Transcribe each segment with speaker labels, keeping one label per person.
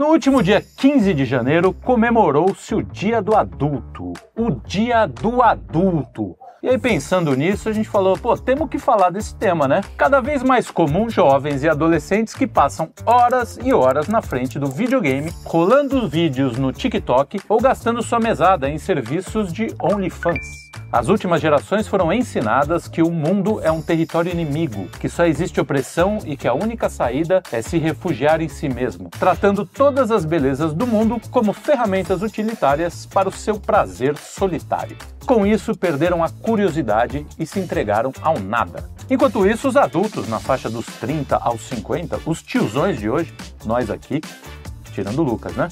Speaker 1: No último dia 15 de janeiro, comemorou-se o Dia do Adulto. O Dia do Adulto. E aí, pensando nisso, a gente falou, pô, temos que falar desse tema, né? Cada vez mais comum jovens e adolescentes que passam horas e horas na frente do videogame, rolando vídeos no TikTok ou gastando sua mesada em serviços de OnlyFans. As últimas gerações foram ensinadas que o mundo é um território inimigo, que só existe opressão e que a única saída é se refugiar em si mesmo, tratando todas as belezas do mundo como ferramentas utilitárias para o seu prazer solitário. Com isso, perderam a curiosidade e se entregaram ao nada. Enquanto isso, os adultos, na faixa dos 30 aos 50, os tiozões de hoje, nós aqui, tirando o Lucas, né?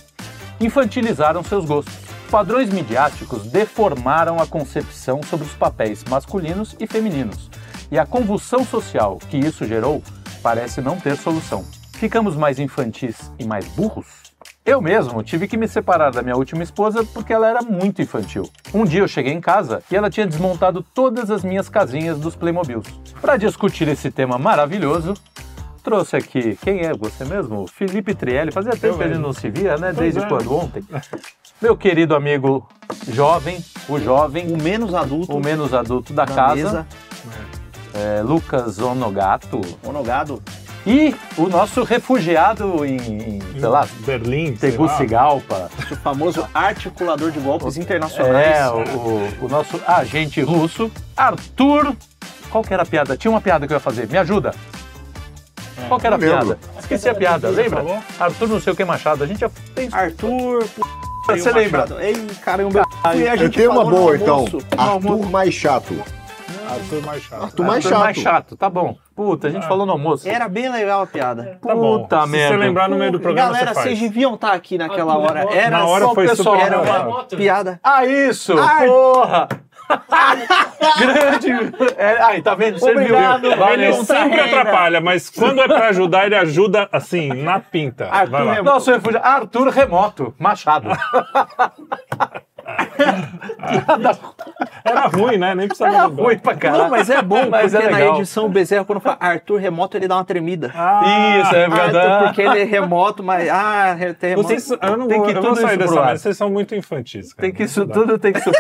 Speaker 1: Infantilizaram seus gostos padrões midiáticos deformaram a concepção sobre os papéis masculinos e femininos, e a convulsão social que isso gerou parece não ter solução. Ficamos mais infantis e mais burros? Eu mesmo tive que me separar da minha última esposa porque ela era muito infantil. Um dia eu cheguei em casa e ela tinha desmontado todas as minhas casinhas dos Playmobils. Para discutir esse tema maravilhoso, trouxe aqui, quem é você mesmo? Felipe Trielli. Fazia tempo que a gente não se via, né? Desde
Speaker 2: é.
Speaker 1: quando? Ontem. Meu querido amigo jovem, o jovem,
Speaker 3: O menos adulto
Speaker 1: o menos adulto da
Speaker 3: da
Speaker 1: casa, é, Lucas Onogato.
Speaker 3: monogado.
Speaker 1: E o nosso refugiado em, em, sei lá,
Speaker 2: Berlim.
Speaker 1: Tegucigalpa.
Speaker 3: O famoso articulador de golpes internacionais.
Speaker 1: É, o, o- o nosso agente russo, Arthur. Qual que era a piada? Tinha uma piada que eu ia fazer, me ajuda. Qual que era a
Speaker 4: lembro.
Speaker 1: piada? Esqueci a piada, lembra?
Speaker 2: falou?
Speaker 1: Arthur não sei o que Machado, a gente já tem
Speaker 3: Arthur, p...
Speaker 1: Você lembra?
Speaker 3: Machado. Ei, caramba. E a gente
Speaker 4: tenho uma boa, então. Arthur mais chato.
Speaker 2: Arthur mais chato.
Speaker 4: Arthur mais
Speaker 1: Arthur
Speaker 4: chato.
Speaker 1: mais chato, tá bom. Puta, a gente falou no almoço.
Speaker 3: Era bem legal a piada.
Speaker 2: Tá.
Speaker 1: Puta
Speaker 2: Se
Speaker 1: merda.
Speaker 2: você lembrar no meio do programa,
Speaker 3: Galera,
Speaker 2: você faz.
Speaker 3: vocês deviam estar aqui naquela
Speaker 5: Arthur
Speaker 3: hora. Era
Speaker 2: Na hora
Speaker 3: só
Speaker 2: foi
Speaker 3: o pessoal,
Speaker 2: super
Speaker 3: era uma piada.
Speaker 1: Ah, isso!
Speaker 3: Ah,
Speaker 1: Porra! Grande! É, aí, tá vendo? Serviu.
Speaker 3: Obrigado,
Speaker 2: Ele
Speaker 1: Valeu.
Speaker 3: Valeu.
Speaker 2: sempre atrapalha, mas quando é pra ajudar, ele ajuda assim, na pinta.
Speaker 3: Arthur
Speaker 2: Vai lá.
Speaker 3: Remoto.
Speaker 1: Nosso refúgio, Arthur Remoto, Machado.
Speaker 2: Era ruim, né? Nem precisava
Speaker 1: Era
Speaker 2: lembrar.
Speaker 1: ruim pra caralho.
Speaker 3: Não, mas é bom,
Speaker 1: Mas
Speaker 3: porque
Speaker 1: é
Speaker 3: na edição o Bezerra, quando fala Arthur remoto, ele dá uma tremida.
Speaker 2: Ah,
Speaker 1: Isso, é verdade.
Speaker 3: porque ele é remoto, mas. Ah, tem remoto.
Speaker 2: Vocês, eu não
Speaker 1: Tem que
Speaker 2: eu
Speaker 1: tudo
Speaker 2: sair dessa mesa, vocês são muito infantis. cara.
Speaker 1: Tem que isso tudo tem que ser.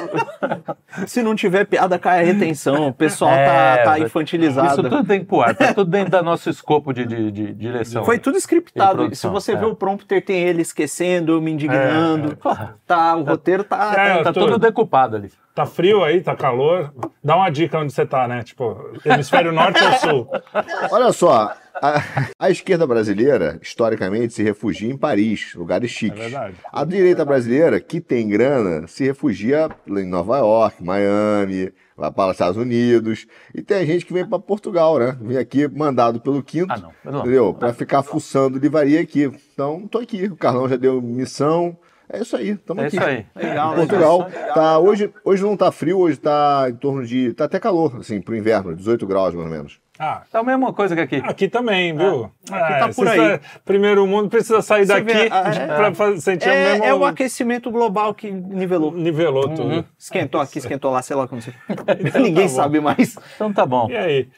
Speaker 3: Se não tiver piada, cai a retenção. O pessoal
Speaker 1: É,
Speaker 3: tá, tá infantilizado.
Speaker 1: Isso tudo tem que pro ar, tá tudo dentro do nosso escopo de, de, de direção.
Speaker 3: Foi tudo scriptado.
Speaker 1: produção,
Speaker 3: Se você
Speaker 1: é.
Speaker 3: vê o prompter, tem ele esquecendo, eu me indignando.
Speaker 1: Porra,
Speaker 3: Tá, o roteiro tá.
Speaker 2: É,
Speaker 1: tá
Speaker 2: Arthur.
Speaker 1: tudo decupado ali.
Speaker 2: Tá frio aí, tá calor. Dá uma dica onde você tá, né? Tipo, hemisfério norte ou sul?
Speaker 4: Olha só, a, a esquerda brasileira, historicamente, se refugia em Paris, lugares chiques.
Speaker 2: É verdade.
Speaker 4: A direita brasileira, que tem grana, se refugia em Nova York, Miami, vai para os Estados Unidos. E tem gente que vem para Portugal, né? Vem aqui mandado pelo Quinto,
Speaker 1: Ah, não. não.
Speaker 4: entendeu? Para ficar fuçando livraria aqui. Então, tô aqui. O Carlão já deu missão. É isso aí, estamos
Speaker 1: É
Speaker 4: aqui.
Speaker 1: isso aí.
Speaker 3: Legal,
Speaker 4: Portugal,
Speaker 3: legal.
Speaker 4: tá, hoje, hoje não tá frio, hoje tá em torno de. tá até calor, assim, pro inverno, 18 graus mais ou menos.
Speaker 2: Ah,
Speaker 1: É a mesma coisa que aqui.
Speaker 2: aqui também, viu?
Speaker 3: aqui
Speaker 2: É,
Speaker 3: tá por
Speaker 2: você
Speaker 3: aí.
Speaker 2: sa- Primeiro mundo precisa sair
Speaker 3: Você
Speaker 2: daqui
Speaker 3: ah, é.
Speaker 2: pra fazer, sentir o
Speaker 3: É,
Speaker 2: mesmo...
Speaker 3: é o aquecimento global que nivelou.
Speaker 2: Nivelou tudo.
Speaker 3: Esquentou aqui, esquentou lá, sei lá como se. Ninguém
Speaker 2: tá
Speaker 3: sabe mais.
Speaker 1: Então tá bom.
Speaker 2: E aí?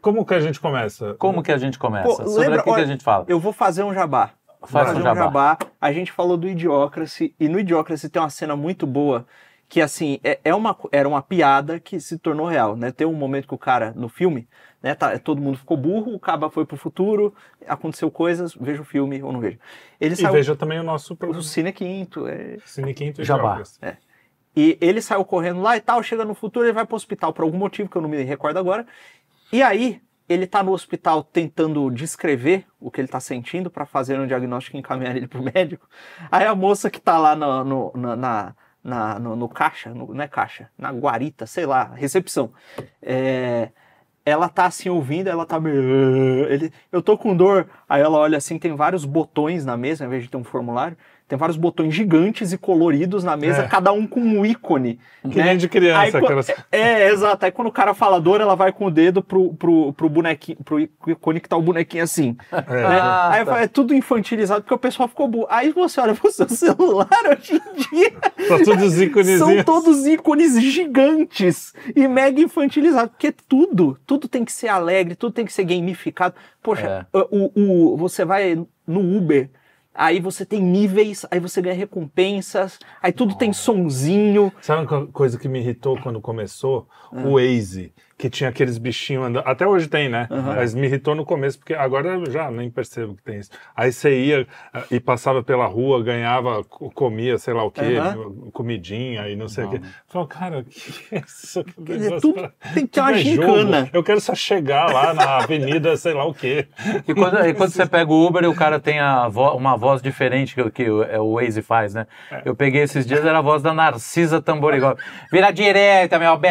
Speaker 2: Como que a gente começa?
Speaker 1: Como que a gente começa?
Speaker 3: Pô,
Speaker 1: Sobre
Speaker 3: lembra-
Speaker 1: o que, a gente fala?
Speaker 3: Eu vou fazer um jabá.
Speaker 1: Faz um
Speaker 3: fazer
Speaker 1: jabá.
Speaker 3: A gente falou do Idiocracy, e no Idiocracy tem uma cena muito boa, que assim, é, é uma, era uma piada que se tornou real, né? Tem um momento que o cara, no filme, né, tá, todo mundo ficou burro, o Caba foi pro futuro, aconteceu coisas, veja o filme ou não veja. Ele
Speaker 2: E
Speaker 3: saiu
Speaker 2: veja também o nosso
Speaker 3: o. Cine Quinto, é,
Speaker 2: Cine Quinto e
Speaker 1: Jabá.
Speaker 2: Jogos.
Speaker 3: E ele saiu correndo lá e tal, chega no futuro, ele vai pro hospital por algum motivo que eu não me recordo agora. E aí, ele tá no hospital tentando descrever o que ele tá sentindo para fazer um diagnóstico e encaminhar ele pro médico. Aí a moça que tá lá no, no, na, na, na- no, no caixa, no- não é caixa, na guarita, sei lá, recepção. É, ela tá assim ouvindo, ela tá meio. Ele, eu tô com dor. Aí ela olha assim, tem vários botões na mesa, ao invés de ter um formulário, tem vários botões gigantes e coloridos na mesa,
Speaker 2: É.
Speaker 3: cada um com um ícone.
Speaker 2: Que
Speaker 3: né?
Speaker 2: nem de criança.
Speaker 3: Aí,
Speaker 2: aquelas...
Speaker 3: é, é, exato. Aí quando o cara fala dor, ela vai com o dedo pro, pro, pro bonequinho, pro ícone que tá o bonequinho assim.
Speaker 2: É.
Speaker 3: né?
Speaker 1: Ah,
Speaker 3: Aí
Speaker 1: tá.
Speaker 3: é tudo infantilizado, porque o pessoal ficou burro. Aí você olha pro seu celular hoje em dia.
Speaker 2: Tá tudo os íconezinhos.
Speaker 3: São todos ícones gigantes e mega infantilizados, porque tudo, tudo tem que ser alegre, tudo tem que ser gamificado. Poxa, o, o, você vai no Uber, Aí você tem níveis, aí você ganha recompensas, aí tudo tem sonzinho.
Speaker 2: Sabe uma co- coisa que me irritou quando começou?
Speaker 3: Ah.
Speaker 2: O Waze, que tinha aqueles bichinhos andando. Até hoje tem, né? Mas me irritou no começo, porque agora eu já nem percebo que tem isso. Aí você ia ah, e passava pela rua, ganhava, co- comia, sei lá o quê,
Speaker 3: Aham.
Speaker 2: comidinha e não sei o quê. Falei, cara, o que é isso? Que
Speaker 3: Quer dizer, tudo
Speaker 2: pra-
Speaker 3: tem que ter uma
Speaker 2: é
Speaker 3: gincana.
Speaker 2: Eu quero só chegar lá na avenida, sei lá o quê.
Speaker 1: E quando, e quando você pega o Uber e o cara tem a vo- uma voz diferente que, o- que o, é, o Waze faz, né? Eu peguei esses dias, era a voz da Narcisa Tamborigol. Vira direita, meu bem!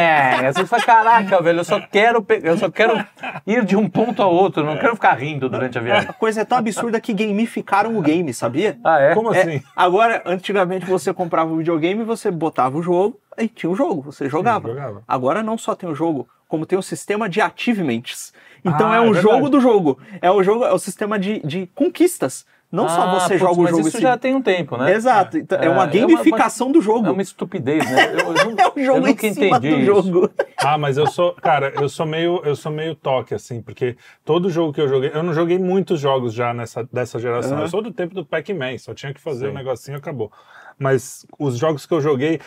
Speaker 1: Você fala, caraca, velho, eu só quero, eu só quero ir de um ponto ao outro, não quero ficar rindo durante a viagem.
Speaker 3: A coisa é tão absurda que gamificaram o game, sabia?
Speaker 1: Ah, é?
Speaker 2: Como
Speaker 3: É,
Speaker 2: assim?
Speaker 3: agora, antigamente você comprava um videogame, você botava o jogo e tinha o jogo, você jogava.
Speaker 2: jogava.
Speaker 3: Agora não só tem o jogo, como tem o sistema de achievements. Então
Speaker 2: Ah,
Speaker 3: é
Speaker 2: é
Speaker 3: um
Speaker 2: verdade.
Speaker 3: jogo do jogo. É o jogo, é o sistema de, de conquistas. Não só
Speaker 1: Ah,
Speaker 3: você
Speaker 1: putz,
Speaker 3: joga o
Speaker 1: mas
Speaker 3: jogo
Speaker 1: isso
Speaker 3: e
Speaker 1: já tem um tempo, né?
Speaker 3: Exato. Então, é, uma
Speaker 1: É,
Speaker 3: gamificação do jogo.
Speaker 1: É uma estupidez, né? Eu, eu
Speaker 3: É o jogo
Speaker 1: eu nunca
Speaker 3: em cima
Speaker 1: entendi
Speaker 3: do
Speaker 1: isso.
Speaker 3: jogo.
Speaker 2: Ah, mas eu sou, cara, eu sou meio, eu sou meio toque assim, porque todo jogo que eu joguei, eu não joguei muitos jogos já nessa dessa geração.
Speaker 3: Aham.
Speaker 2: Eu sou do tempo do Pac-Man, só tinha que fazer
Speaker 1: Sim.
Speaker 2: um negocinho e acabou. Mas os jogos que eu joguei,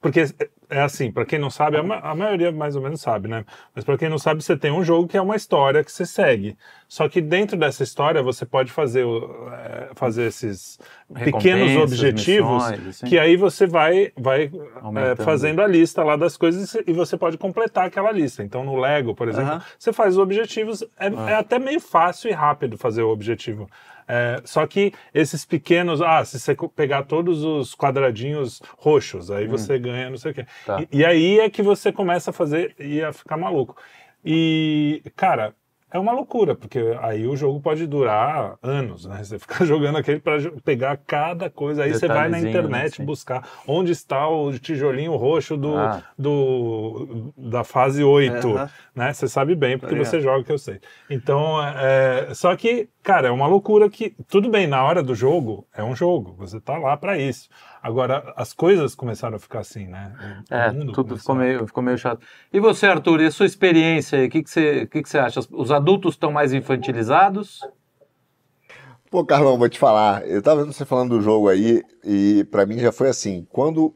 Speaker 2: porque é- é assim, pra quem não sabe, a, ma- a maioria mais ou menos sabe, né? Mas pra quem não sabe, você tem um jogo que é uma história que você segue. Só que dentro dessa história você pode fazer, é, fazer esses pequenos objetivos
Speaker 1: missões, assim.
Speaker 2: que aí você vai, vai é, fazendo a lista lá das coisas e você pode completar aquela lista. Então, no Lego, por exemplo, você faz os objetivos, é, é até meio fácil e rápido fazer o objetivo. É, só que esses pequenos, ah, se você pegar todos os quadradinhos roxos, aí você ganha não sei o quê.
Speaker 1: Tá.
Speaker 2: E, e aí é que você começa a fazer e a ficar maluco. E, cara, é uma loucura, porque aí o jogo pode durar anos, né? Você ficar jogando aquele para pegar cada coisa. Aí você vai na
Speaker 1: Detalhezinho,
Speaker 2: internet
Speaker 1: né? Sim.
Speaker 2: buscar onde está o tijolinho roxo do,
Speaker 1: Ah.
Speaker 2: do, da fase 8,
Speaker 3: Aham.
Speaker 2: Né? Você sabe bem, porque
Speaker 3: ligado.
Speaker 2: você joga que eu sei. Então, é, só que, cara, é uma loucura que, tudo bem, na hora do jogo, é um jogo, você tá lá para isso. Agora, as coisas começaram a ficar assim, né? O
Speaker 1: É,
Speaker 2: mundo
Speaker 1: tudo
Speaker 2: começou
Speaker 1: ficou
Speaker 2: a-
Speaker 1: meio, ficou meio chato. E você, Arthur, e a sua experiência aí? O que, que, você, o que, que você acha? Os adultos estão mais infantilizados?
Speaker 4: Pô, Carlão, vou te falar. Eu tava vendo você falando do jogo aí, e pra mim já foi assim. Quando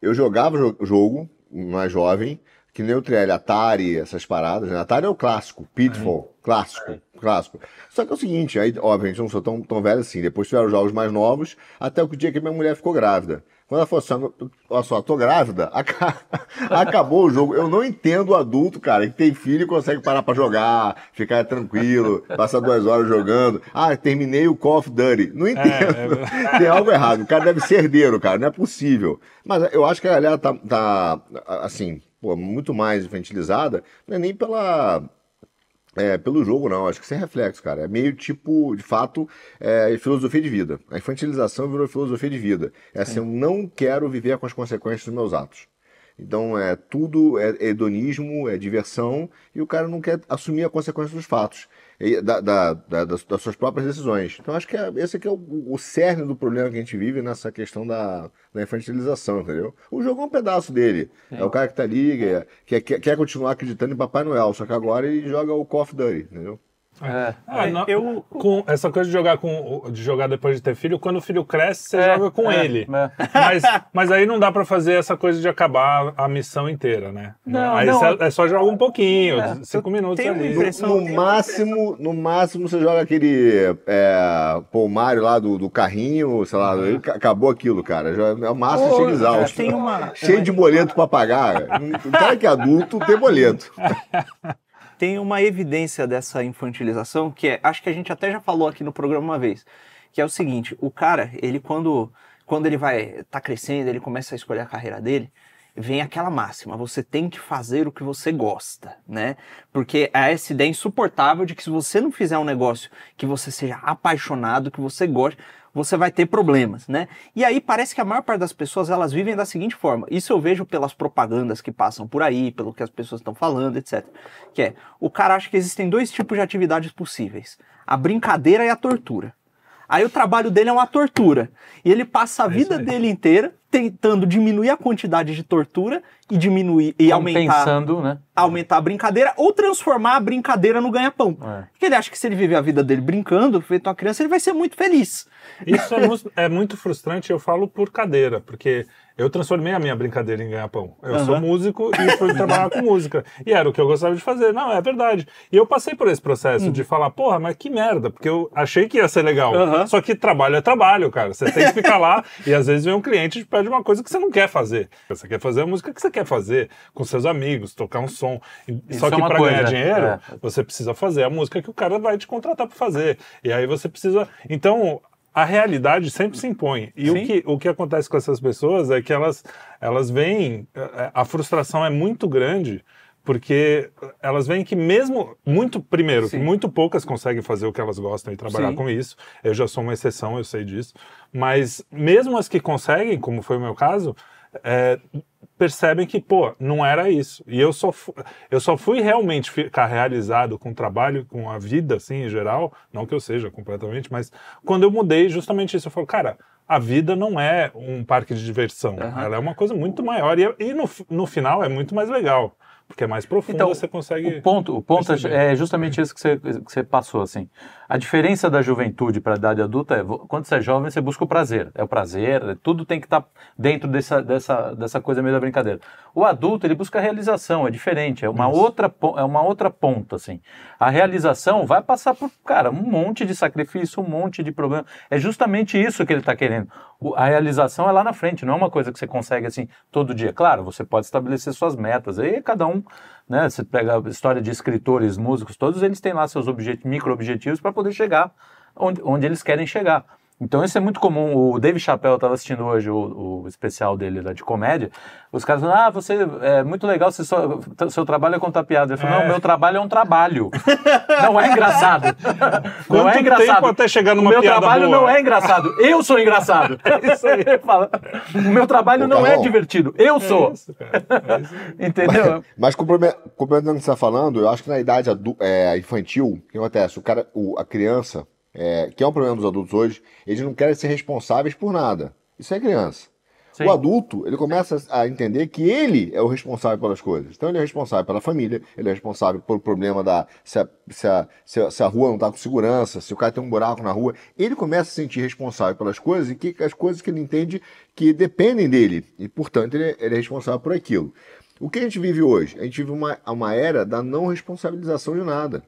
Speaker 4: eu jogava o jo- jogo, mais jovem, que nem o Triel, Atari, essas paradas, né? Atari é o clássico, Pitfall, clássico, clássico. Só que é o seguinte, aí, obviamente, eu não sou tão, tão velho assim. Depois tiveram os jogos mais novos, até o dia que minha mulher ficou grávida. Quando ela falou assim, olha só, tô grávida, aca- acabou o jogo. Eu não entendo o adulto, cara, que tem filho e consegue parar pra jogar, ficar tranquilo, passar duas horas jogando. Ah, terminei o Call of Duty. Não entendo. Tem algo errado. O cara deve ser herdeiro, cara. Não é possível. Mas eu acho que a galera tá, tá assim, pô, muito mais infantilizada, não é nem pela. É, pelo jogo, não. Acho que sem reflexo, cara. É meio tipo, de fato, é, filosofia de vida. A infantilização virou filosofia de vida. É assim, eu não quero viver com as consequências dos meus atos. Então, é tudo é hedonismo, é diversão, e o cara não quer assumir a consequência dos fatos, da, da- da- das, das suas próprias decisões. Então, acho que é, esse aqui é o, o cerne do problema que a gente vive nessa questão da, da infantilização, entendeu? O jogo é um pedaço dele. É o cara que tá ali, quer, quer, quer- quer continuar acreditando em Papai Noel, só que agora ele joga o Call of Duty, entendeu?
Speaker 1: É.
Speaker 2: Ah, não-
Speaker 3: Eu-
Speaker 2: com essa coisa de jogar com de jogar depois de ter filho, quando o filho cresce, você
Speaker 1: É,
Speaker 2: joga com
Speaker 1: é,
Speaker 2: ele.
Speaker 1: é.
Speaker 2: Mas, mas aí não dá pra fazer essa coisa de acabar a missão inteira, né?
Speaker 1: Não,
Speaker 2: aí
Speaker 1: não.
Speaker 2: você- é só jogar um pouquinho,
Speaker 1: É,
Speaker 2: cinco minutos ali.
Speaker 4: No, no máximo, no máximo você joga aquele é, pô, Mario lá do, do carrinho, sei lá, ca- acabou aquilo, cara. Já, é o máximo
Speaker 3: Ô,
Speaker 4: chega exausto.
Speaker 3: uma-
Speaker 4: Cheio de boleto pra pagar. O cara que é adulto tem boleto.
Speaker 3: tem uma evidência dessa infantilização que é, acho que a gente até já falou aqui no programa uma vez, que é o seguinte, o cara, ele quando quando ele vai tá crescendo, ele começa a escolher a carreira dele, vem aquela máxima, você tem que fazer o que você gosta, né? Porque é essa ideia insuportável de que se você não fizer um negócio que você seja apaixonado, que você goste, você vai ter problemas, né? E aí parece que a maior parte das pessoas elas vivem da seguinte forma. Isso eu vejo pelas propagandas que passam por aí, pelo que as pessoas estão falando, etc. Que é, o cara acha que existem dois tipos de atividades possíveis: a brincadeira e a tortura. Aí o trabalho dele é uma tortura. E ele passa a vida
Speaker 2: aí.
Speaker 3: dele inteira tentando diminuir a quantidade de tortura e diminuir e aumentar,
Speaker 1: Pensando, né?
Speaker 3: aumentar a brincadeira ou transformar a brincadeira no ganha-pão.
Speaker 1: É.
Speaker 3: Porque ele acha que se ele viver a vida dele brincando, feito uma criança, ele vai ser muito feliz.
Speaker 2: Isso é, é muito frustrante, eu falo por cadeira, porque eu transformei a minha brincadeira em ganha-pão. Eu sou
Speaker 3: Aham.
Speaker 2: músico e fui trabalhar com música. E era o que eu gostava de fazer. Não, é verdade. E eu passei por esse processo de falar, porra, mas que merda, porque eu achei que ia ser legal.
Speaker 3: Aham.
Speaker 2: Só que trabalho é trabalho, cara. Você tem que ficar lá e às vezes vem um cliente e pede uma coisa que você não quer fazer. Você quer fazer a música que você quer fazer, com seus amigos, tocar um som.
Speaker 1: Isso
Speaker 2: Só
Speaker 1: é
Speaker 2: que
Speaker 1: uma
Speaker 2: para ganhar dinheiro,
Speaker 1: é.
Speaker 2: você precisa fazer a música que o cara vai te contratar para fazer. E aí você precisa. Então, a realidade sempre se impõe. E o que, o que acontece com essas pessoas é que elas, elas veem. eh, A frustração é muito grande. Porque elas veem que mesmo muito primeiro,
Speaker 3: Sim.
Speaker 2: muito poucas conseguem fazer o que elas gostam e trabalhar
Speaker 3: Sim.
Speaker 2: com isso. Eu já sou uma exceção, eu sei disso. Mas mesmo as que conseguem, como foi o meu caso, é, percebem que, pô, não era isso. E eu só, eu só fui realmente ficar realizado com o trabalho, com a vida, assim, em geral, não que eu seja completamente, mas quando eu mudei justamente isso, eu falo, cara, a vida não é um parque de diversão,
Speaker 3: Aham.
Speaker 2: ela é uma coisa muito maior e, e no, no final é muito mais legal, porque é mais profunda,
Speaker 1: Então,
Speaker 2: você consegue...
Speaker 1: O ponto, o ponto
Speaker 2: perceber.
Speaker 1: é justamente isso que você, que você passou, assim. A diferença da juventude para a idade adulta é, quando você é jovem, você busca o prazer. É o prazer, é- tudo tem que estar dentro dessa, dessa, dessa coisa meio da brincadeira. O adulto, ele busca a realização, é diferente, é uma, outra, é uma outra ponta, assim. A realização vai passar por, cara, um monte de sacrifício, um monte de problema. É justamente isso que ele está querendo. O- a realização é lá na frente, não é uma coisa que você consegue, assim, todo dia. Claro, você pode estabelecer suas metas, aí cada um né? Você pega a história de escritores, músicos, todos eles têm lá seus objetivos, micro-objetivos para poder chegar onde, onde eles querem chegar. Então isso é muito comum. O Dave Chappelle estava assistindo hoje o, o especial dele lá de comédia. Os caras falam, ah, você é muito legal, você só, seu trabalho é contar piada. Ele falou,
Speaker 2: É.
Speaker 1: não, meu trabalho é um trabalho. não é engraçado. não é
Speaker 2: Quanto
Speaker 1: engraçado.
Speaker 2: tempo até chegar numa
Speaker 1: meu
Speaker 2: piada
Speaker 1: trabalho
Speaker 2: boa?
Speaker 1: não é engraçado. Eu sou engraçado. É isso aí. Ele fala. O meu trabalho
Speaker 4: Ô,
Speaker 1: não é
Speaker 4: Carlão.
Speaker 1: divertido. Eu sou.
Speaker 2: Isso. É isso.
Speaker 1: Entendeu?
Speaker 4: Mas complemen- complementando o que você está falando, eu acho que na idade é, infantil, o que acontece? O cara, o- a criança, é, que é um problema dos adultos hoje, eles não querem ser responsáveis por nada. Isso é criança.
Speaker 1: Sim.
Speaker 4: O adulto, ele começa a entender que ele é o responsável pelas coisas. Então ele é responsável pela família, ele é responsável pelo problema da se a, se a, se a, se a rua não está com segurança, se o cara tem um buraco na rua. Ele começa a se sentir responsável pelas coisas e que as coisas que ele entende que dependem dele. E, portanto, ele, é- ele é responsável por aquilo. O que a gente vive hoje? A gente vive uma, uma era da não responsabilização de nada.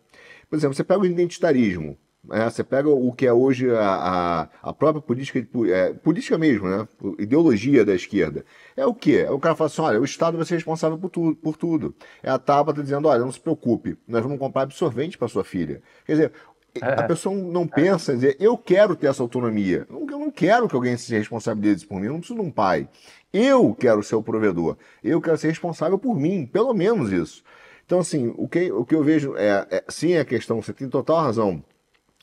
Speaker 4: Por exemplo, você pega o identitarismo. Né? você pega o que é hoje a, a, a própria política, de é, política mesmo, né? ideologia da esquerda. É o quê? É o cara fala assim: olha, o Estado vai ser responsável por, tu, por tudo. É a Tabata dizendo: olha, não se preocupe, nós vamos comprar absorvente para sua filha. Quer dizer,
Speaker 1: É.
Speaker 4: a pessoa não pensa em dizer: eu quero ter essa autonomia. Eu não- eu não quero que alguém se responsabilize por mim, eu não preciso de um pai. Eu quero ser o provedor. Eu quero ser responsável por mim, pelo menos isso. Então, assim, o que, o que eu vejo é, é sim a questão, você tem total razão,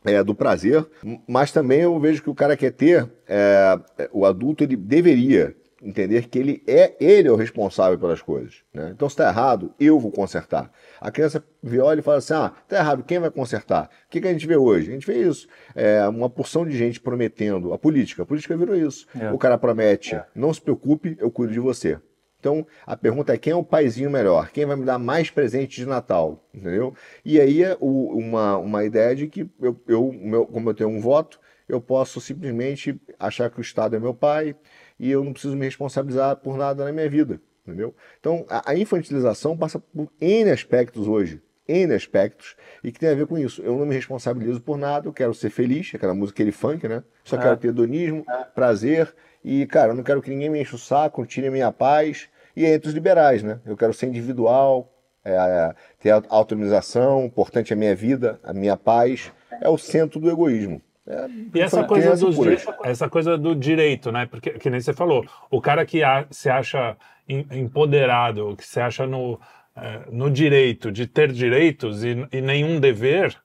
Speaker 4: é, do prazer, mas também eu vejo que o cara quer ter, é, é, o adulto ele deveria entender que ele é ele é o responsável pelas coisas. Né? Então, se está errado, eu vou consertar. A criança vê, olha e fala assim: ah, está errado, quem vai consertar? O que, que a gente vê hoje? A gente vê isso. É, uma porção de gente prometendo. A política, a política virou isso.
Speaker 1: É.
Speaker 4: O cara promete: não se preocupe, eu cuido de você. Então, a pergunta é quem é o paizinho melhor? Quem vai me dar mais presente de Natal? Entendeu? E aí é o- uma, uma ideia de que eu, eu, meu- como eu tenho um voto, eu posso simplesmente achar que o Estado é meu pai e eu não preciso me responsabilizar por nada na minha vida. Entendeu? Então, a, a infantilização passa por N aspectos hoje. N aspectos, e que tem a ver com isso. Eu não me responsabilizo por nada, eu quero ser feliz, aquela música, aquele funk, né? Só quero ter hedonismo, prazer, e, cara, eu não quero que ninguém me enche o saco, tire a minha paz. E é entre os liberais, né? Eu quero ser individual, é, é, ter autonomização, importante é a minha vida, a minha paz. É o centro do egoísmo. É,
Speaker 2: E essa coisa, dos essa coisa do direito, né? Porque, que nem você falou, o cara que a- se acha em- empoderado, que se acha no, eh, no direito de ter direitos e, e nenhum dever,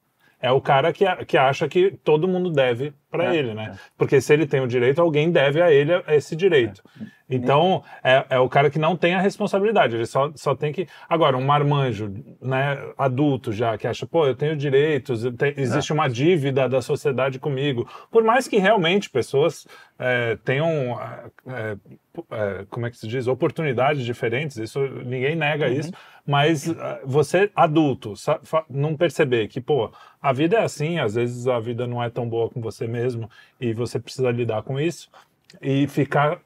Speaker 2: é o cara que, a- que acha que todo mundo deve para
Speaker 1: É,
Speaker 2: ele, né? Porque se ele tem o direito, alguém deve a ele esse direito. Então, é, é o cara que não tem a responsabilidade, ele só, só tem que. Agora, um marmanjo, né, adulto já, que acha, pô, eu tenho direitos, eu te- existe uma dívida da sociedade comigo. Por mais que realmente pessoas é, tenham, é, é, como é que se diz, oportunidades diferentes, isso ninguém nega isso, mas é, você, adulto, não perceber que, pô, a vida é assim, às vezes a vida não é tão boa com você mesmo e você precisa lidar com isso e ficar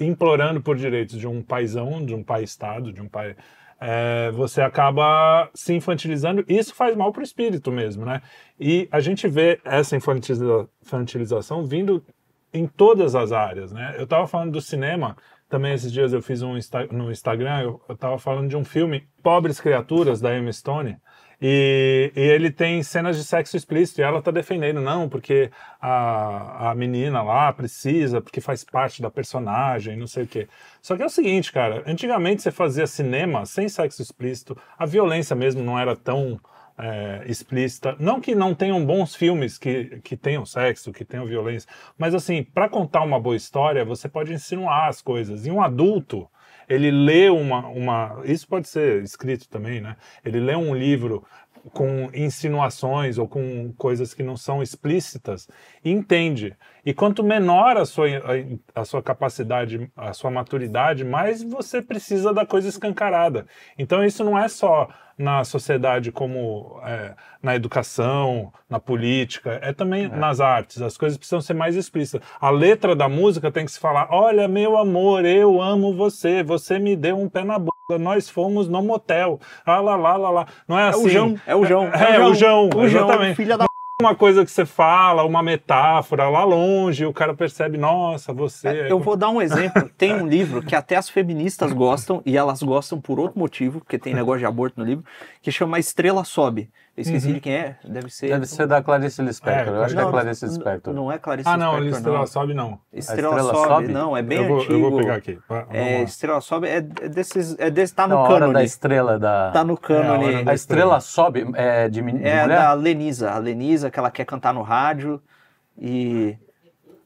Speaker 2: implorando por direitos de um paizão, de um pai-estado, de um pai. é, você acaba se infantilizando, e isso faz mal para o espírito mesmo, né? E a gente vê essa infantiliza- infantilização vindo em todas as áreas, né? Eu estava falando do cinema, também esses dias eu fiz um Insta- no Instagram, eu estava falando de um filme, Pobres Criaturas, da Emma Stone, e, e ele tem cenas de sexo explícito, e ela tá defendendo, não, porque a, a menina lá precisa, porque faz parte da personagem, não sei o quê. Só que é o seguinte, cara, antigamente você fazia cinema sem sexo explícito, a violência mesmo não era tão é, explícita. Não que não tenham bons filmes que, que tenham sexo, que tenham violência, mas assim, para contar uma boa história, você pode insinuar as coisas. E um adulto, ele lê uma, uma. Isso pode ser escrito também, né? Ele lê um livro com insinuações ou com coisas que não são explícitas entende. E quanto menor a sua, a, a sua capacidade, a sua maturidade, mais você precisa da coisa escancarada. Então isso não é só na sociedade como é, na educação, na política, é também nas artes. As coisas precisam ser mais explícitas. A letra da música tem que se falar: olha, meu amor, eu amo você, você me deu um pé na bunda, nós fomos no motel. Ah, lá, lá, lá, lá. Não é
Speaker 3: É
Speaker 2: assim.
Speaker 3: o João, é o João.
Speaker 2: É, o João,
Speaker 3: o João,
Speaker 2: exatamente.
Speaker 3: filha da
Speaker 2: Uma coisa que você fala, uma metáfora lá longe, o cara percebe, nossa, você. é
Speaker 3: Eu vou dar um exemplo. Tem um livro que até as feministas gostam, e elas gostam por outro motivo, porque tem negócio de aborto no livro, que chama Estrela Sobe. Esqueci de quem é, deve ser.
Speaker 1: Deve ser da Clarice Lispector.
Speaker 2: É,
Speaker 1: Eu acho que é
Speaker 3: Não,
Speaker 1: Clarice Lispector.
Speaker 3: Não é Clarice
Speaker 2: Ah, não,
Speaker 3: Lispector,
Speaker 2: Estrela
Speaker 3: não.
Speaker 2: sobe não.
Speaker 3: Estrela,
Speaker 1: Estrela
Speaker 3: Sobe,
Speaker 1: Sobe?
Speaker 3: não, é bem
Speaker 2: eu, vou,
Speaker 3: antigo.
Speaker 2: eu vou pegar aqui. Vamos
Speaker 3: É,
Speaker 2: lá.
Speaker 3: Estrela Sobe é, é desses. É desse, tá no
Speaker 1: Na hora da estrela da.
Speaker 3: Tá no cânone.
Speaker 2: É, a
Speaker 1: A estrela sobe é de, de
Speaker 3: É a
Speaker 1: mulher?
Speaker 3: da Lenisa. A Lenisa, que ela quer cantar no rádio. E.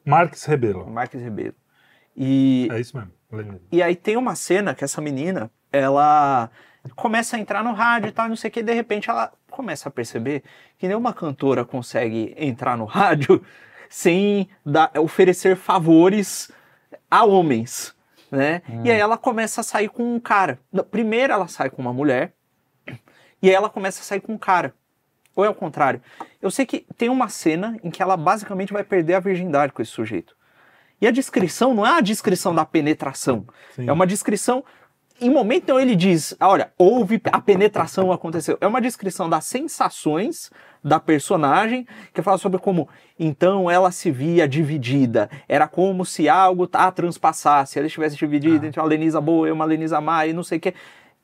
Speaker 2: Marques Rebelo.
Speaker 3: Marques Ribeiro. E,
Speaker 2: É isso mesmo. Lenine.
Speaker 3: e aí tem uma cena que essa menina, ela começa a entrar no rádio e tal, não sei o que, de repente ela começa a perceber que nenhuma cantora consegue entrar no rádio sem dar- oferecer favores a homens, né? E aí ela começa a sair com um cara. Primeiro ela sai com uma mulher, e aí ela começa a sair com um cara. Ou é o contrário? Eu sei que tem uma cena em que ela basicamente vai perder a virgindade com esse sujeito. E a descrição não é a descrição da penetração.
Speaker 2: Sim.
Speaker 3: É uma descrição. Em momento então ele diz: ah, olha, houve a penetração aconteceu. É uma descrição das sensações da personagem, que fala sobre como então ela se via dividida. Era como se algo a transpassasse, ela estivesse dividida entre uma Lenisa boa e uma Lenisa má e não sei o quê.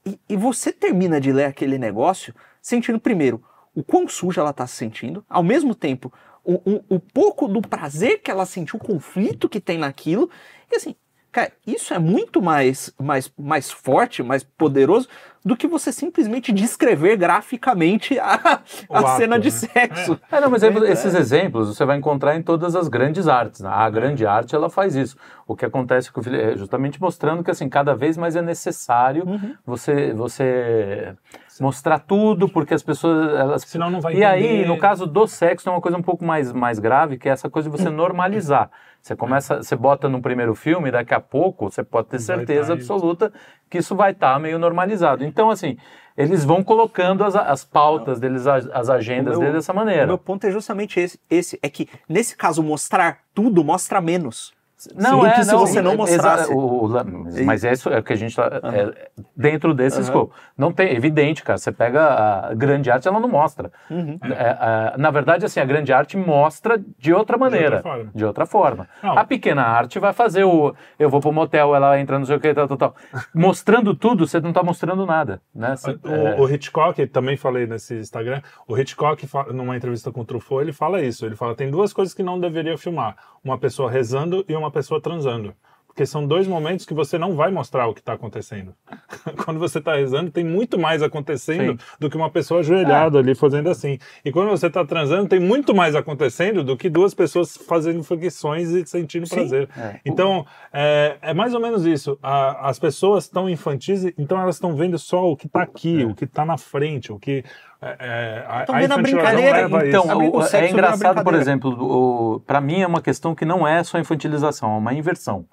Speaker 3: E, e você termina de ler aquele negócio sentindo, primeiro, o quão suja ela está se sentindo, ao mesmo tempo, o, o, o pouco do prazer que ela sentiu, o conflito que tem naquilo. E assim, cara, isso é muito mais, mais, mais forte, mais poderoso do que você simplesmente descrever graficamente a, a
Speaker 2: ato,
Speaker 3: cena de
Speaker 2: né?
Speaker 3: sexo.
Speaker 1: É, não, mas aí
Speaker 3: É.
Speaker 1: esses exemplos você vai encontrar em todas as grandes artes. né? A grande arte ela faz isso. O que acontece com o Felipe é justamente mostrando que assim cada vez mais é necessário
Speaker 3: Uhum.
Speaker 1: você você mostrar tudo porque as pessoas elas
Speaker 2: Senão não vai
Speaker 1: e aí
Speaker 2: entender.
Speaker 1: no caso do sexo é uma coisa um pouco mais mais grave que é essa coisa de você normalizar. Você começa, você bota no primeiro filme, daqui a pouco você pode ter certeza
Speaker 2: tá
Speaker 1: absoluta que isso vai estar meio normalizado. Então assim eles vão colocando as, as pautas deles, as, as agendas
Speaker 3: O meu-
Speaker 1: deles dessa
Speaker 3: O
Speaker 1: maneira.
Speaker 3: meu ponto é justamente esse, esse. É que, nesse caso, mostrar tudo mostra menos.
Speaker 1: Não,
Speaker 3: do
Speaker 1: é,
Speaker 3: que se
Speaker 1: não,
Speaker 3: você não mostrasse.
Speaker 1: o- o- mas é isso é o que a gente tá é, dentro desse
Speaker 3: Aham.
Speaker 1: escopo. Não tem, evidente, cara. Você pega a grande arte, ela não mostra.
Speaker 3: Uhum.
Speaker 1: É, é, na verdade, assim, a grande arte mostra de outra maneira,
Speaker 2: forma.
Speaker 1: de outra forma. A pequena arte vai fazer o, eu vou pro motel, ela entra, não sei o que, tal, tal, tal. Mostrando tudo, você não tá mostrando nada, né? Você-
Speaker 2: O,
Speaker 1: é,
Speaker 2: o Hitchcock, também falei nesse Instagram, o Hitchcock, numa entrevista com o Truffaut, ele fala isso. Ele fala tem duas coisas que não deveria filmar: uma pessoa rezando e uma pessoa transando. Porque são dois momentos que você não vai mostrar o que está acontecendo. quando você está rezando, tem muito mais acontecendo
Speaker 1: Sim.
Speaker 2: do que uma pessoa ajoelhada ali fazendo assim. E quando você está transando, tem muito mais acontecendo do que duas pessoas fazendo flexões e sentindo
Speaker 3: Sim.
Speaker 2: prazer.
Speaker 1: É.
Speaker 2: Então, é, é mais ou menos isso. A- as pessoas estão infantis, então elas estão vendo só o que está aqui, o que está na frente, o que. É, é, a
Speaker 3: vendo a brincadeira,
Speaker 1: Então, o-
Speaker 3: o sexo
Speaker 1: é engraçado, por exemplo, para mim é uma questão que não é só infantilização, é uma inversão.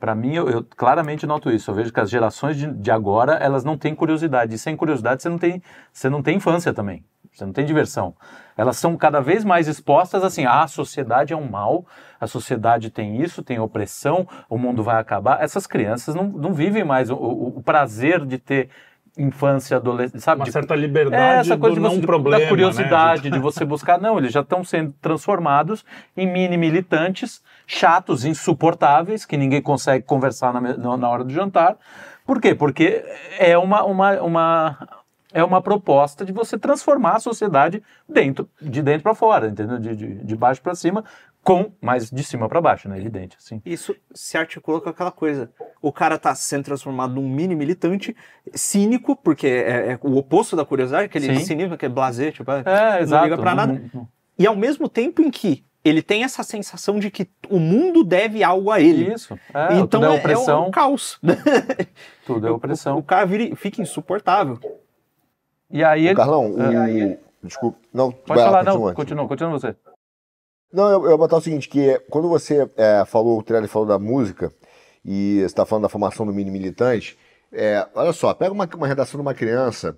Speaker 1: Para mim, eu, eu claramente noto isso. Eu vejo que as gerações de, de agora, elas não têm curiosidade. E sem curiosidade, você não tem, você não tem infância também. Você não tem diversão. Elas são cada vez mais expostas assim, ah, a sociedade é um mal, a sociedade tem isso, tem opressão, o mundo vai acabar. Essas crianças não, não vivem mais o, o- o prazer de ter infância, adolescência, sabe?
Speaker 2: Uma
Speaker 1: De-
Speaker 2: certa
Speaker 1: é,
Speaker 2: liberdade
Speaker 1: essa coisa
Speaker 2: do
Speaker 1: de você,
Speaker 2: não problema.
Speaker 1: da curiosidade
Speaker 2: né?
Speaker 1: de você buscar. Não, eles já estão sendo transformados em mini militantes, chatos, insuportáveis, que ninguém consegue conversar na na hora do jantar. Por quê? Porque é uma, uma, uma, é uma proposta de você transformar a sociedade dentro, de dentro para fora, entendeu? De, de, de baixo para cima, com, mas de cima para baixo, né? Evidente, assim.
Speaker 3: Isso se articula com aquela coisa. O cara tá sendo transformado num mini militante, cínico, porque é, é o oposto da curiosidade, aquele
Speaker 1: Sim.
Speaker 3: cinismo, aquele blazer, tipo, ah,
Speaker 1: É,
Speaker 3: não
Speaker 1: exato.
Speaker 3: liga pra nada.
Speaker 1: Não- não-
Speaker 3: E ao mesmo tempo em que ele tem essa sensação de que o mundo deve algo a ele.
Speaker 1: Isso. É,
Speaker 3: então
Speaker 1: tudo é
Speaker 3: é, é
Speaker 1: opressão.
Speaker 3: um caos.
Speaker 1: Tudo é
Speaker 3: O,
Speaker 1: opressão.
Speaker 3: o cara vira- fica insuportável.
Speaker 1: E aí ele.
Speaker 4: Carlão, o... Desculpa. Não,
Speaker 1: Pode
Speaker 4: vai lá,
Speaker 1: falar, não.
Speaker 4: Continua,
Speaker 1: continua você.
Speaker 4: Não, eu, eu ia botar o seguinte, que quando você é, falou, o Trelli falou da música, e está falando da formação do mini militante, é, olha só, pega uma, uma redação de uma criança,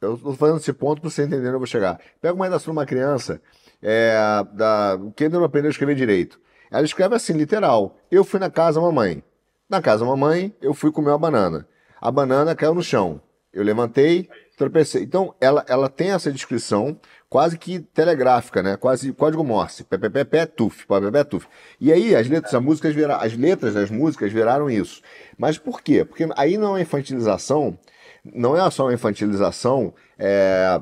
Speaker 4: eu estou fazendo esse ponto para você entender onde eu vou chegar. Pega uma redação de uma criança, é, da, que ainda não aprendeu a escrever direito. Ela escreve assim, literal, eu fui na casa da mamãe. Na casa da mamãe, eu fui comer uma banana. A banana caiu no chão. Eu levantei, tropecei. Então, ela, ela tem essa descrição quase que telegráfica, né? Quase código Morse. Pé, pé, pé, pé, tuf, pé, pé, pé, tuf. E aí, as letras, as músicas vira, as letras das músicas viraram isso. Mas por quê? Porque aí não é infantilização, não é só uma infantilização é,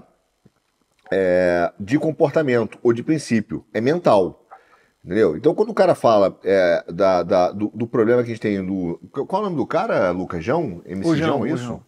Speaker 4: é, de comportamento ou de princípio, é mental. Entendeu? Então, quando o cara fala é, da, da- do, do problema que a gente tem do. Qual é o nome do cara, Lucas? João? MC
Speaker 3: O João,
Speaker 4: João,
Speaker 3: o
Speaker 4: isso?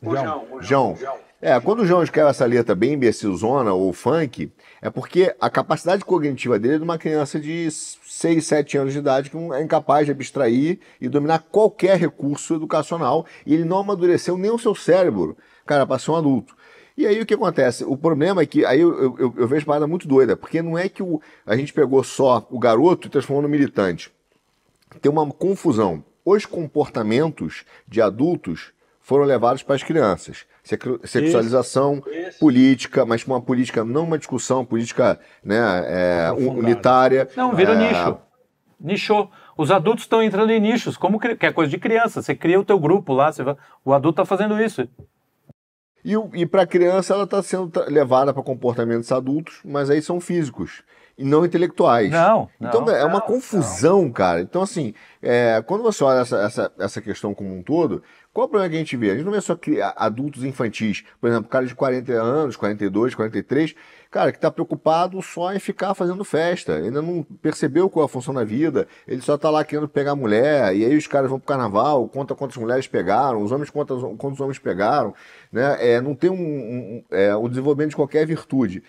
Speaker 3: João.
Speaker 4: João. É, quando o João escreve essa letra bem imbecilzona ou funk, é porque a capacidade cognitiva dele é de uma criança de 6, 7 anos de idade que é incapaz de abstrair e dominar qualquer recurso educacional e ele não amadureceu nem o seu cérebro, cara, para ser um adulto. E aí o que acontece? O problema é que aí eu, eu- eu vejo parada muito doida, porque não é que o, a gente pegou só o garoto e transformou no militante. Tem uma confusão. Os comportamentos de adultos foram levados para as crianças. Sexualização, política, mas uma política, não uma discussão, política né, é, unitária.
Speaker 1: Não, vira
Speaker 4: É,
Speaker 1: nicho. Nichou. Os adultos estão entrando em nichos, como cri- que é coisa de criança. Você cria o teu grupo lá, você vai- o adulto está fazendo isso.
Speaker 4: E, e para a criança, ela está sendo levada para comportamentos adultos, mas aí são físicos e não intelectuais.
Speaker 1: Não,
Speaker 4: Então
Speaker 1: não.
Speaker 4: é uma confusão, cara. Então, assim, é, quando você olha essa, essa, essa questão como um todo, qual o problema que a gente vê? A gente não vê só adultos infantis, por exemplo, cara de 40 anos, 42, 43, cara, que está preocupado só em ficar fazendo festa, ainda não percebeu qual é a função da vida, ele só está lá querendo pegar mulher, e aí os caras vão pro carnaval, conta quantas mulheres pegaram, os homens quantos homens pegaram, né? É, não tem um, um, é, o desenvolvimento de qualquer virtude.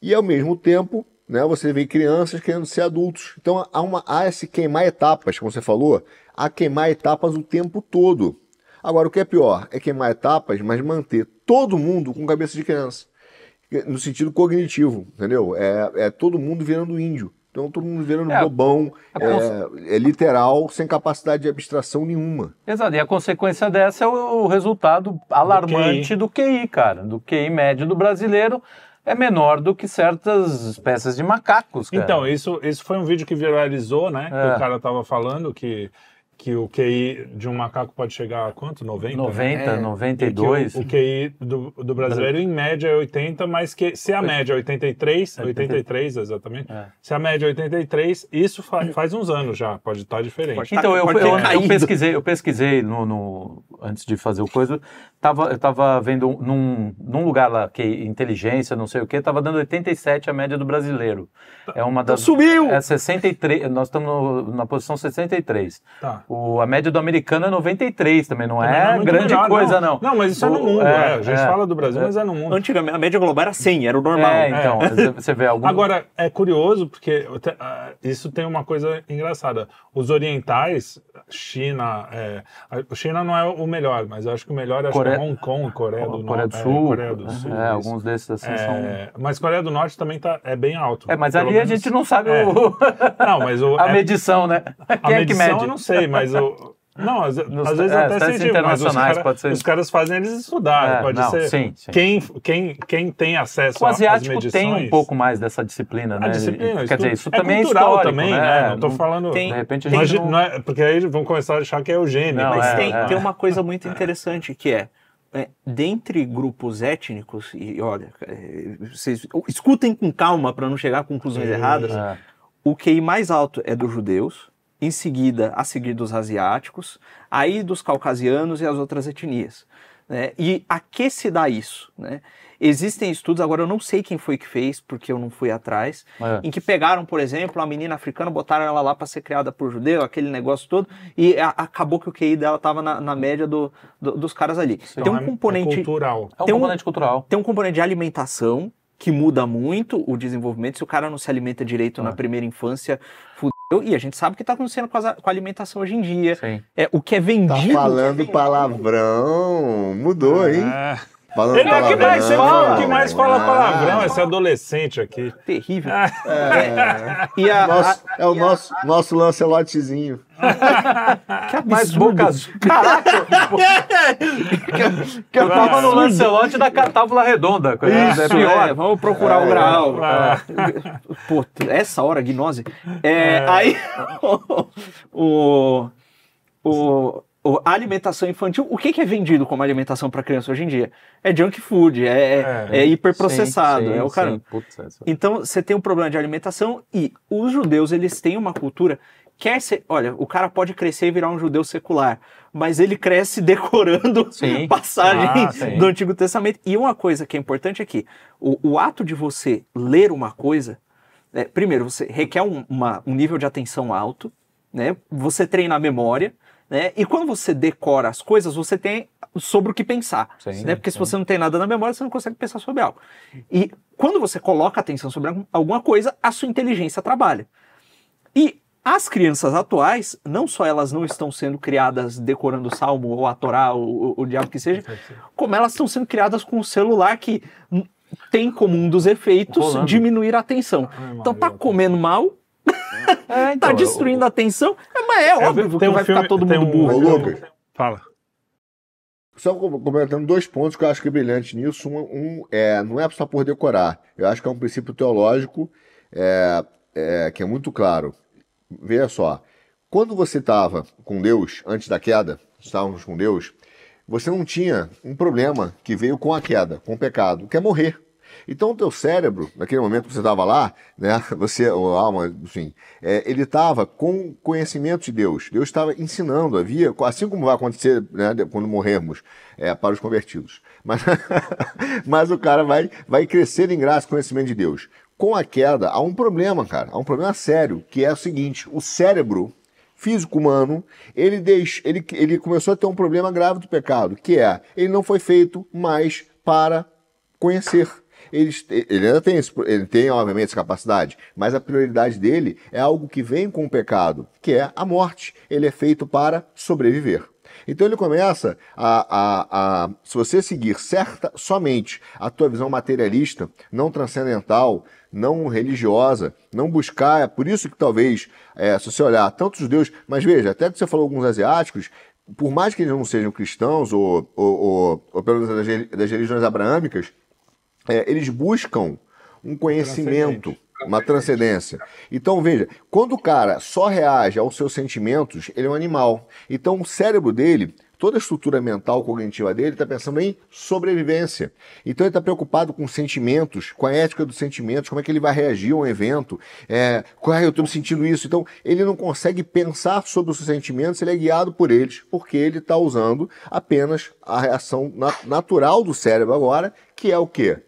Speaker 4: E ao mesmo tempo, né, você vê crianças querendo ser adultos. Então há, uma, há esse queimar etapas, como você falou, há queimar etapas o tempo todo. Agora, o que é pior é queimar etapas, mas manter todo mundo com cabeça de criança. No sentido cognitivo, entendeu? É, é todo mundo virando índio. Então todo mundo virando
Speaker 1: É,
Speaker 4: bobão,
Speaker 1: cons-
Speaker 4: é, é literal, sem capacidade de abstração nenhuma.
Speaker 1: Exato. E a consequência dessa é o, o resultado alarmante do QI. cara. Do QI médio do brasileiro é menor do que certas espécies de macacos, cara.
Speaker 2: Então, isso, isso foi um vídeo que viralizou, né? Que
Speaker 1: É.
Speaker 2: o cara tava falando que, que o QI de um macaco pode chegar a quanto? 90?
Speaker 1: 90,
Speaker 3: É.
Speaker 2: E que
Speaker 1: 92.
Speaker 2: O, o QI do, do brasileiro, em média, é 80, mas que se a média é 83, 83 exatamente,
Speaker 1: É.
Speaker 2: se a média é 83, isso fa- faz uns anos já, pode estar diferente.
Speaker 3: Pode
Speaker 1: Então,
Speaker 3: Tá-
Speaker 1: eu, eu, eu pesquisei, eu pesquisei no, no- antes de fazer o coisa, tava, eu tava vendo num, num lugar lá, que inteligência, não sei o que, tava dando 87 a média do brasileiro. É uma das...
Speaker 3: Subiu!
Speaker 1: É 63, nós estamos no- na posição 63.
Speaker 2: Tá.
Speaker 1: O, a média do americano é 93 também, não
Speaker 2: Também
Speaker 1: é,
Speaker 2: não muito
Speaker 1: grande
Speaker 2: melhor,
Speaker 1: coisa, não.
Speaker 2: Não, mas isso é no
Speaker 1: O-
Speaker 2: mundo.
Speaker 1: é,
Speaker 2: é, A gente
Speaker 1: é.
Speaker 2: fala do Brasil, mas é no mundo.
Speaker 3: Antigamente, a média global era 100, era o normal.
Speaker 1: É, então, você- você vê algum...
Speaker 2: Agora, é curioso porque te- ah, isso tem uma coisa engraçada. Os orientais, China, é, a China não é o melhor, mas eu acho que o melhor é, é
Speaker 1: Coreia-
Speaker 2: Hong Kong, Coreia do
Speaker 1: Coreia do
Speaker 2: Norte.
Speaker 1: Sul,
Speaker 2: É, Coreia do Sul.
Speaker 1: é, alguns desses assim são...
Speaker 2: É, mas Coreia do Norte também tá, é bem alto.
Speaker 1: É, mas ali a
Speaker 2: menos-
Speaker 1: gente não sabe
Speaker 2: é.
Speaker 1: o...
Speaker 2: Não, mas o,
Speaker 1: a
Speaker 2: é-
Speaker 1: medição, né?
Speaker 2: a
Speaker 1: Quem é que
Speaker 2: medição
Speaker 1: mede?
Speaker 2: eu não sei, mas o. Não, às,
Speaker 1: Nos-
Speaker 2: às vezes
Speaker 1: é,
Speaker 2: até os,
Speaker 1: internacionais
Speaker 2: cara-
Speaker 1: ser.
Speaker 2: os caras fazem eles estudarem.
Speaker 1: É,
Speaker 2: pode
Speaker 1: não,
Speaker 2: ser.
Speaker 1: sim, sim.
Speaker 2: Quem, quem, quem tem acesso
Speaker 1: O asiático
Speaker 2: medições.
Speaker 1: tem um pouco mais dessa disciplina, né?
Speaker 2: A disciplina,
Speaker 1: Quer dizer, isso
Speaker 2: é
Speaker 1: também é
Speaker 2: cultural também,
Speaker 1: né?
Speaker 2: né? Não
Speaker 1: Não-
Speaker 2: falando.
Speaker 3: tem-
Speaker 1: De repente a
Speaker 2: Não é
Speaker 1: não...
Speaker 2: é- porque aí vão começar a achar que é eugênio.
Speaker 1: Não,
Speaker 3: Mas
Speaker 1: é,
Speaker 3: tem,
Speaker 1: é.
Speaker 3: tem uma coisa muito interessante que é, é, dentre grupos étnicos, e olha, é, vocês escutem com calma para não chegar a conclusões erradas,
Speaker 1: É.
Speaker 3: o QI mais alto é dos judeus, em seguida, a seguir dos asiáticos, aí dos caucasianos e as outras etnias. né? E a que se dá isso? né? Existem estudos, agora eu não sei quem foi que fez, porque eu não fui atrás,
Speaker 1: É.
Speaker 3: em que pegaram, por exemplo, a menina africana, botaram ela lá para ser criada por judeu, aquele negócio todo, e a- acabou que o QI dela estava na, na média do- do- dos caras ali.
Speaker 2: Então,
Speaker 3: tem um
Speaker 2: é-
Speaker 3: componente
Speaker 2: É cultural.
Speaker 1: É um
Speaker 3: Tem um-
Speaker 1: componente cultural.
Speaker 3: tem um componente de alimentação que muda muito o desenvolvimento. Se o cara não se alimenta direito na
Speaker 1: Ah.
Speaker 3: primeira infância. E a gente sabe o que está acontecendo com, as- com a alimentação hoje em dia.
Speaker 1: Sim.
Speaker 3: É, o que é
Speaker 4: Tá
Speaker 3: vendido.
Speaker 4: falando palavrão. Mudou, hein?
Speaker 2: É.
Speaker 4: Falando
Speaker 2: Ele é o que mais fala, que mais fala
Speaker 4: Ah.
Speaker 2: palavrão, esse adolescente aqui.
Speaker 3: Terrível.
Speaker 4: É,
Speaker 3: E a,
Speaker 4: nosso,
Speaker 3: a-
Speaker 4: é o nosso, nosso Lancelotezinho.
Speaker 3: que
Speaker 1: Mais
Speaker 3: absurdo.
Speaker 1: boca azul. Caraca! que eu tava no Lancelote da Tábua Redonda. coisa-
Speaker 3: Isso,
Speaker 1: é pior.
Speaker 3: é, vamos procurar o grau.
Speaker 2: Ah.
Speaker 3: Pô, essa hora, gnose. É, Aí, o, o, o- a alimentação infantil, o que, que é vendido como alimentação para criança hoje em dia? É junk food, é, é,
Speaker 2: É.
Speaker 3: é hiperprocessado,
Speaker 1: Sim, sim,
Speaker 3: é o cara.
Speaker 1: Putz, essa-
Speaker 3: Então, você tem um problema de alimentação e os judeus, eles têm uma cultura. Quer ser. Olha, o cara pode crescer e virar um judeu secular, mas ele cresce decorando
Speaker 1: Sim.
Speaker 3: passagem
Speaker 2: Ah,
Speaker 3: do Antigo Testamento. E uma coisa que é importante é que o, o ato de você ler uma coisa, né, primeiro, você requer um, uma- um nível de atenção alto, né? Você treina a memória, né? E quando você decora as coisas, você tem sobre o que pensar,
Speaker 1: Sim,
Speaker 3: né? Porque se
Speaker 1: sim.
Speaker 3: você não tem nada na memória, você não consegue pensar sobre algo. E quando você coloca atenção sobre algum- alguma coisa, a sua inteligência trabalha. E as crianças atuais, não só elas não estão sendo criadas decorando o salmo ou a Torá, ou, o- o diabo que seja, como elas estão sendo criadas com um celular que tem como um dos efeitos
Speaker 1: Rolando.
Speaker 3: diminuir a atenção.
Speaker 2: Ai,
Speaker 3: Então tá comendo mal,
Speaker 1: É, então,
Speaker 3: tá destruindo a atenção, é, mas é
Speaker 2: Eu vi-
Speaker 3: óbvio que
Speaker 2: tem um
Speaker 3: vai
Speaker 2: filme-
Speaker 3: ficar todo mundo
Speaker 2: um-
Speaker 3: burro.
Speaker 4: Ô, Lucas.
Speaker 2: Fala.
Speaker 4: Só com- comentando dois pontos que eu acho que é brilhante nisso. Um, um é, não é só por decorar. Eu acho que é um princípio teológico é, é, que é muito claro. Veja só. Quando você estava com Deus, antes da queda, estávamos com Deus, você não tinha um problema que veio com a queda, com o pecado, que é morrer. Então o teu cérebro, naquele momento que você estava lá, né, você, ou alma, enfim, é, ele estava com conhecimento de Deus. Deus estava ensinando, havia, assim como vai acontecer né, quando morrermos é, para os convertidos. Mas, mas o cara vai, vai crescer em graça conhecimento de Deus. Com a queda, há um problema, cara, há um problema sério, que é o seguinte: o cérebro físico humano, ele, deix, ele, ele começou a ter um problema grave do pecado, que é, ele não foi feito mais para conhecer. Ele, ainda tem, ele tem, obviamente, essa capacidade, mas a prioridade dele é algo que vem com o pecado, que é a morte. Ele é feito para sobreviver. Então ele começa a, a, a se você seguir certa somente a tua visão materialista, não transcendental, não religiosa, não buscar, é por isso que talvez, é, se você olhar tantos judeus, mas veja, até que você falou alguns asiáticos, por mais que eles não sejam cristãos ou, ou, ou, ou pelo menos das religiões abraâmicas, é, eles buscam um conhecimento, uma transcendência. Então, veja, quando o cara só reage aos seus sentimentos, ele é um animal. Então, o cérebro dele, toda a estrutura mental cognitiva dele, está pensando em sobrevivência. Então, ele está preocupado com sentimentos, com a ética dos sentimentos, como é que ele vai reagir a um evento, é, ah, eu estou me sentindo isso. Então, ele não consegue pensar sobre os seus sentimentos, ele é guiado por eles, porque ele está usando apenas a reação na- natural do cérebro agora, que é o quê?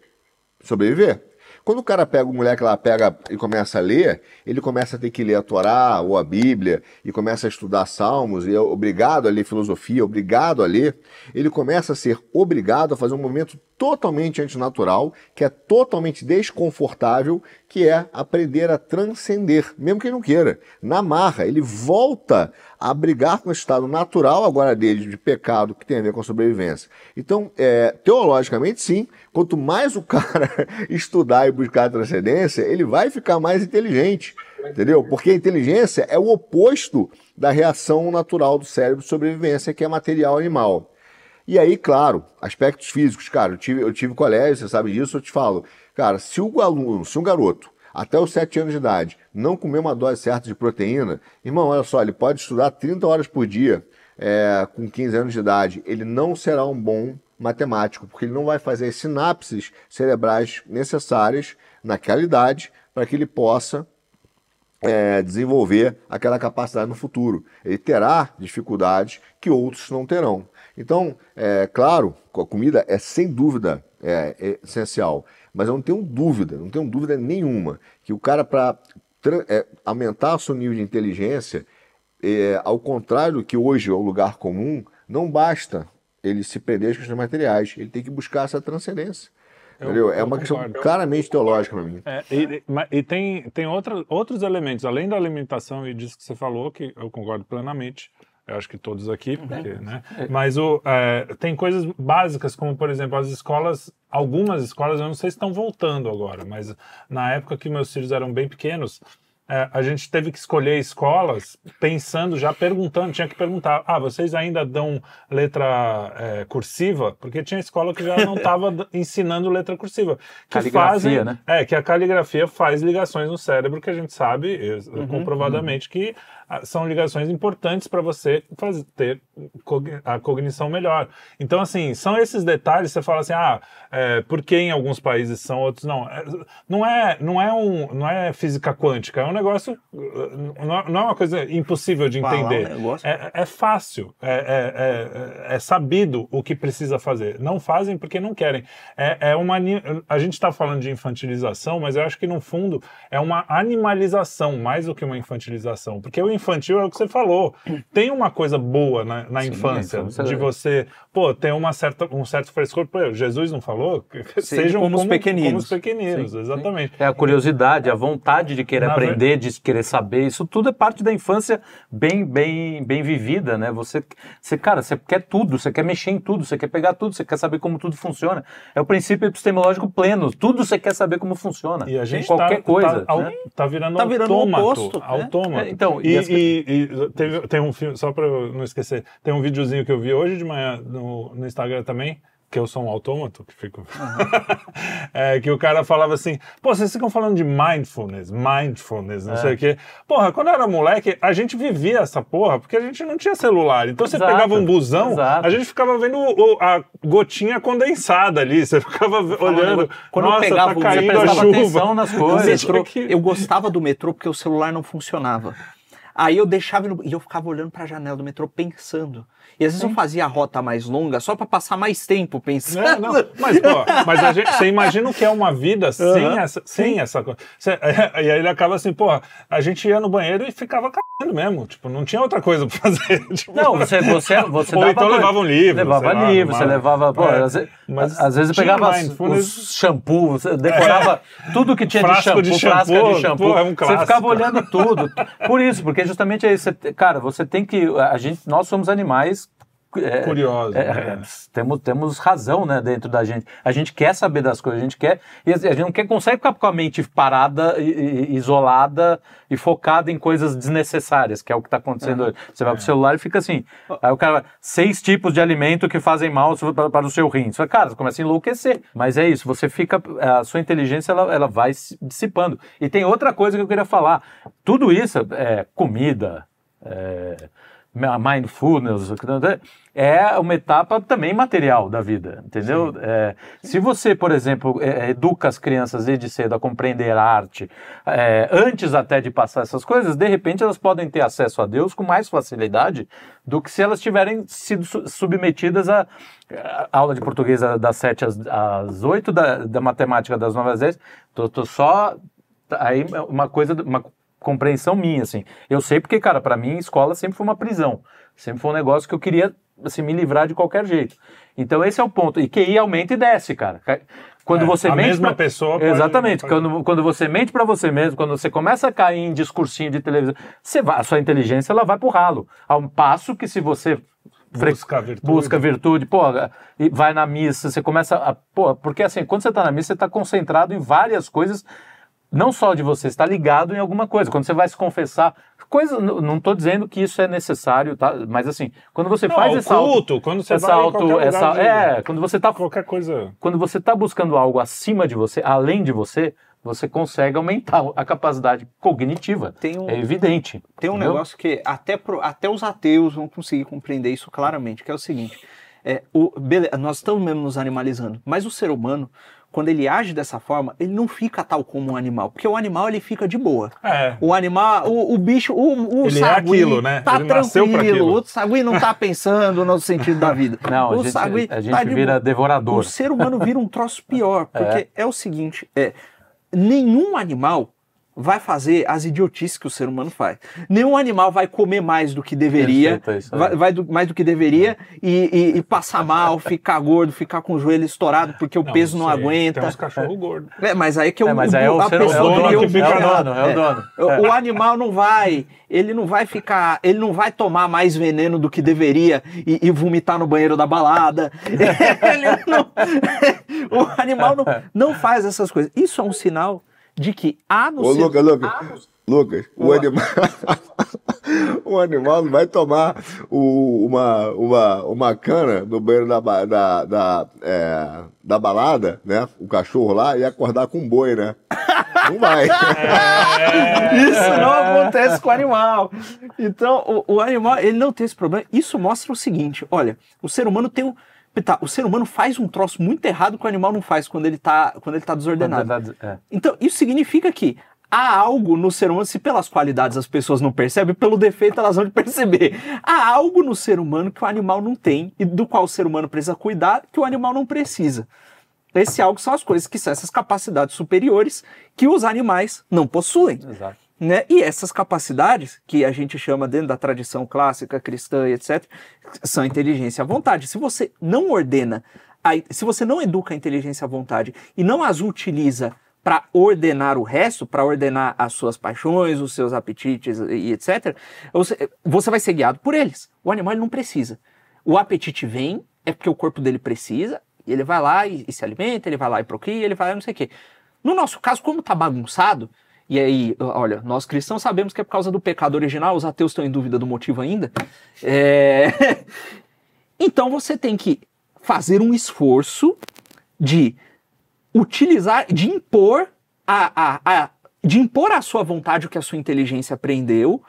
Speaker 4: Sobreviver. Quando o cara pega, o moleque lá pega e começa a ler, ele começa a ter que ler a Torá ou a Bíblia e começa a estudar Salmos e é obrigado a ler filosofia, obrigado a ler. Ele começa a ser obrigado a fazer um movimento totalmente antinatural, que é totalmente desconfortável, que é aprender a transcender, mesmo que ele não queira. Na marra, ele volta a brigar com o estado natural agora dele de pecado que tem a ver com a sobrevivência. Então, é, teologicamente, sim, quanto mais o cara estudar e buscar a transcendência, ele vai ficar mais inteligente. Entendeu? Porque a inteligência é o oposto da reação natural do cérebro de sobrevivência, que é material animal. E aí, claro, aspectos físicos, cara, eu tive, eu tive colégio, você sabe disso, eu te falo. Cara, se o aluno, se um garoto, até os 7 anos de idade, não comer uma dose certa de proteína, irmão, olha só, ele pode estudar 30 horas por dia é, com 15 anos de idade, ele não será um bom matemático, porque ele não vai fazer as sinapses cerebrais necessárias naquela idade para que ele possa é, desenvolver aquela capacidade no futuro. Ele terá dificuldades que outros não terão. Então, é claro, a comida é sem dúvida é, é essencial, mas eu não tenho dúvida, não tenho dúvida nenhuma que o cara para é, aumentar o seu nível de inteligência, é, ao contrário do que hoje é o lugar comum, não basta ele se prender às questões materiais, ele tem que buscar essa transcendência. Eu, entendeu? É uma concordo. questão claramente teológica para mim.
Speaker 2: É, e, e, tem, tem outra, outros elementos, além da alimentação e disso que você falou, que eu concordo plenamente, eu acho que todos aqui, uhum. porque, né? É. Mas o, é, tem coisas básicas, como, por exemplo, as escolas, algumas escolas, eu não sei se estão voltando agora, mas na época que meus filhos eram bem pequenos, é, a gente teve que escolher escolas pensando, já perguntando, tinha que perguntar, ah, vocês ainda dão letra é, cursiva? Porque tinha escola que já não estava ensinando letra cursiva. Que
Speaker 1: caligrafia,
Speaker 2: fazem,
Speaker 1: né?
Speaker 2: É, que a caligrafia faz ligações no cérebro, que a gente sabe uhum, comprovadamente uhum. que são ligações importantes para você fazer, ter a cognição melhor. Então, assim, são esses detalhes, você fala assim, ah, é, por que em alguns países são, outros não. É, não, é, não, é um, não é física quântica, é um negócio, não é uma coisa impossível de entender. É, é, fácil, é, é, é, é, sabido o que precisa fazer. Não fazem porque não querem. É, é uma, a gente está falando de infantilização, mas eu acho que no fundo é uma animalização mais do que uma infantilização, porque o infantil é o que você falou. Tem uma coisa boa na, na Sim, infância, de você, pô, ter uma certa, um certo frescor. Pô, Jesus não falou?
Speaker 3: Sim, Sejam como, como, os pequeninos. Como
Speaker 2: os pequeninos, Sim, exatamente.
Speaker 1: É a curiosidade, a vontade de querer na aprender, ver... de querer saber. Isso tudo é parte da infância bem, bem, bem vivida, né? Você, você, cara, você quer tudo, você quer mexer em tudo, você quer pegar tudo, você quer saber como tudo funciona. É o princípio epistemológico pleno. Tudo você quer saber como funciona.
Speaker 2: E a gente qualquer tá, coisa. Tá, né? tá virando, tá virando autômato. Oposto, né? autômato. É,
Speaker 1: então,
Speaker 2: e, e, e teve, tem um filme, só para não esquecer, tem um videozinho que eu vi hoje de manhã no, no Instagram também, que eu sou um autômato, que fico. Uhum. é, que o cara falava assim: pô, vocês ficam falando de mindfulness, mindfulness, não é. sei o quê. Porra, quando eu era moleque, a gente vivia essa porra porque a gente não tinha celular. Então você Exato. pegava um busão, Exato. a gente ficava vendo o, a gotinha condensada ali, você ficava olhando. Quando Nossa, eu pegava, tá caindo a chuva.
Speaker 3: atenção nas coisas. Metrô, eu gostava do metrô porque o celular não funcionava. Aí eu deixava e eu ficava olhando para a janela do metrô pensando. E às vezes eu fazia a rota mais longa só para passar mais tempo pensando. É, não,
Speaker 2: mas, pô, mas a gente, você imagina o que é uma vida sem uhum. essa, sem essa coisa. É, e aí ele acaba assim, pô, a gente ia no banheiro e ficava cagando mesmo. Tipo, não tinha outra coisa para fazer. Tipo,
Speaker 1: não, você, você, você
Speaker 2: Ou então levava um livro.
Speaker 1: Levava livro, você levava. Pô, é, às, mas às vezes pegava os shampoo, você decorava é. tudo que tinha de shampoo, de shampoo, de shampoo. Pô, é um você ficava olhando tudo. Por isso, porque justamente aí você, cara, você tem que. A gente, nós somos animais
Speaker 2: é, curioso. É,
Speaker 1: né? temos, temos razão né, dentro da gente. A gente quer saber das coisas, a gente quer. E a gente não quer, consegue ficar com a mente parada, e, e, isolada e focada em coisas desnecessárias, que é o que está acontecendo hoje. Você vai pro celular e fica assim. Aí o cara, seis tipos de alimento que fazem mal para, para o seu rim. Você fala, cara, você começa a enlouquecer. Mas é isso, você fica. A sua inteligência ela, ela vai se dissipando. E tem outra coisa que eu queria falar. Tudo isso é comida. É, mindfulness, é uma etapa também material da vida, entendeu? É, se você, por exemplo, é, educa as crianças desde cedo a compreender a arte, é, antes até de passar essas coisas, de repente elas podem ter acesso a Deus com mais facilidade do que se elas tiverem sido su- submetidas a, a aula de português das 7 às, às 8, da, da matemática das 9 às 10. Tô, tô só. Aí uma coisa, uma compreensão minha, assim. Eu sei porque, cara, para mim, escola sempre foi uma prisão. Sempre foi um negócio que eu queria assim, me livrar de qualquer jeito. Então esse é o ponto. E QI aumenta e desce, cara. Quando
Speaker 2: É,
Speaker 1: você
Speaker 2: a
Speaker 1: mente
Speaker 2: mesma
Speaker 1: pra-
Speaker 2: pessoa
Speaker 1: Exatamente.
Speaker 2: pode-
Speaker 1: Quando, quando você mente para você mesmo, quando você começa a cair em discursinho de televisão, você vai, a sua inteligência ela vai pro ralo. Ao passo que se você
Speaker 2: Busca a virtude.
Speaker 1: busca virtude, pô, e vai na missa, você começa a, pô, porque assim, quando você tá na missa, você tá concentrado em várias coisas, não só de você, está ligado em alguma coisa. Quando você vai se confessar, coisa, não tô dizendo que isso é necessário, tá? Mas assim, quando você
Speaker 2: Não,
Speaker 1: faz
Speaker 2: o
Speaker 1: esse auto,
Speaker 2: culto, quando você
Speaker 1: essa
Speaker 2: vai em
Speaker 1: auto, essa,
Speaker 2: de-
Speaker 1: é, quando você tá
Speaker 2: Qualquer coisa.
Speaker 1: quando você está buscando algo acima de você, além de você, você consegue aumentar a capacidade cognitiva.
Speaker 3: Tem um-
Speaker 1: É evidente.
Speaker 3: Tem um
Speaker 1: entendeu?
Speaker 3: negócio que até, pro- até os ateus vão conseguir compreender isso claramente, que é o seguinte: é, o, bele- nós estamos mesmo nos animalizando, mas o ser humano, quando ele age dessa forma, ele não fica tal como um animal, porque o animal ele fica de boa.
Speaker 2: É.
Speaker 3: O animal, o, o bicho, o, o
Speaker 2: Ele é
Speaker 3: sagui
Speaker 2: aquilo, né?
Speaker 3: tá
Speaker 2: Ele
Speaker 3: tranquilo,
Speaker 2: aquilo.
Speaker 3: o sagui não tá pensando no sentido da vida.
Speaker 1: Não, a
Speaker 3: o
Speaker 1: gente,
Speaker 3: sagui
Speaker 1: a gente
Speaker 3: tá de
Speaker 1: vira
Speaker 3: boa.
Speaker 1: devorador.
Speaker 3: O ser humano vira um troço pior, porque é, o seguinte, é, nenhum animal vai fazer as idiotices que o ser humano faz. Nenhum animal vai comer mais do que deveria,
Speaker 1: Perfeito, é
Speaker 3: vai, vai do- mais do que deveria e, e- e passar mal, ficar gordo, ficar com o joelho estourado porque o peso não
Speaker 2: sei,
Speaker 3: aguenta.
Speaker 2: Tem uns cachorros gordos.
Speaker 3: É, mas aí que é o,
Speaker 1: É, mas aí é o,
Speaker 3: a
Speaker 1: ser,
Speaker 3: pessoa
Speaker 1: é o dono que
Speaker 3: o
Speaker 1: fica
Speaker 3: bicho errado.
Speaker 1: dono, é o dono.
Speaker 3: o,
Speaker 1: É.
Speaker 3: o animal não vai, ele não vai ficar, ele não vai tomar mais veneno do que deveria e, e vomitar no banheiro da balada. Ele não- o animal não, não faz essas coisas. Isso é um sinal de que há no
Speaker 4: Ô,
Speaker 3: ser-
Speaker 4: Lucas, Lucas, Lucas, o animal, o animal não vai tomar o- uma, uma, uma cana no banheiro da, da, da, é, da balada, né? O cachorro lá, e acordar com um boi, né? Não vai.
Speaker 3: Isso não acontece com o animal. Então, o, o animal, ele não tem esse problema. Isso mostra o seguinte: olha, o ser humano tem um. Tá, o ser humano faz um troço muito errado que o animal não faz quando ele tá, quando ele tá desordenado.
Speaker 1: É.
Speaker 3: Então, isso significa que há algo no ser humano, se pelas qualidades as pessoas não percebem, pelo defeito elas vão de perceber. Há algo no ser humano que o animal não tem e do qual o ser humano precisa cuidar que o animal não precisa. Esse algo são as coisas que são essas capacidades superiores que os animais não possuem.
Speaker 1: Exato.
Speaker 3: Né? E essas capacidades, que a gente chama dentro da tradição clássica, cristã etc., são inteligência à vontade. Se você não ordena, a- se você não educa a inteligência à vontade e não as utiliza para ordenar o resto, para ordenar as suas paixões, os seus apetites e etc., você, você vai ser guiado por eles. O animal não precisa. O apetite vem, é porque o corpo dele precisa, e ele vai lá e, e se alimenta, ele vai lá e procria, ele vai lá e não sei o quê. No nosso caso, como tá bagunçado, e aí, olha, nós cristãos sabemos que é por causa do pecado original, os ateus estão em dúvida do motivo ainda. É... então você tem que fazer um esforço de utilizar, de impor a, a, a- de impor à sua vontade o que a sua inteligência aprendeu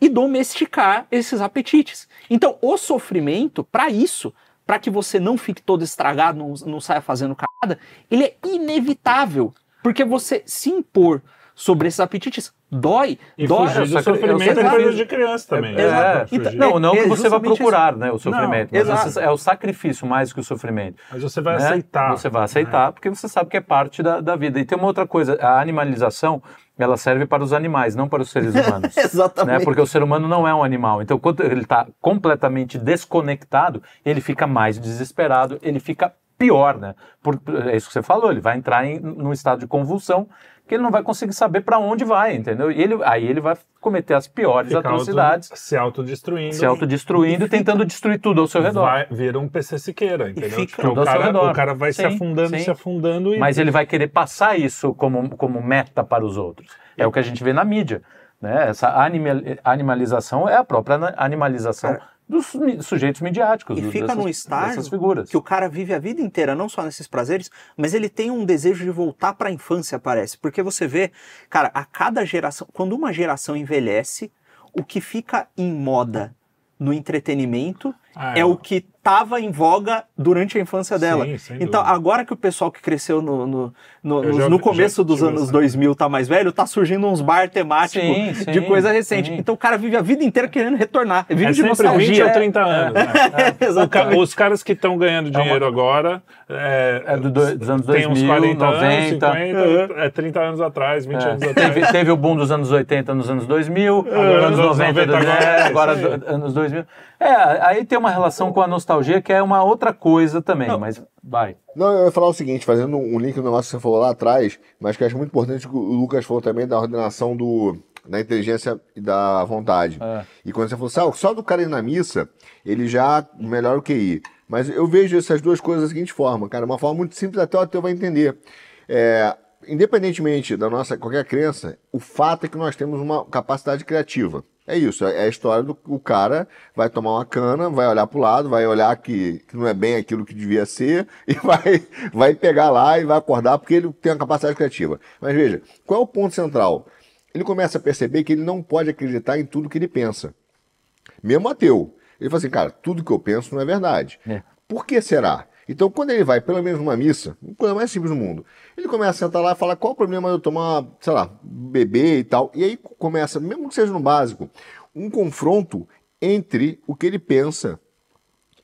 Speaker 3: e domesticar esses apetites. Então, o sofrimento, para isso, para que você não fique todo estragado, não, não saia fazendo cagada, ele é inevitável. Porque você se impor sobre esses apetites dói.
Speaker 2: E
Speaker 3: dói.
Speaker 2: fugir do sofrimento é coisa de criança também.
Speaker 1: É,
Speaker 2: né?
Speaker 1: é.
Speaker 3: Então,
Speaker 1: Não, não
Speaker 3: É,
Speaker 1: que você vai procurar né, o sofrimento, mas
Speaker 3: exato.
Speaker 1: você- é o sacrifício mais que o sofrimento.
Speaker 2: Mas você vai
Speaker 1: né?
Speaker 2: aceitar.
Speaker 1: Você vai aceitar, porque você sabe que é parte da, da vida. E tem uma outra coisa, a animalização, ela serve para os animais, não para os seres humanos.
Speaker 3: Exatamente.
Speaker 1: né? Porque o ser humano não é um animal. Então, quando ele está completamente desconectado, ele fica mais desesperado, ele fica pior, né? Por, é isso que você falou, ele vai entrar em, num estado de convulsão que ele não vai conseguir saber para onde vai, entendeu? E ele, aí ele vai cometer as piores
Speaker 2: Fica
Speaker 1: atrocidades,
Speaker 2: auto- se autodestruindo.
Speaker 1: se autodestruindo e tentando destruir tudo ao seu redor.
Speaker 2: Vai, vira um PC Siqueira, entendeu?
Speaker 3: fica
Speaker 2: Porque
Speaker 1: tudo
Speaker 2: o, cara, o cara vai se
Speaker 1: Sim,
Speaker 2: afundando,
Speaker 1: sim.
Speaker 2: se afundando e.
Speaker 1: Mas ele vai querer passar isso como, como meta para os outros. É o que a gente vê na mídia. Né? Essa animal- animalização é a própria animalização
Speaker 3: É.
Speaker 1: dos sujeitos midiáticos,
Speaker 3: E
Speaker 1: dos-
Speaker 3: fica
Speaker 1: dessas,
Speaker 3: num estágio
Speaker 1: dessas figuras.
Speaker 3: que o cara vive a vida inteira, não só nesses prazeres, mas ele tem um desejo de voltar para a infância, parece. Porque você vê, cara, a cada geração, quando uma geração envelhece, o que fica em moda no entretenimento
Speaker 2: Ah,
Speaker 3: é o que estava em voga durante a infância dela.
Speaker 2: Sim, sem
Speaker 3: então,
Speaker 2: dúvida.
Speaker 3: agora que o pessoal que cresceu no, no, no,
Speaker 2: já-
Speaker 3: no
Speaker 2: já
Speaker 3: começo dos anos
Speaker 2: essa-
Speaker 3: 2000 tá mais velho, tá surgindo uns bar temáticos
Speaker 1: Sim,
Speaker 3: de
Speaker 1: sim,
Speaker 3: coisa recente.
Speaker 1: sim.
Speaker 3: Então o cara vive a vida inteira querendo retornar. Vive
Speaker 2: É
Speaker 3: de
Speaker 2: sempre 20
Speaker 3: nostalgia.
Speaker 2: ou 30 anos. Né? Ca-
Speaker 3: Exatamente.
Speaker 2: os caras que estão ganhando dinheiro agora. É,
Speaker 1: É do do- dos anos
Speaker 2: tem uns
Speaker 1: 2000,
Speaker 2: 40
Speaker 1: 90.
Speaker 2: anos, 50, é 30 anos atrás, 20
Speaker 1: É,
Speaker 2: anos atrás.
Speaker 1: teve, teve o boom dos anos 80 nos anos 2000,
Speaker 2: Agora
Speaker 1: anos
Speaker 2: nos anos
Speaker 1: 90,
Speaker 2: 90
Speaker 1: é,
Speaker 2: agora,
Speaker 1: agora
Speaker 2: é
Speaker 1: anos 2000. É, aí tem uma relação com a nostalgia que é uma outra coisa também, mas vai.
Speaker 4: Não, eu ia falar o seguinte, fazendo um link no negócio que você falou lá atrás, mas que eu acho muito importante que o Lucas falou também da ordenação do, da inteligência e da vontade.
Speaker 1: É.
Speaker 4: E quando você falou assim, ah, só do cara ir na missa, ele já melhora o QI. Mas eu vejo essas duas coisas da seguinte forma, cara, uma forma muito simples, até o ateu vai entender. É, independentemente da nossa qualquer crença, o fato é que nós temos uma capacidade criativa. É isso, é a história do o cara vai tomar uma cana, vai olhar para o lado, vai olhar que, que não é bem aquilo que devia ser e vai, vai pegar lá e vai acordar porque ele tem uma capacidade criativa. Mas veja, qual é o ponto central? Ele começa a perceber que ele não pode acreditar em tudo que ele pensa. Mesmo ateu. Ele fala assim, cara, tudo que eu penso não é verdade.
Speaker 1: É.
Speaker 4: Por que será? Então, quando ele vai, pelo menos numa missa, coisa mais simples do mundo, ele começa a sentar lá e fala qual o problema de eu tomar, sei lá, beber e tal. E aí começa, mesmo que seja no básico, um confronto entre o que ele pensa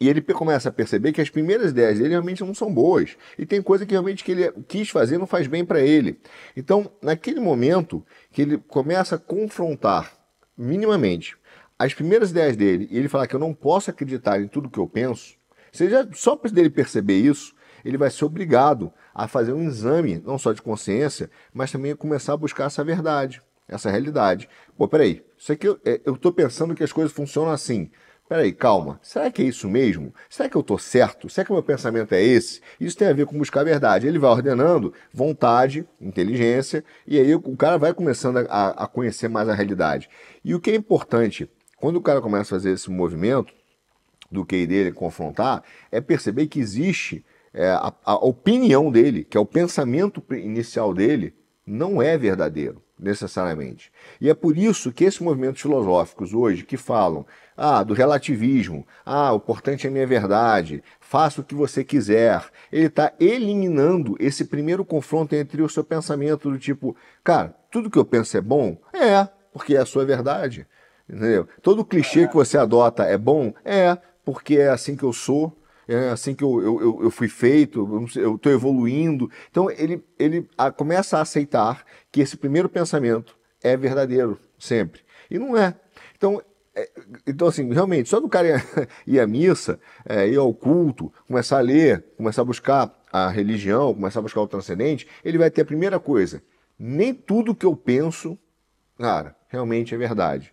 Speaker 4: e ele começa a perceber que as primeiras ideias dele realmente não são boas. E tem coisa que realmente que ele quis fazer não faz bem para ele. Então, naquele momento que ele começa a confrontar minimamente as primeiras ideias dele e ele falar que eu não posso acreditar em tudo que eu penso, seja só para dele perceber isso, ele vai ser obrigado a fazer um exame, não só de consciência, mas também a começar a buscar essa verdade, essa realidade. Pô, peraí, isso aqui eu, é, tô pensando que as coisas funcionam assim. Peraí, calma. Será que é isso mesmo? Será que eu tô certo? Será que o meu pensamento é esse? Isso tem a ver com buscar a verdade. Ele vai ordenando vontade, inteligência, e aí o cara vai começando a, a conhecer mais a realidade. E o que é importante, quando o cara começa a fazer esse movimento, do QI dele confrontar, é perceber que existe é, a, a opinião dele, que é o pensamento inicial dele, não é verdadeiro, necessariamente. E é por isso que esses movimentos filosóficos hoje que falam ah, do relativismo, ah, o importante é a minha verdade, faça o que você quiser, ele está eliminando esse primeiro confronto entre o seu pensamento do tipo, cara, tudo que eu penso é bom? É, porque é a sua verdade. Entendeu? Todo clichê que você adota é bom? É, porque é assim que eu sou, é assim que eu, eu, eu- fui feito, eu estou evoluindo. Então ele, ele a- começa a aceitar que esse primeiro pensamento é verdadeiro, sempre. E não é. Então, é, então assim, realmente, só do cara ir, ir à missa, é, ir ao culto, começar a ler, começar a buscar a religião, começar a buscar o transcendente, ele vai ter a primeira coisa. Nem tudo que eu penso, cara, realmente é verdade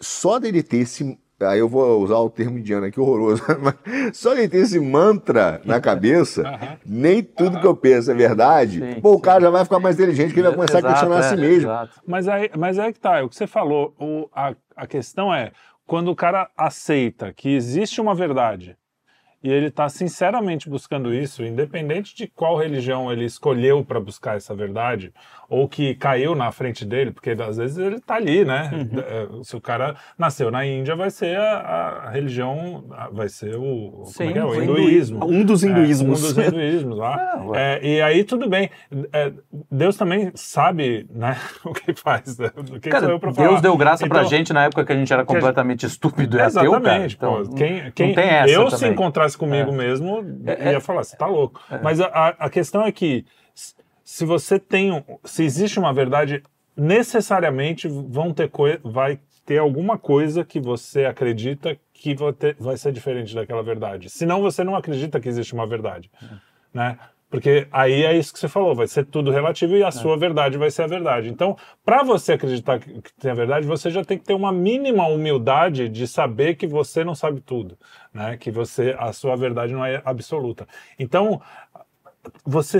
Speaker 4: só dele ter esse. Aí eu vou usar o termo indiano aqui horroroso, mas só dele ter esse mantra na cabeça, nem tudo que eu penso é verdade.
Speaker 1: Sim,
Speaker 4: pô, o
Speaker 1: sim.
Speaker 4: cara já vai ficar mais inteligente, que ele vai começar a
Speaker 1: Exato,
Speaker 4: questionar a si
Speaker 1: é,
Speaker 4: mesmo.
Speaker 1: exato.
Speaker 2: Mas aí, mas aí que tá, é o que você falou, o, a, a questão é, quando o cara aceita que existe uma verdade e ele está sinceramente buscando isso, independente de qual religião ele escolheu para buscar essa verdade, ou que caiu na frente dele, porque às vezes ele está ali, né?
Speaker 1: Uhum.
Speaker 2: Eh, Se o cara nasceu na Índia, vai ser a, a religião, vai ser o, como é é? o
Speaker 1: Sim,
Speaker 2: hinduísmo.
Speaker 3: Um dos
Speaker 2: É,
Speaker 3: hinduísmos.
Speaker 2: um dos hinduísmos lá.
Speaker 1: É.
Speaker 2: É, e aí tudo bem. É, Deus também sabe né, o que faz. né? Quem
Speaker 1: Cara,
Speaker 2: pra
Speaker 1: Deus
Speaker 2: falar?
Speaker 1: deu graça pra
Speaker 2: Então,
Speaker 1: gente na época que a gente era
Speaker 2: a gente-
Speaker 1: completamente estúpido e ateu, cara.
Speaker 2: Exatamente.
Speaker 1: Então,
Speaker 2: pô, quem, quem,
Speaker 1: tem essa
Speaker 2: eu, se
Speaker 1: também.
Speaker 2: Comigo
Speaker 1: É.
Speaker 2: mesmo,
Speaker 1: É,
Speaker 2: ia falar, você tá louco. Mas a, a- questão é que se você tem. Se existe uma verdade, necessariamente vão ter vai ter alguma coisa que você acredita que vai, ter- vai ser diferente daquela verdade. Senão você não acredita que existe uma verdade. Né? Porque aí é isso que você falou, vai ser tudo relativo e a sua verdade vai ser a verdade. Então, para você acreditar que, tem a verdade, você já tem que ter uma mínima humildade de saber que você não sabe tudo, né? Que você a sua verdade não é absoluta. Então, você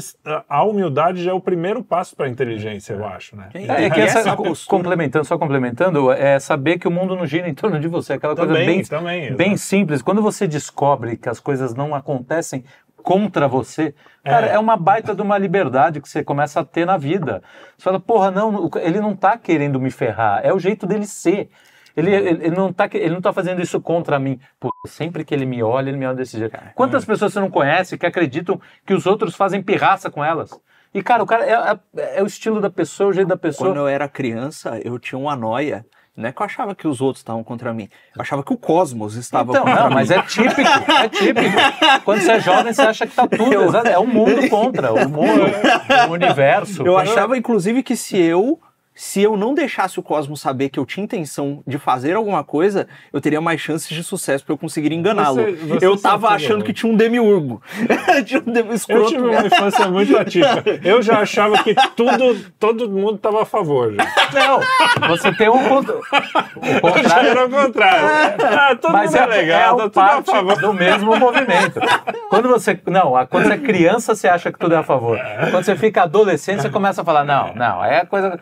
Speaker 2: a humildade já é o primeiro passo para a inteligência, eu acho, né?
Speaker 1: É, é que essa,
Speaker 3: essa postura-
Speaker 1: complementando, só complementando, é saber que o mundo não gira em torno de você. Aquela coisa
Speaker 2: Também,
Speaker 1: bem,
Speaker 2: também,
Speaker 1: bem simples. Quando você descobre que as coisas não acontecem contra você, cara,
Speaker 2: É.
Speaker 1: é. uma baita de uma liberdade que você começa a ter na vida. Você fala, porra, não, ele não tá querendo me ferrar, é o jeito dele ser. Ele, ele, ele não tá, ele não tá fazendo isso contra mim. Pô, sempre que ele me olha, ele me olha desse jeito. Quantas pessoas você não conhece que acreditam que os outros fazem pirraça com elas? E, cara, o cara é, é- é o estilo da pessoa, o jeito da pessoa.
Speaker 3: Quando eu era criança, eu tinha uma noia. Não é que eu achava que os outros estavam contra mim. Eu achava que o cosmos estava
Speaker 1: Então,
Speaker 3: contra
Speaker 1: não,
Speaker 3: mim.
Speaker 1: mas é típico, é típico. Quando você é jovem, você acha que tá tudo.
Speaker 3: Eu-
Speaker 1: É o mundo contra, o mundo, o universo.
Speaker 3: Eu achava, inclusive, que se eu. Se eu não deixasse o Cosmos saber que eu tinha intenção de fazer alguma coisa, eu teria mais chances de sucesso para eu conseguir enganá-lo. Eu tava
Speaker 2: tudo,
Speaker 3: achando que tinha um demiurgo. tinha um demi
Speaker 2: Eu tive uma infância muito atípica. Eu já achava que tudo, todo mundo estava a favor. Já.
Speaker 1: Não, você tem um contra- o contrário.
Speaker 2: era o contrário. Ah, todo
Speaker 1: Mas
Speaker 2: mundo é,
Speaker 1: é,
Speaker 2: legal,
Speaker 1: é
Speaker 2: tá tudo a
Speaker 1: parte
Speaker 2: favor.
Speaker 1: do mesmo movimento. Quando você. Não, a- quando você é criança, você acha que tudo é a favor. Quando você fica adolescente, você começa a falar: não, não, é coisa.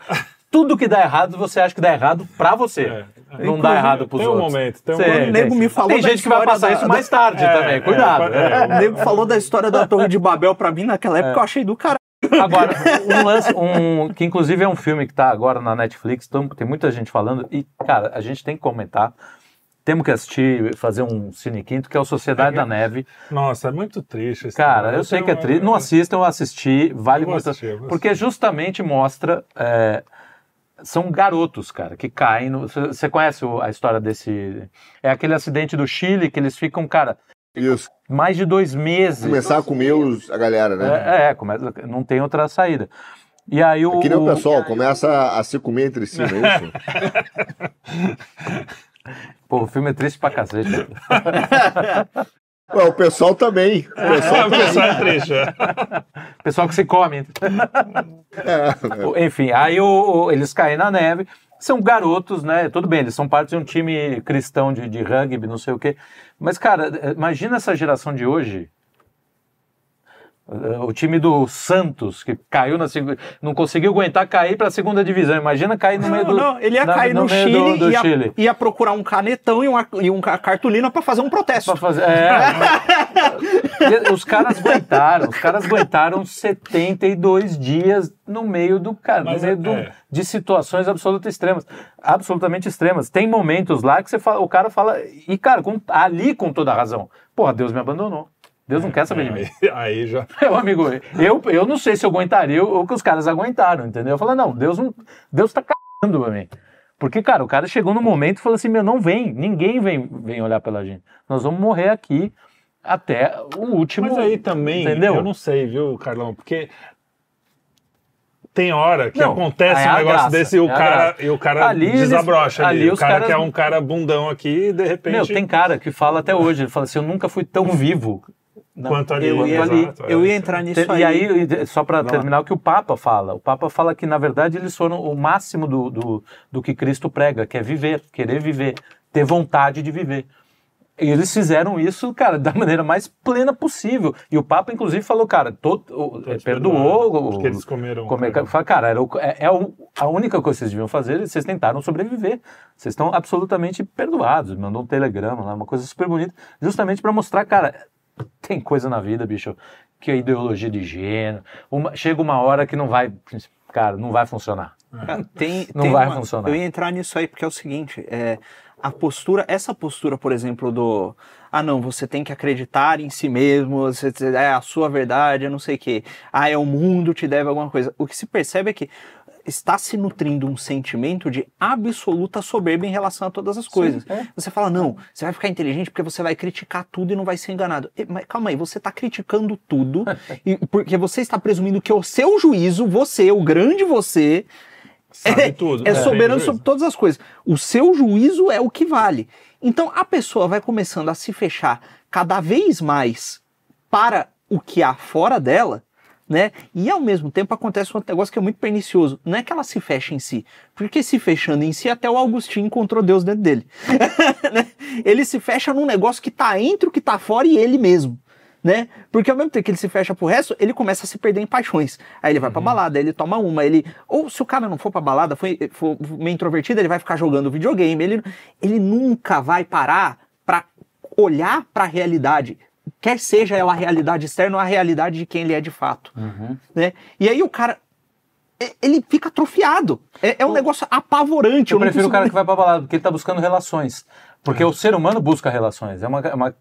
Speaker 1: Tudo que dá errado, você acha que dá errado pra você. Não dá errado pros
Speaker 2: tem um
Speaker 1: outros.
Speaker 2: momento, tem um
Speaker 1: Sei,
Speaker 2: momento.
Speaker 3: O nego
Speaker 1: tem.
Speaker 3: me falou
Speaker 1: Tem
Speaker 3: da
Speaker 1: gente que vai passar
Speaker 3: da-
Speaker 1: isso mais tarde
Speaker 2: É,
Speaker 1: também.
Speaker 2: é,
Speaker 1: Cuidado.
Speaker 2: é,
Speaker 1: é.
Speaker 3: O nego falou da história da Torre de Babel pra mim naquela época, eu achei do cara.
Speaker 1: Agora, um lance, um, que inclusive é um filme que tá agora na Netflix, então tem muita gente falando, e, cara, a gente tem que comentar. Temos que assistir, fazer um Cine Quinto, que é o Sociedade da Neve.
Speaker 2: Nossa, é muito triste. esse
Speaker 1: Cara, eu sei que é triste. Não assistam, eu assisti, vale
Speaker 2: Eu
Speaker 1: muito.
Speaker 2: assistir,
Speaker 1: porque justamente mostra. é, são garotos, cara, que caem. no- Você conhece a história desse. É aquele acidente do Chile que eles ficam, cara,
Speaker 4: Isso.
Speaker 1: mais de dois meses.
Speaker 4: Começar a comer os, a galera, né?
Speaker 1: É, é, começa, não tem outra saída. E aí o.
Speaker 4: Que nem o pessoal, começa a se comer entre si, não é isso?
Speaker 1: Pô, o filme é triste pra cacete.
Speaker 4: Ué, o pessoal também. O pessoal
Speaker 2: Ah, o pessoal é triste. é.
Speaker 1: Pessoal que se come.
Speaker 4: É,
Speaker 1: Enfim, aí o- o- eles caem na neve. São garotos, né? Tudo bem, eles são parte de um time cristão de, de rugby, não sei o quê. Mas, cara, imagina essa geração de hoje. O time do Santos, que caiu na segunda. Não conseguiu aguentar cair para a segunda divisão. Imagina cair no meio
Speaker 3: Não,
Speaker 1: do.
Speaker 3: não, ele ia
Speaker 1: na-
Speaker 3: cair no,
Speaker 1: meio
Speaker 3: Chile,
Speaker 1: do, do
Speaker 3: e ia,
Speaker 1: Chile.
Speaker 3: ia procurar um canetão e uma, e uma cartolina pra fazer um protesto.
Speaker 1: Pra fazer, é, mas- os caras aguentaram, os caras aguentaram 72 dias no meio do cara, no meio
Speaker 2: é-
Speaker 1: do-
Speaker 2: é.
Speaker 1: de situações absolutamente extremas, absolutamente extremas. Tem momentos lá que você fala, o cara fala e cara, com- ali com toda a razão. Porra, Deus me abandonou. Deus não quer saber de mim.
Speaker 2: Aí, aí já.
Speaker 1: Meu amigo, eu, eu não sei se eu aguentaria o que os caras aguentaram, entendeu? Eu falei, não, Deus não, Deus tá cagando pra mim. Porque, cara, o cara chegou no momento e falou assim, meu, não vem, ninguém vem, vem olhar pela gente. Nós vamos morrer aqui até o último.
Speaker 2: Mas aí também,
Speaker 1: entendeu?
Speaker 2: eu não sei, viu, Carlão? Porque tem hora que
Speaker 1: Não,
Speaker 2: acontece
Speaker 1: é
Speaker 2: um
Speaker 1: a
Speaker 2: negócio
Speaker 1: graça,
Speaker 2: desse e o
Speaker 1: é
Speaker 2: cara, e o cara
Speaker 1: Ali
Speaker 2: desabrocha ali.
Speaker 1: ali
Speaker 2: O cara
Speaker 1: caras-
Speaker 2: que é um cara bundão aqui e de repente.
Speaker 1: Meu, tem cara que fala até hoje, ele fala assim, eu nunca fui tão vivo. Não,
Speaker 2: Quanto ali,
Speaker 3: Eu ia,
Speaker 2: exato,
Speaker 3: ali,
Speaker 2: é.
Speaker 3: eu ia entrar nisso aí.
Speaker 1: E aí, só para terminar, o que o Papa fala. O Papa fala que, na verdade, eles foram o máximo do, do, do que Cristo prega, que é viver, querer viver, ter vontade de viver. E eles fizeram isso, cara, da maneira mais plena possível. E o Papa, inclusive, falou, cara, todo, o-
Speaker 2: Todos
Speaker 1: perdoou.
Speaker 2: Porque eles comeram.
Speaker 1: Comer,
Speaker 2: cara.
Speaker 1: fala, cara, era o- é, é o- a única coisa que vocês deviam fazer, vocês tentaram sobreviver. Vocês estão absolutamente perdoados. Mandou um telegrama lá, uma coisa super bonita, justamente para mostrar, cara, tem coisa na vida, bicho, que é ideologia de gênero. Uma- chega uma hora que não vai, cara, não vai funcionar.
Speaker 3: Cara, Tem,
Speaker 1: Não
Speaker 3: tem
Speaker 1: vai
Speaker 3: uma-
Speaker 1: funcionar.
Speaker 3: Eu ia entrar nisso aí porque é o seguinte, é, a postura, essa postura, por exemplo, do ah não, você tem que acreditar em si mesmo, você, é a sua verdade, eu não sei o quê. Ah, é o mundo te deve alguma coisa. O que se percebe é que está se nutrindo um sentimento de absoluta soberba em relação a todas as coisas.
Speaker 1: é.
Speaker 3: Você fala, não, você vai ficar inteligente porque você vai criticar tudo e não vai ser enganado. E, Mas calma aí, você está criticando tudo e, porque você está presumindo que o seu juízo, você, o grande você,
Speaker 2: Sabe tudo.
Speaker 3: é
Speaker 2: né?
Speaker 3: soberano sobre todas as coisas. O seu juízo é o que vale. Então a pessoa vai começando a se fechar cada vez mais para o que há fora dela, né? E ao mesmo tempo acontece um negócio que é muito pernicioso. Não é que ela se fecha em si, porque se fechando em si, até o Agostinho encontrou Deus dentro dele. Né? ele se fecha num negócio que tá entre o que tá fora e ele mesmo. Né? Porque ao mesmo tempo que ele se fecha pro resto, ele começa a se perder em paixões. Aí ele vai pra balada, ele toma uma, ele. Ou se o cara não for pra balada, foi, for meio introvertido, ele vai ficar jogando videogame. Ele, ele nunca vai parar pra olhar pra realidade. Quer seja ela a realidade externa ou a realidade de quem ele é de fato. Né? E aí o cara é- ele fica atrofiado. É, é um negócio apavorante.
Speaker 1: Eu
Speaker 3: não
Speaker 1: prefiro o cara que vai pra balada, porque ele tá buscando relações. Porque o ser humano busca relações. É uma, é uma.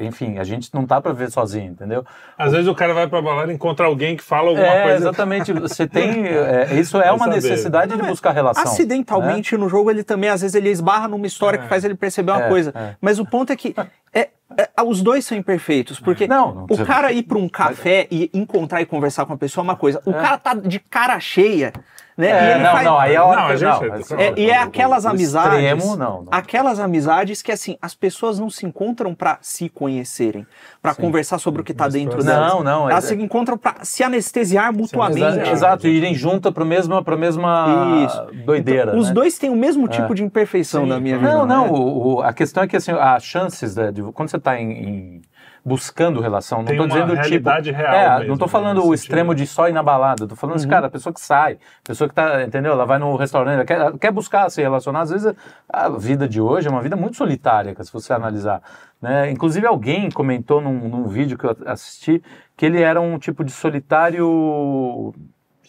Speaker 1: Enfim, a gente não tá pra ver sozinho, entendeu?
Speaker 2: Às vezes o cara vai pra balada e encontra alguém que fala alguma
Speaker 1: É,
Speaker 2: coisa.
Speaker 1: exatamente. Você tem. é, isso é
Speaker 2: Vai
Speaker 1: uma
Speaker 2: saber.
Speaker 1: necessidade de buscar relação. né?
Speaker 3: Acidentalmente no jogo ele também, às vezes, ele esbarra numa história que faz ele perceber uma
Speaker 1: É,
Speaker 3: coisa.
Speaker 1: é.
Speaker 3: Mas o ponto é que é- é- os dois são imperfeitos. Porque
Speaker 1: Não, não
Speaker 3: o cara ir pra um café e encontrar e conversar com a pessoa é uma coisa. O cara tá de cara cheia, né?
Speaker 1: É,
Speaker 3: e ele
Speaker 1: não,
Speaker 3: faz-
Speaker 1: não, aí é
Speaker 2: Não,
Speaker 1: hora
Speaker 2: a
Speaker 1: que-
Speaker 2: gente-
Speaker 1: não, mas-
Speaker 3: É, e é aquelas amizades.
Speaker 1: Extremo, não, não.
Speaker 3: Aquelas amizades que, assim, as pessoas não se encontram pra se conhecerem, pra conversar sobre o que tá dentro
Speaker 2: Não,
Speaker 3: delas.
Speaker 1: não, é-
Speaker 3: Elas se encontram pra se anestesiar mutuamente.
Speaker 2: anestesiar.
Speaker 1: Exato, e irem junto pra mesma, pra mesma
Speaker 3: Isso.
Speaker 1: doideira.
Speaker 3: Os
Speaker 1: né?
Speaker 3: dois têm o mesmo tipo de imperfeição
Speaker 2: Sim.
Speaker 3: na minha visão.
Speaker 1: Não, não,
Speaker 3: né?
Speaker 1: o- o- a questão é que assim, as chances né, de, quando você está em, em- buscando relação, não
Speaker 2: uma
Speaker 1: dizendo
Speaker 2: realidade
Speaker 1: tipo,
Speaker 2: real
Speaker 1: é,
Speaker 2: mesmo,
Speaker 1: não tô
Speaker 2: né,
Speaker 1: falando o extremo de só ir na balada, tô falando assim, cara, a pessoa que sai, a pessoa que tá, entendeu? Ela vai no restaurante, ela quer, ela quer buscar se relacionar, às vezes a vida de hoje é uma vida muito solitária, se você analisar, né? Inclusive alguém comentou num, num vídeo que eu assisti que ele era um tipo de solitário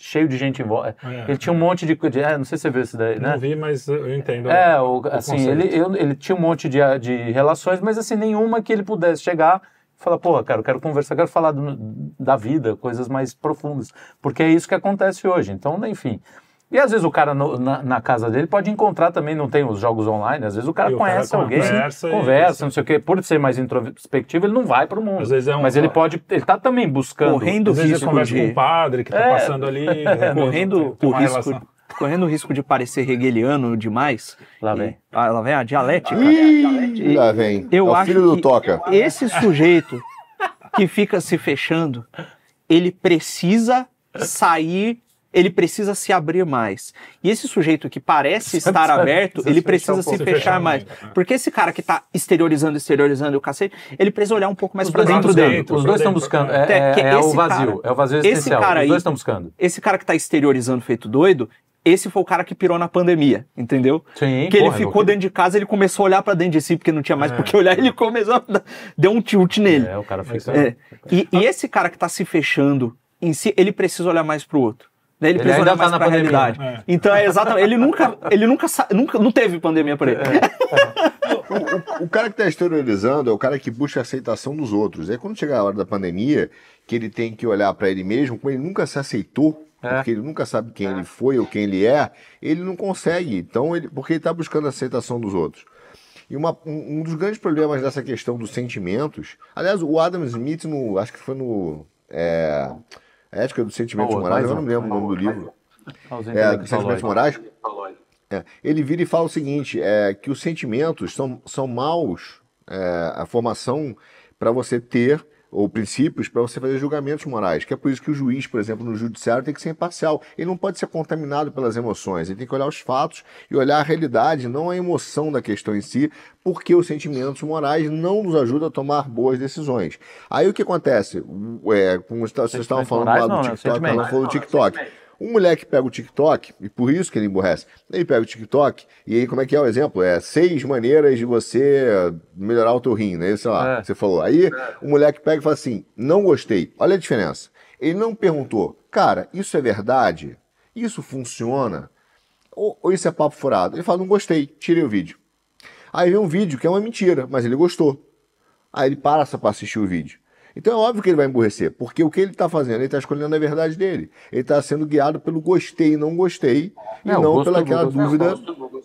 Speaker 1: cheio de gente em volta.
Speaker 2: É.
Speaker 1: Ele tinha um monte de, de é, não sei se você viu isso daí, né?
Speaker 2: Não vi, mas eu entendo.
Speaker 1: É, o- assim,
Speaker 2: conceito.
Speaker 1: ele, eu- ele tinha um monte de, de relações, mas assim, nenhuma que ele pudesse chegar e falar, pô, cara, eu quero conversar, eu quero falar do- da vida, coisas mais profundas. Porque é isso que acontece hoje. Então, enfim. E às vezes o cara no- na, na casa dele pode encontrar também, não tem os jogos online, às vezes o cara
Speaker 2: E o cara
Speaker 1: conhece alguém,
Speaker 2: conversa e-
Speaker 1: conversa, não sei o quê. Por ser mais introspectivo, ele não vai pro mundo.
Speaker 2: Às vezes é um-
Speaker 1: Mas ele pode, ele tá também buscando.
Speaker 3: Correndo
Speaker 2: Às vezes
Speaker 3: risco
Speaker 2: eu converso
Speaker 3: de-
Speaker 2: com um padre que tá
Speaker 1: É.
Speaker 2: passando ali. né,
Speaker 3: correndo o risco,
Speaker 2: relação.
Speaker 3: correndo o risco de parecer hegeliano demais.
Speaker 1: Lá
Speaker 3: E-
Speaker 1: vem.
Speaker 3: ah, lá vem a dialética.
Speaker 4: Ih, lá vem.
Speaker 3: Eu
Speaker 4: é o
Speaker 3: acho
Speaker 4: filho do
Speaker 3: que
Speaker 4: Toca.
Speaker 3: esse sujeito que fica se fechando, ele precisa sair, ele precisa se abrir mais. E esse sujeito que parece estar aberto, ele precisa se fechar mais.
Speaker 2: muito, é.
Speaker 3: Porque esse cara que tá exteriorizando, exteriorizando o cacete, ele precisa olhar um pouco mais
Speaker 1: Os
Speaker 3: pra
Speaker 1: dois
Speaker 3: dentro dele.
Speaker 1: Os dois estão buscando.
Speaker 3: É,
Speaker 1: É,
Speaker 3: que
Speaker 1: é, é o
Speaker 3: esse
Speaker 1: vazio.
Speaker 3: cara-
Speaker 1: é o vazio
Speaker 3: esse
Speaker 1: existencial.
Speaker 3: cara
Speaker 1: Os
Speaker 3: aí-
Speaker 1: dois estão buscando.
Speaker 3: Esse cara que tá exteriorizando feito doido, esse foi o cara que pirou na pandemia, entendeu?
Speaker 1: Sim,
Speaker 3: que ele
Speaker 1: porra,
Speaker 3: ficou
Speaker 1: eu-
Speaker 3: dentro de casa, ele começou a olhar pra dentro de si, porque não tinha mais por que olhar, ele começou a dar- deu um tilt nele.
Speaker 1: É, o cara fica.
Speaker 3: É. E, e esse cara que tá se fechando em si, ele precisa olhar mais pro outro. Né? Ele,
Speaker 1: Ele
Speaker 3: precisa
Speaker 1: ainda tá na
Speaker 3: realidade.
Speaker 2: né?
Speaker 3: Então é exatamente. Ele nunca, ele nunca, nunca, não teve pandemia por ele.
Speaker 4: O cara que está exteriorizando é o cara que busca a aceitação dos outros. Aí quando chegar a hora da pandemia, que ele tem que olhar para ele mesmo, como ele nunca se aceitou,
Speaker 1: É.
Speaker 4: porque ele nunca sabe quem ele foi ou quem ele é, ele não consegue. Então, ele, porque ele está buscando a aceitação dos outros. E uma- um, um dos grandes problemas dessa questão dos sentimentos, aliás, o Adam Smith, no, acho que foi no é, Ética dos Sentimentos
Speaker 1: Boa,
Speaker 4: Morais, eu não lembro o nome do livro. É,
Speaker 1: intelectualoides.
Speaker 4: Sentimentos Morais. É, ele vira e fala o seguinte: é, que os sentimentos são, são maus, é, a formação para você ter, ou princípios para você fazer julgamentos morais. Que é por isso que o juiz, por exemplo, no judiciário tem que ser imparcial. Ele não pode ser contaminado pelas emoções. Ele tem que olhar os fatos e olhar a realidade, não a emoção da questão em si, porque os sentimentos morais não nos ajudam a tomar boas decisões. Aí o que acontece? É, como vocês estavam falando lá do
Speaker 1: né?
Speaker 4: TikTok, ela falou do TikTok. Um moleque pega o TikTok, e por isso que ele emborrece, ele pega o TikTok, e aí como é que é o exemplo? É seis maneiras de você melhorar o teu rim, né? Sei lá,
Speaker 1: É.
Speaker 4: você falou. Aí o moleque pega e fala assim, não gostei. Olha a diferença. Ele não perguntou, cara, isso é verdade? Isso funciona? Ou, ou isso é papo furado? Ele fala, não gostei, tirei o vídeo. Aí vem um vídeo que é uma mentira, mas ele gostou. Aí ele passa para assistir o vídeo. Então é óbvio que ele vai emburrecer, porque o que ele está fazendo? Ele está escolhendo a verdade dele. Ele está sendo guiado pelo gostei e não gostei,
Speaker 1: É,
Speaker 4: e não
Speaker 1: gosto-
Speaker 4: pela
Speaker 1: o gosto-
Speaker 4: dúvida.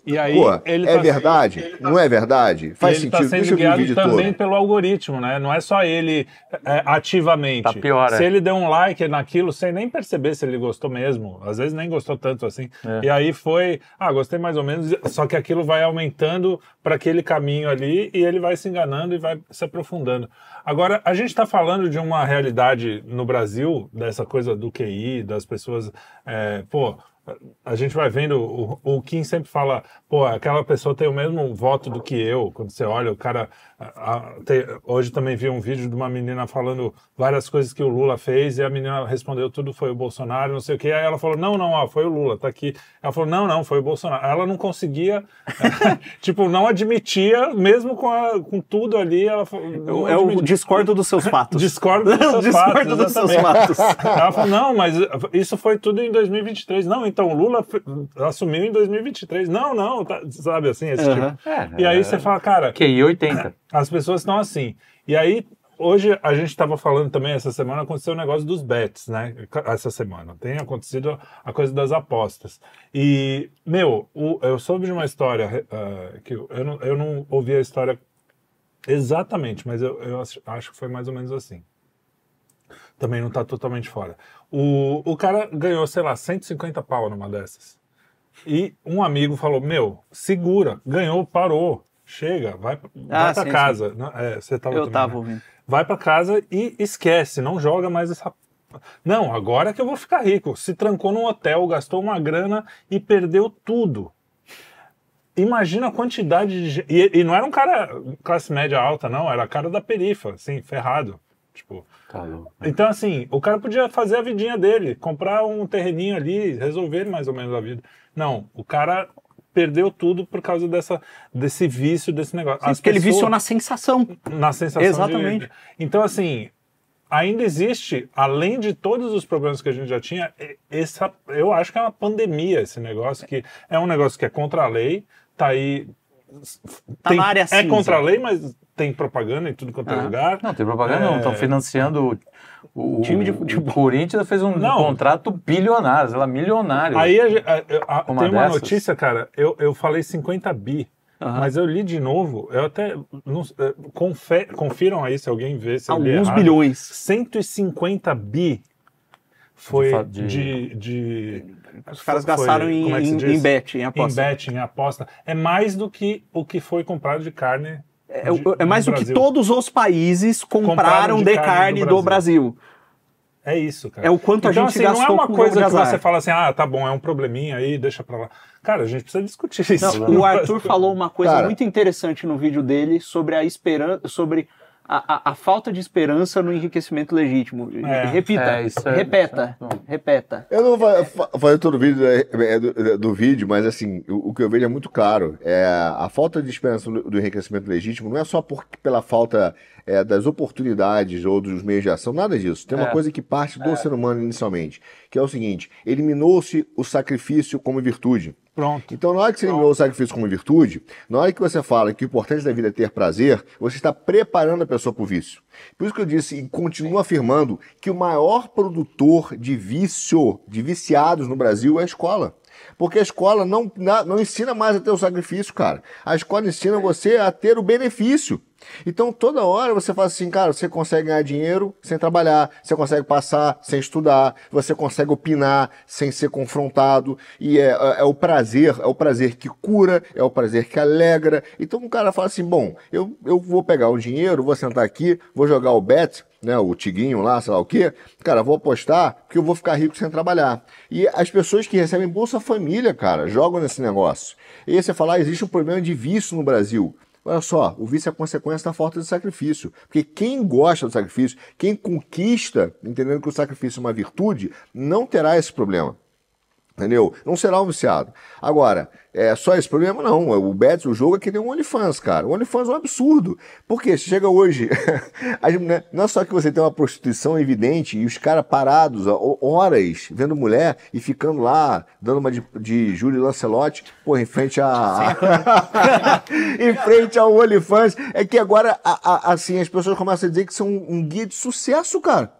Speaker 2: E aí,
Speaker 4: Pô,
Speaker 2: ele
Speaker 4: é
Speaker 2: tá-
Speaker 4: verdade? Não é verdade? Faz
Speaker 2: ele
Speaker 4: sentido.
Speaker 2: está
Speaker 4: Deixa
Speaker 2: sendo guiado também
Speaker 4: todo.
Speaker 2: pelo algoritmo, né? Não é só ele é, ativamente.
Speaker 1: Tá pior,
Speaker 2: se
Speaker 1: é.
Speaker 2: ele deu um like naquilo sem nem perceber se ele gostou mesmo, às vezes nem gostou tanto assim.
Speaker 1: É.
Speaker 2: E aí foi, ah, gostei mais ou menos, só que aquilo vai aumentando para aquele caminho ali e ele vai se enganando e vai se aprofundando. Agora, a gente está falando de uma realidade no Brasil, dessa coisa do QI, das pessoas, é, pô, a gente vai vendo, o, o Kim sempre fala, pô, aquela pessoa tem o mesmo voto do que eu. Quando você olha, o cara. Hoje também vi um vídeo de uma menina falando várias coisas que o Lula fez e a menina respondeu tudo foi o Bolsonaro, não sei o quê. Aí ela falou, não, não, ó, foi o Lula, tá aqui. Ela falou, não, não, foi o Bolsonaro. Ela não conseguia, tipo, não admitia, mesmo com, a- com tudo ali, ela falou.
Speaker 3: É o
Speaker 2: admitia.
Speaker 3: discordo dos seus fatos.
Speaker 2: Discordo dos seus
Speaker 3: Discordo
Speaker 2: fatos,
Speaker 3: dos seus.
Speaker 2: Ela falou, não, mas isso foi tudo em 2023. Não, então o Lula assumiu em 2023. Não, não, tá- sabe assim, esse
Speaker 3: Aham.
Speaker 2: tipo.
Speaker 1: É,
Speaker 2: E aí você fala, cara,
Speaker 1: QI 80.
Speaker 2: As pessoas estão assim. E aí, hoje a gente estava falando também, essa semana aconteceu o negócio dos bets, né? Essa semana. Tem acontecido a coisa das apostas. E, meu, o- eu soube de uma história, eh, que eu, eu não, eu não ouvi a história exatamente, mas eu, eu acho, acho que foi mais ou menos assim. Também não está totalmente fora. O, o cara ganhou, sei lá, 150 pau numa dessas. E um amigo falou: Meu, segura, ganhou, parou, chega, vai,
Speaker 3: Ah,
Speaker 2: vai pra
Speaker 3: sim,
Speaker 2: casa. Não, é, você tava
Speaker 3: Eu
Speaker 2: também,
Speaker 3: tava
Speaker 2: né?
Speaker 3: ouvindo.
Speaker 2: Vai pra casa e esquece, não joga mais essa. Não, agora que eu vou ficar rico. Se trancou num hotel, gastou uma grana e perdeu tudo. Imagina a quantidade de gente. E, e não era um cara classe média alta, não, era cara da perifa, assim, ferrado. Tipo,
Speaker 1: Tá louco.
Speaker 2: então, assim, o cara podia fazer a vidinha dele, comprar um terreninho ali, resolver mais ou menos a vida. Não, o cara perdeu tudo por causa dessa, desse vício, desse negócio. As
Speaker 3: Porque ele
Speaker 2: pessoas-
Speaker 3: viciou na sensação.
Speaker 2: na sensação
Speaker 3: Exatamente.
Speaker 2: de... Então, assim, ainda existe, além de todos os problemas que a gente já tinha, essa, eu acho que é uma pandemia esse negócio, que é um negócio que é contra a lei, tá aí...
Speaker 3: Tá na área
Speaker 2: é
Speaker 3: cinza.
Speaker 2: contra a lei, mas tem propaganda em tudo quanto é
Speaker 3: Ah.
Speaker 2: lugar.
Speaker 1: Não, tem propaganda não.
Speaker 2: É.
Speaker 1: Estão financiando o, o
Speaker 3: Time de futebol.
Speaker 1: O Corinthians fez um
Speaker 2: Não.
Speaker 1: contrato bilionário, sei lá, milionário.
Speaker 2: Aí a a- a-
Speaker 1: Uma
Speaker 2: tem uma
Speaker 1: dessas?
Speaker 2: notícia, cara, eu, eu falei 50 bi,
Speaker 3: Aham.
Speaker 2: mas eu li de novo, eu até... Não, eh, confe- confiram aí se alguém vê, se
Speaker 3: Alguns bilhões.
Speaker 2: 150 bi foi de,
Speaker 1: de-
Speaker 2: de-
Speaker 3: Os caras
Speaker 2: foi-
Speaker 3: gastaram em,
Speaker 2: é
Speaker 3: em, em bet, em
Speaker 2: em
Speaker 3: aposta.
Speaker 2: bet, em aposta. É mais do que o que foi comprado de carne.
Speaker 3: É,
Speaker 2: de-
Speaker 3: é mais
Speaker 2: no
Speaker 3: do que
Speaker 2: Brasil.
Speaker 3: todos os países compraram,
Speaker 2: Compraram
Speaker 3: de,
Speaker 2: de
Speaker 3: carne,
Speaker 2: carne
Speaker 3: do
Speaker 2: do
Speaker 3: Brasil.
Speaker 2: É isso, cara.
Speaker 3: É o quanto a
Speaker 2: então,
Speaker 3: gente
Speaker 2: assim, não é
Speaker 3: gastou
Speaker 2: uma coisa que você fala assim, ah, tá bom, é um probleminha aí, deixa pra lá. Cara, a gente precisa discutir isso.
Speaker 3: Não, o Arthur falou uma coisa
Speaker 4: Cara.
Speaker 3: muito interessante no vídeo dele sobre a esperança, sobre a, a- a falta de esperança no enriquecimento legítimo.
Speaker 2: É.
Speaker 3: repita,
Speaker 1: É, isso é-
Speaker 3: repeta,
Speaker 1: isso é
Speaker 3: repeta.
Speaker 4: Eu não vou fa- fa- fazer todo o vídeo é, do, do vídeo, mas assim, o, o que eu vejo é muito claro. É, a falta de esperança do, do enriquecimento legítimo não é só por, pela falta é, das oportunidades ou dos meios de ação, nada disso. Tem uma
Speaker 1: É.
Speaker 4: coisa que parte do ser humano inicialmente, que é o seguinte: eliminou-se o sacrifício como virtude.
Speaker 2: Pronto.
Speaker 4: Então, na hora que você eliminou o sacrifício como virtude, na hora que você fala que o importante da vida é ter prazer, você está preparando a pessoa para o vício. Por isso que eu disse e continuo afirmando que o maior produtor de vício, de viciados no Brasil é a escola. Porque a escola não, não ensina mais a ter o sacrifício, cara. A escola ensina você a ter o benefício. Então, toda hora você fala assim, cara, você consegue ganhar dinheiro sem trabalhar, você consegue passar sem estudar, você consegue opinar sem ser confrontado, e é, é- é o prazer, é o prazer que cura, é o prazer que alegra. Então, o cara fala assim, bom, eu, eu vou pegar o dinheiro, vou sentar aqui, vou jogar o bet, né, o tiguinho lá, sei lá o quê, cara, vou apostar porque eu vou ficar rico sem trabalhar. E as pessoas que recebem Bolsa Família, cara, jogam nesse negócio. E aí você fala, ah, existe um problema de vício no Brasil. Olha só, o vício é consequência da falta de sacrifício. Porque quem gosta do sacrifício, quem conquista, entendendo que o sacrifício é uma virtude, não terá esse problema. Entendeu? Não será um viciado. Agora, é só esse problema? Não. O Betis, o jogo é que nem um OnlyFans, cara. O OnlyFans é um absurdo. Por quê? Se chega hoje, mulher- não é só que você tem uma prostituição evidente e os caras parados ó, horas vendo mulher e ficando lá, dando uma de, de Júlio Lancelotti, porra, em frente a. em frente ao OnlyFans. É que agora, a- a- assim, as pessoas começam a dizer que são um guia de sucesso, cara.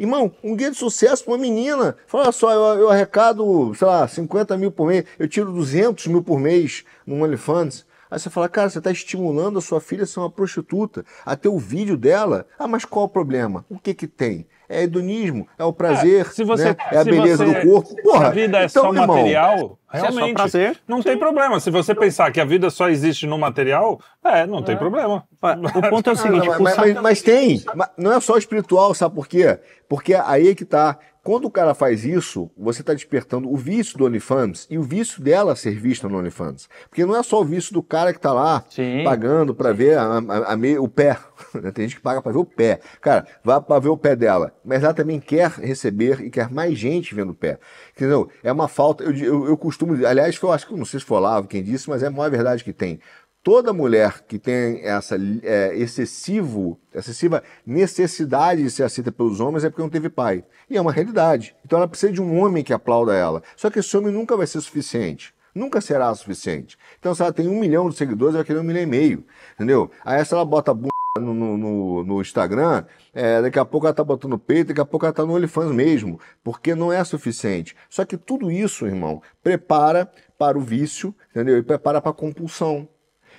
Speaker 4: Irmão, um guia de sucesso pra uma menina. Fala só, eu, eu arrecado, sei lá, 50 mil por mês, eu tiro 200 mil por mês no OnlyFans. Aí você fala, cara, você está estimulando a sua filha a ser uma prostituta, a ter o vídeo dela. Ah, mas qual o problema? O que que tem? É hedonismo, é o prazer,
Speaker 2: se você,
Speaker 4: né? é a
Speaker 2: se
Speaker 4: beleza
Speaker 2: você-
Speaker 4: do corpo.
Speaker 2: se
Speaker 4: Porra,
Speaker 2: a vida é
Speaker 4: então,
Speaker 2: só
Speaker 4: irmão,
Speaker 2: material,
Speaker 3: é só
Speaker 2: realmente.
Speaker 3: prazer,
Speaker 2: não tem problema. Se você pensar que a vida só existe no material, é, não tem problema.
Speaker 3: O ponto é o seguinte,
Speaker 4: não, mas, mas- mas tem. Não é só espiritual, sabe por quê? Porque aí é que tá. Quando o cara faz isso, você está despertando o vício do OnlyFans e o vício dela ser vista no OnlyFans. Porque não é só o vício do cara que está lá
Speaker 1: Sim.
Speaker 4: pagando para ver a, a- a o pé. Tem gente que paga para ver o pé. Cara, vá para ver o pé dela. Mas ela também quer receber e quer mais gente vendo o pé. Entendeu? É uma falta. Eu, eu, eu costumo. Aliás, eu acho que não sei se foi Olavo quem disse, mas é a maior verdade que tem. Toda mulher que tem essa é, excessivo, excessiva necessidade de ser aceita pelos homens é porque não teve pai. E é uma realidade. Então ela precisa de um homem que aplauda ela. Só que esse homem nunca vai ser suficiente. Nunca será suficiente. Então, se ela tem um milhão de seguidores, ela vai querer um milhão e meio. Entendeu? Aí, se ela bota no, no, no- no Instagram, é, daqui a pouco ela tá botando peito, daqui a pouco ela tá no OnlyFans mesmo, porque não é suficiente. Só que tudo isso, irmão, prepara para o vício, entendeu? E prepara para a compulsão.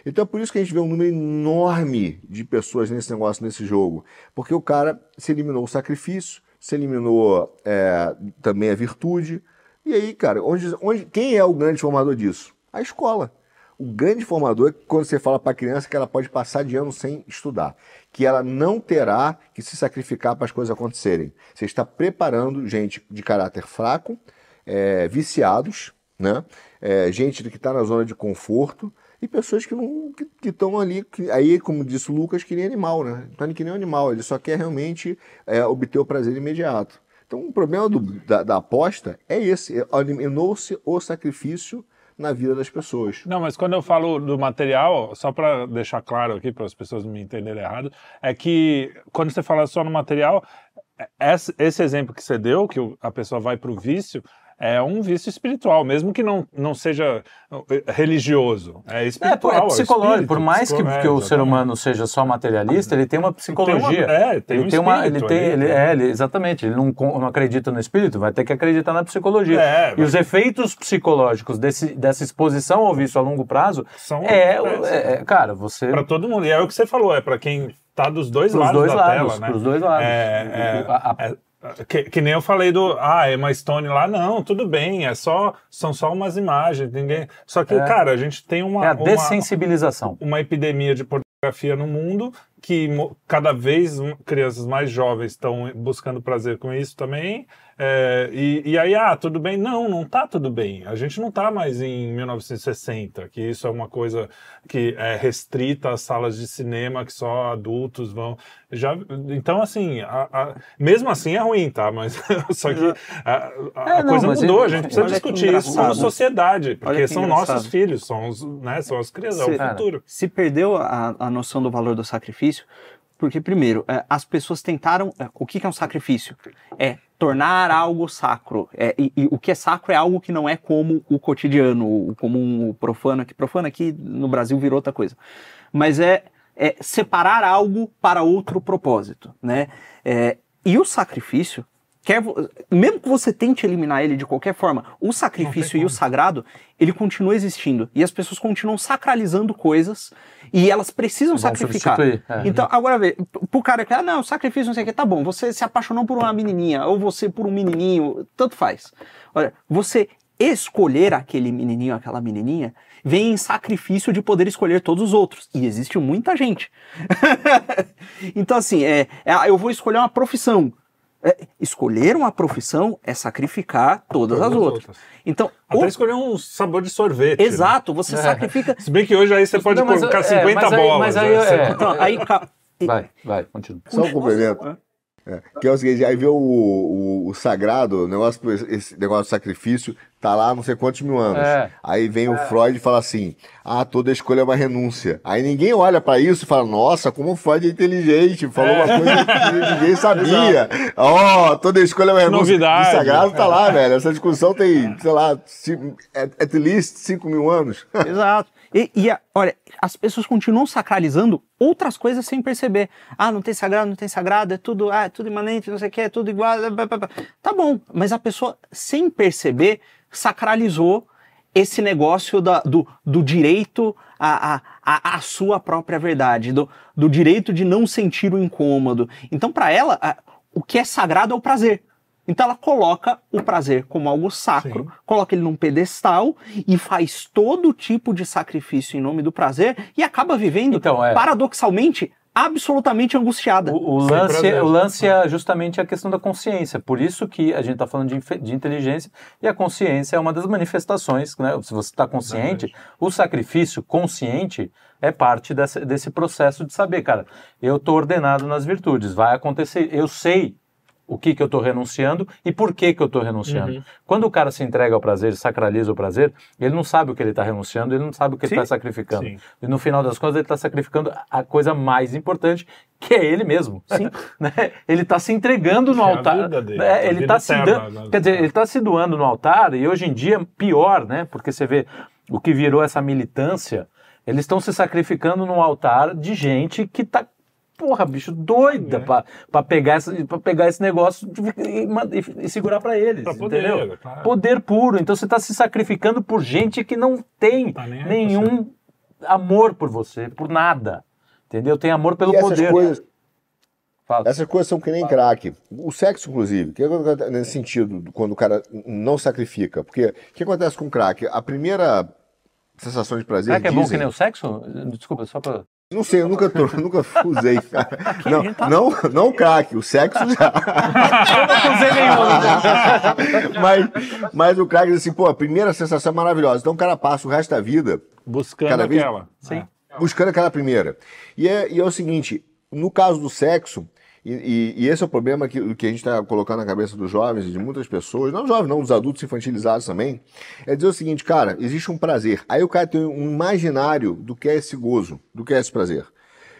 Speaker 4: Então é por isso que a gente vê um número enorme de pessoas nesse negócio, nesse jogo. Porque o cara se eliminou o sacrifício, se eliminou é, também a virtude. E aí, cara, onde, onde, quem é o grande formador disso? A escola. O grande formador é quando você fala para a criança que ela pode passar de ano sem estudar, que ela não terá que se sacrificar para as coisas acontecerem. Você está preparando gente de caráter fraco, é, viciados, né? É, gente que está na zona de conforto e pessoas que não que estão ali, que, aí, como disse o Lucas, que nem animal, né? Tá que nem animal, ele só quer realmente é, obter o prazer imediato. Então, o problema do- da, da aposta é esse: é, eliminou-se o sacrifício na vida das pessoas.
Speaker 2: Não, mas quando eu falo do material, só para deixar claro aqui para as pessoas não me entenderem errado, é que quando você fala só no material, é- esse, exemplo que você deu, que a pessoa vai para o vício, é um vício espiritual, mesmo que não, não seja eh, religioso. É
Speaker 1: É,
Speaker 2: espiritual.
Speaker 1: é
Speaker 2: é
Speaker 1: psicológico.
Speaker 2: espírito,
Speaker 1: Por mais que,
Speaker 2: é,
Speaker 1: que o ser
Speaker 2: exatamente.
Speaker 1: humano seja só materialista, ele tem uma psicologia.
Speaker 2: é, tem
Speaker 1: ele
Speaker 2: um
Speaker 1: tem uma, ele tem,
Speaker 2: ali,
Speaker 1: ele,
Speaker 2: né?
Speaker 1: é, ele- exatamente. Ele não, não acredita no espírito, vai ter que acreditar na psicologia.
Speaker 2: É,
Speaker 1: e os efeitos psicológicos desse, dessa exposição ao vício a longo prazo
Speaker 2: São-
Speaker 1: é, o-
Speaker 2: é,
Speaker 1: é, é, cara, você
Speaker 2: Para todo mundo. E é o que você falou, é para quem tá dos dois
Speaker 1: pros
Speaker 2: lados
Speaker 1: dois
Speaker 2: da
Speaker 1: lados,
Speaker 2: tela, né?
Speaker 1: pros dois lados.
Speaker 2: É,
Speaker 1: O- a- a-
Speaker 2: é, é, que, que nem eu falei do, ah, Emma Stone lá, não, tudo bem, é só, são só umas imagens, ninguém... Só que,
Speaker 1: É.
Speaker 2: cara, a gente tem uma,
Speaker 1: é a
Speaker 2: uma,
Speaker 1: dessensibilização.
Speaker 2: uma epidemia de pornografia no mundo que cada vez crianças mais jovens estão buscando prazer com isso também. é, e, e aí, ah, tudo bem? Não, não tá tudo bem. A gente não tá mais em 1960, que isso é uma coisa que é restrita às salas de cinema, que só adultos vão. Já, então, assim, a- a- mesmo assim é ruim, tá? Mas só que a, a-
Speaker 1: É, não,
Speaker 2: coisa mudou,
Speaker 1: eu-
Speaker 2: a gente precisa discutir isso como sociedade, porque
Speaker 3: que
Speaker 2: são
Speaker 3: engraçado.
Speaker 2: nossos filhos, são, os, né, são as crianças, é
Speaker 3: Se-
Speaker 2: o futuro.
Speaker 3: Se perdeu a noção do valor do sacrifício, porque, primeiro, é, as pessoas tentaram. é, o que, que é um sacrifício? É tornar algo sacro. É, e, e o que é sacro é algo que não é como o cotidiano, o comum, o profano, que profano aqui no Brasil virou outra coisa. Mas é, é separar algo para outro propósito. Né? É, e o sacrifício. Quer, mesmo que você tente eliminar ele de qualquer forma, o sacrifício e o sagrado, ele continua existindo. E as pessoas continuam sacralizando coisas e elas precisam
Speaker 1: Vão
Speaker 3: sacrificar.
Speaker 1: é.
Speaker 3: Então, agora vê, pro cara que, ah, não, sacrifício, não sei o que, tá bom, você se apaixonou por uma menininha, ou você por um menininho, tanto faz. Olha, você escolher aquele menininho, aquela menininha, vem em sacrifício de poder escolher todos os outros. E existe muita gente. então, assim, é, é, eu vou escolher uma profissão. É, escolher uma profissão é sacrificar todas,
Speaker 2: Todas
Speaker 3: as
Speaker 2: as
Speaker 3: outras.
Speaker 2: outras.
Speaker 3: Então,
Speaker 2: Até
Speaker 3: o-
Speaker 2: escolher um sabor de sorvete. né?
Speaker 3: exato, você sacrifica.
Speaker 2: Se bem que hoje aí você pode
Speaker 1: Não, mas,
Speaker 2: colocar
Speaker 1: é,
Speaker 2: 50
Speaker 1: mas aí-
Speaker 2: bolas.
Speaker 1: mas aí
Speaker 2: né?
Speaker 1: é-
Speaker 3: Então, aí,
Speaker 1: Vai, vai, continua.
Speaker 4: Só um complemento. É, que é o seguinte, aí vê o, o, o sagrado, o negócio, esse negócio do sacrifício, tá lá não sei quantos mil anos.
Speaker 1: É.
Speaker 4: Aí vem o Freud e fala assim: ah, toda escolha é uma renúncia. Aí ninguém olha pra isso e fala: nossa, como o Freud é inteligente, falou uma coisa que ninguém sabia. Ó, toda escolha é uma renúncia.
Speaker 2: Novidade.
Speaker 4: O sagrado tá lá, velho. Essa discussão tem, sei lá, ci- at, at least 5 mil anos.
Speaker 3: Exato. E, e a- olha, as pessoas continuam sacralizando outras coisas sem perceber. Ah, não tem sagrado, não tem sagrado, é tudo, ah, é tudo imanente, não sei o que, é tudo igual. blá, blá, blá. Tá bom, mas a pessoa, sem perceber, sacralizou esse negócio da- do, do direito à, sua própria verdade, do, do direito de não sentir o incômodo. Então, para ela, a- o que é sagrado é o prazer. Então ela coloca o prazer como algo sacro,
Speaker 2: Sim.
Speaker 3: coloca ele num pedestal e faz todo tipo de sacrifício em nome do prazer e acaba vivendo,
Speaker 1: Então, é.
Speaker 3: paradoxalmente, absolutamente angustiada.
Speaker 1: O, o lance,
Speaker 2: prazer.
Speaker 1: o lance é justamente a questão da consciência. Por isso que a gente está falando de, de inteligência e a consciência é uma das manifestações. Né? Se você está consciente, o sacrifício consciente é parte dessa- desse processo de saber, cara, eu estou ordenado nas virtudes, vai acontecer, eu sei o que, que eu estou renunciando e por que, que eu estou renunciando.
Speaker 3: Uhum.
Speaker 1: Quando o cara se entrega ao prazer, sacraliza o prazer, ele não sabe o que ele está renunciando, ele não sabe o que ele
Speaker 3: Sim.
Speaker 1: está sacrificando.
Speaker 2: Sim.
Speaker 1: E no final das contas, ele está sacrificando a coisa mais importante, que é ele mesmo.
Speaker 3: Sim.
Speaker 1: Né? Ele está se entregando no
Speaker 2: é
Speaker 1: altar.
Speaker 2: dele,
Speaker 1: É,
Speaker 2: a
Speaker 1: ele está se dando.
Speaker 2: né?
Speaker 1: Quer dizer, ele está se doando no altar, e hoje em dia, pior, né? Porque você vê o que virou essa militância, eles estão se sacrificando no altar de gente que tá. Porra, bicho, doida
Speaker 2: É.
Speaker 1: pra, pra, pegar esse, pra pegar esse negócio e, e- e segurar pra eles.
Speaker 2: Pra poder,
Speaker 1: entendeu?
Speaker 2: claro.
Speaker 1: Poder puro. Então você está se sacrificando por gente que não tem
Speaker 2: Tá
Speaker 1: nenhum amor por você, por nada. Entendeu? Tem amor pelo
Speaker 4: E essas
Speaker 1: poder.
Speaker 4: coisas,
Speaker 1: Fala.
Speaker 4: essas coisas são que nem crack. O sexo, inclusive, o que acontece nesse sentido, quando o cara não sacrifica? Porque o que acontece com o crack? A primeira sensação de prazer.
Speaker 1: Será que é bom
Speaker 4: dizem-
Speaker 1: que nem o sexo? Desculpa, só pra.
Speaker 4: Não sei, eu nunca, tô- nunca usei. Não,
Speaker 3: tá-
Speaker 4: não, não o crack, o sexo já.
Speaker 3: Eu não usei nenhum.
Speaker 4: mas, mas o crack diz assim, pô, a primeira sensação é maravilhosa. Então o cara passa o resto da vida
Speaker 2: Buscando
Speaker 4: Cada vez-
Speaker 2: aquela.
Speaker 1: Sim.
Speaker 4: buscando aquela primeira. E é, e é o seguinte, no caso do sexo, e, e- e esse é o problema que, que a gente está colocando na cabeça dos jovens e de muitas pessoas, não jovens, não, dos adultos infantilizados também, é dizer o seguinte, cara, existe um prazer. Aí o cara tem um imaginário do que é esse gozo, do que é esse prazer.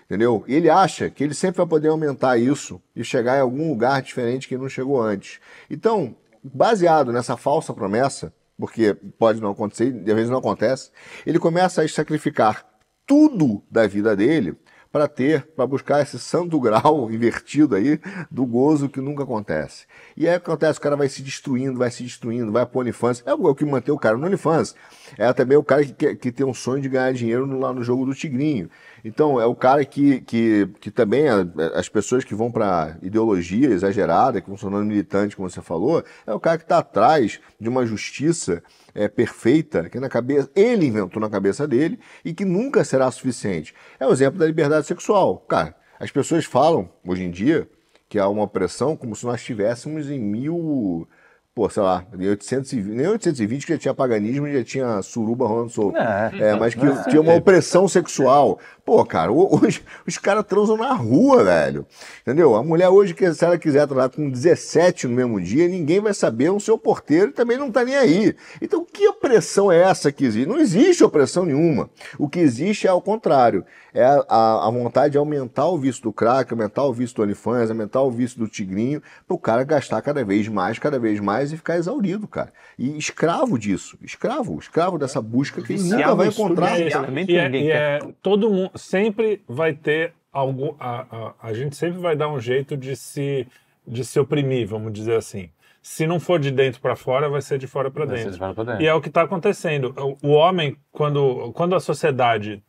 Speaker 4: Entendeu? E ele acha que ele sempre vai poder aumentar isso e chegar em algum lugar diferente que não chegou antes. Então, baseado nessa falsa promessa, porque pode não acontecer, e às vezes não acontece, ele começa a sacrificar tudo da vida dele para ter, para buscar esse santo grau invertido aí do gozo que nunca acontece. E aí acontece, o cara vai se destruindo, vai se destruindo, vai pro OnlyFans. É o que mantém o cara no OnlyFans. É também o cara que, que tem um sonho de ganhar dinheiro no- lá no jogo do Tigrinho. Então, é o cara que, que, que também, as pessoas que vão para ideologia exagerada, que vão se militante, como você falou, é o cara que está atrás de uma justiça é, perfeita que na cabeça ele inventou na cabeça dele e que nunca será suficiente. É o exemplo da liberdade sexual. Cara, as pessoas falam, hoje em dia, que há uma opressão como se nós estivéssemos em mil. Pô, sei lá, em 820, nem 820 que já tinha paganismo, já tinha suruba rolando solto.
Speaker 1: É.
Speaker 4: É, mas que tinha uma opressão sexual. Pô, cara, ho- hoje os caras transam na rua, velho. Entendeu? A mulher hoje, se ela quiser transar com 17 no mesmo dia, ninguém vai saber, o seu porteiro também não tá nem aí. Então, que opressão é essa que existe? Não existe opressão nenhuma. O que existe é ao contrário. É a, a- a vontade de aumentar o vício do crack, aumentar o vício do OnlyFans, aumentar o vício do tigrinho, para o cara gastar cada vez mais, cada vez mais e ficar exaurido, cara. E escravo disso. Escravo. Escravo dessa busca que ele
Speaker 3: Viciado
Speaker 4: nunca vai encontrar.
Speaker 3: é
Speaker 2: E, é-
Speaker 3: que
Speaker 2: e é,
Speaker 3: ninguém
Speaker 2: e é- todo mundo sempre vai ter algum a, a, a gente sempre vai dar um jeito de se de se oprimir, vamos dizer assim. Se não for de dentro para fora, vai ser de fora para dentro.
Speaker 1: dentro.
Speaker 2: E é o que está acontecendo. O, o homem, quando, quando a sociedade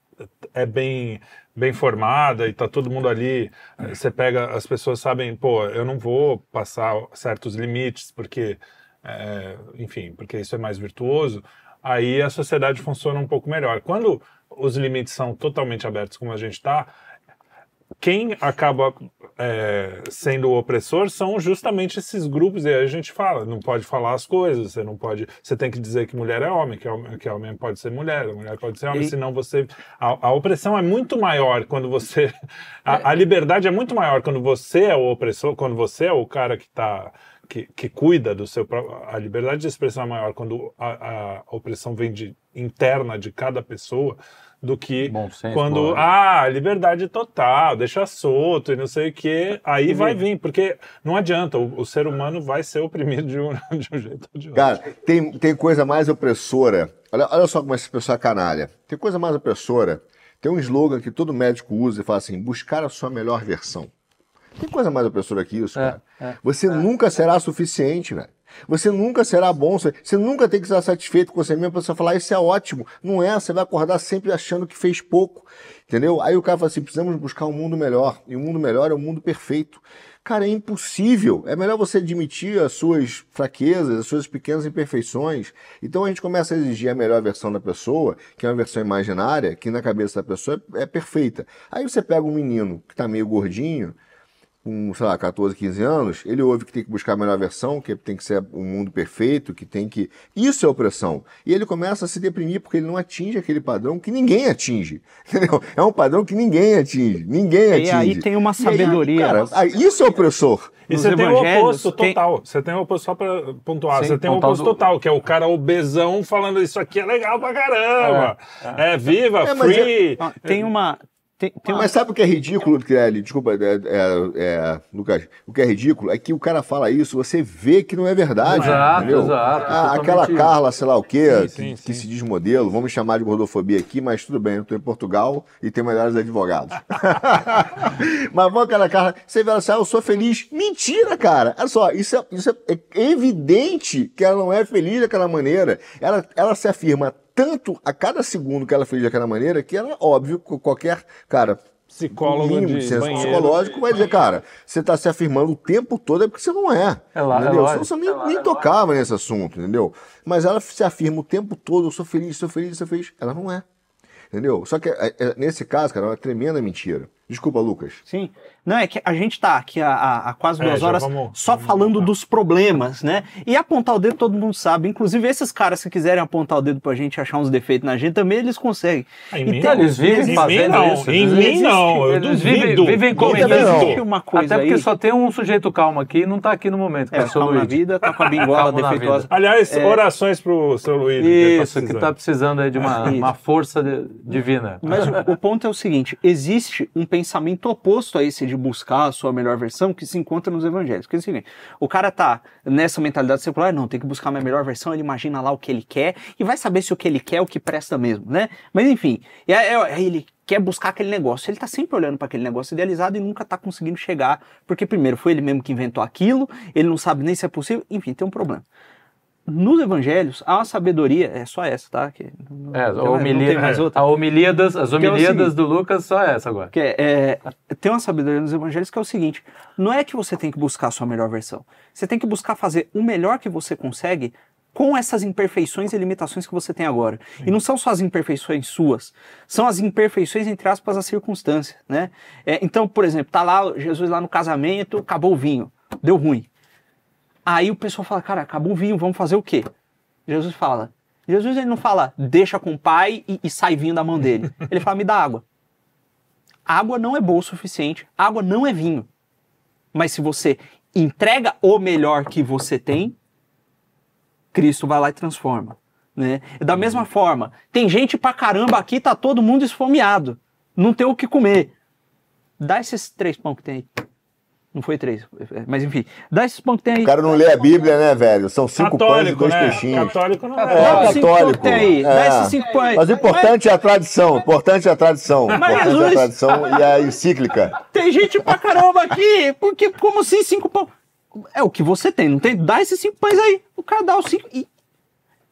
Speaker 2: é bem, bem formada e tá todo mundo ali, eh, você pega, as pessoas sabem, pô, eu não vou passar certos limites porque, eh, enfim, porque isso é mais virtuoso, aí a sociedade funciona um pouco melhor. Quando os limites são totalmente abertos como a gente está, quem acaba é, sendo o opressor são justamente esses grupos, e aí a gente fala, não pode falar as coisas, você não pode. Você tem que dizer que mulher é homem, que homem, que homem pode ser mulher, a mulher pode ser homem,
Speaker 3: E-
Speaker 2: senão você. A, a opressão é muito maior quando você. A, a liberdade é muito maior quando você é o opressor, quando você é o cara que está. Que, que cuida do seu a liberdade de expressão é maior quando a, a opressão vem de interna de cada pessoa do que
Speaker 1: Bom senso,
Speaker 2: quando
Speaker 1: boa.
Speaker 2: ah, liberdade total, deixa solto e não sei o que, aí vai vir, porque não adianta, o, o ser humano vai ser oprimido de um, de um jeito ou de outro.
Speaker 4: Cara, tem, tem coisa mais opressora. Olha, olha só como essa pessoa é canalha. Tem coisa mais opressora. Tem um slogan que todo médico usa e fala assim: buscar a sua melhor versão. Tem coisa mais opressora que isso,
Speaker 1: É,
Speaker 4: cara.
Speaker 1: é.
Speaker 4: Você nunca será suficiente, velho. Você nunca será bom, você, nunca tem que estar satisfeito com você mesmo para você falar, isso é ótimo. Não é, você vai acordar sempre achando que fez pouco, entendeu? Aí o cara fala assim, precisamos buscar um mundo melhor. E o mundo melhor é o mundo perfeito. Cara, é impossível. É melhor você admitir as suas fraquezas, as suas pequenas imperfeições. Então a gente começa a exigir a melhor versão da pessoa, que é uma versão imaginária, que na cabeça da pessoa é, é perfeita. Aí você pega um menino que está meio gordinho, com, sei lá, 14, 15 anos, ele ouve que tem que buscar a melhor versão, que tem que ser um mundo perfeito, que tem que. Isso é opressão. E ele começa a se deprimir porque ele não atinge aquele padrão que ninguém atinge. Entendeu? É um padrão que ninguém atinge. Ninguém atinge.
Speaker 3: E aí tem uma sabedoria.
Speaker 4: Aí, cara, isso é opressor.
Speaker 2: E você tem o oposto total. Você tem o oposto, só pra pontuar, você tem o oposto do... total, que é o cara obesão falando isso aqui é legal pra caramba. É, é. é viva, é, free.
Speaker 3: É... Tem uma. Tem, tem
Speaker 4: Mas sabe o que é ridículo, Kelly? Desculpa, é, é, é, Lucas. O que é ridículo é que o cara fala isso, você vê que não é verdade.
Speaker 1: Exato, entendeu? exato.
Speaker 4: Ah, aquela Carla, sei lá o quê, sim, sim, que, sim. se diz modelo, vamos chamar de gordofobia aqui, mas tudo bem, eu estou em Portugal e tenho melhores advogados. mas vamos aquela Carla, você vê ela assim, ah, eu sou feliz. Mentira, cara. Olha só, isso é, isso é evidente que ela não é feliz daquela maneira. Ela, ela se afirma tanto a cada segundo que ela fez daquela maneira que era óbvio que qualquer cara
Speaker 2: psicólogo mínimo de senso
Speaker 4: psicológico vai dizer, cara, você está se afirmando o tempo todo é porque você não é. É lá, entendeu? É você nem, é lá, nem é tocava nesse assunto, entendeu? Mas ela se afirma o tempo todo, eu sou feliz, sou feliz, sou feliz. Ela não é. Entendeu? Só que é, é, nesse caso, cara, é uma tremenda mentira. Desculpa, Lucas.
Speaker 3: Sim. Não, é que a gente tá aqui há, há quase é, duas horas vamos, só vamos falando dos problemas, né? E apontar o dedo todo mundo sabe. Inclusive, esses caras que quiserem apontar o dedo pra gente achar uns defeitos na gente, também eles conseguem.
Speaker 1: Ah, em mim, eles vivem fazendo
Speaker 2: não,
Speaker 1: isso.
Speaker 2: Em mim não, eu
Speaker 1: eles vivem, vivem comentando.
Speaker 3: Uma coisa
Speaker 1: Até porque
Speaker 3: aí.
Speaker 1: só tem um sujeito calmo aqui e não tá aqui no momento, que é, é o seu Luiz.
Speaker 3: na vida, tá com a bingola defeituosa.
Speaker 2: Aliás, é... orações pro seu Luiz.
Speaker 1: Isso, que tá, que tá precisando aí de uma, uma força de, divina.
Speaker 3: Mas o, o ponto é o seguinte, existe um pensamento oposto a esse de buscar a sua melhor versão que se encontra nos evangelhos. Porque é o seguinte, o cara tá nessa mentalidade secular, não, tem que buscar a minha melhor versão, ele imagina lá o que ele quer e vai saber se o que ele quer é o que presta mesmo, né? Mas enfim, e aí, aí ele quer buscar aquele negócio. Ele tá sempre olhando para aquele negócio idealizado e nunca tá conseguindo chegar, porque primeiro foi ele mesmo que inventou aquilo, ele não sabe nem se é possível, enfim, tem um problema nos evangelhos há uma sabedoria, é só essa, tá? Que
Speaker 1: não, é, a, homilia, a homilia das, as homilíadas é do Lucas só essa agora.
Speaker 3: Que é, é, tem uma sabedoria nos evangelhos que é o seguinte: não é que você tem que buscar a sua melhor versão, você tem que buscar fazer o melhor que você consegue com essas imperfeições e limitações que você tem agora. Sim. E não são só as imperfeições suas, são as imperfeições, entre aspas, da circunstância, né? É, então, por exemplo, tá lá Jesus lá no casamento, acabou o vinho, deu ruim. Aí o pessoal fala, cara, acabou o vinho, vamos fazer o quê? Jesus fala. Jesus ele não fala, deixa com o pai e, e sai vinho da mão dele. Ele fala, me dá água. Água não é boa o suficiente, água não é vinho. Mas se você entrega o melhor que você tem, Cristo vai lá e transforma. Né? Da mesma forma, tem gente pra caramba aqui, tá todo mundo esfomeado. Não tem o que comer. Dá esses três pão que tem aí. Não foi três, mas enfim. Dá esses pão que tem aí.
Speaker 4: O cara não lê a Bíblia, né, velho? São cinco
Speaker 2: católico,
Speaker 4: pães e dois
Speaker 2: né?
Speaker 4: peixinhos.
Speaker 2: Católico não
Speaker 4: é. É, católico.
Speaker 3: Tem aí. É. Dá esses cinco pães.
Speaker 4: Mas o importante mas... é a tradição. O importante é a tradição. O importante Jesus... é a tradição e a encíclica.
Speaker 3: Tem gente pra caramba aqui. Porque, como assim, cinco pães? É o que você tem, não tem? Dá esses cinco pães aí. O cara dá os cinco e,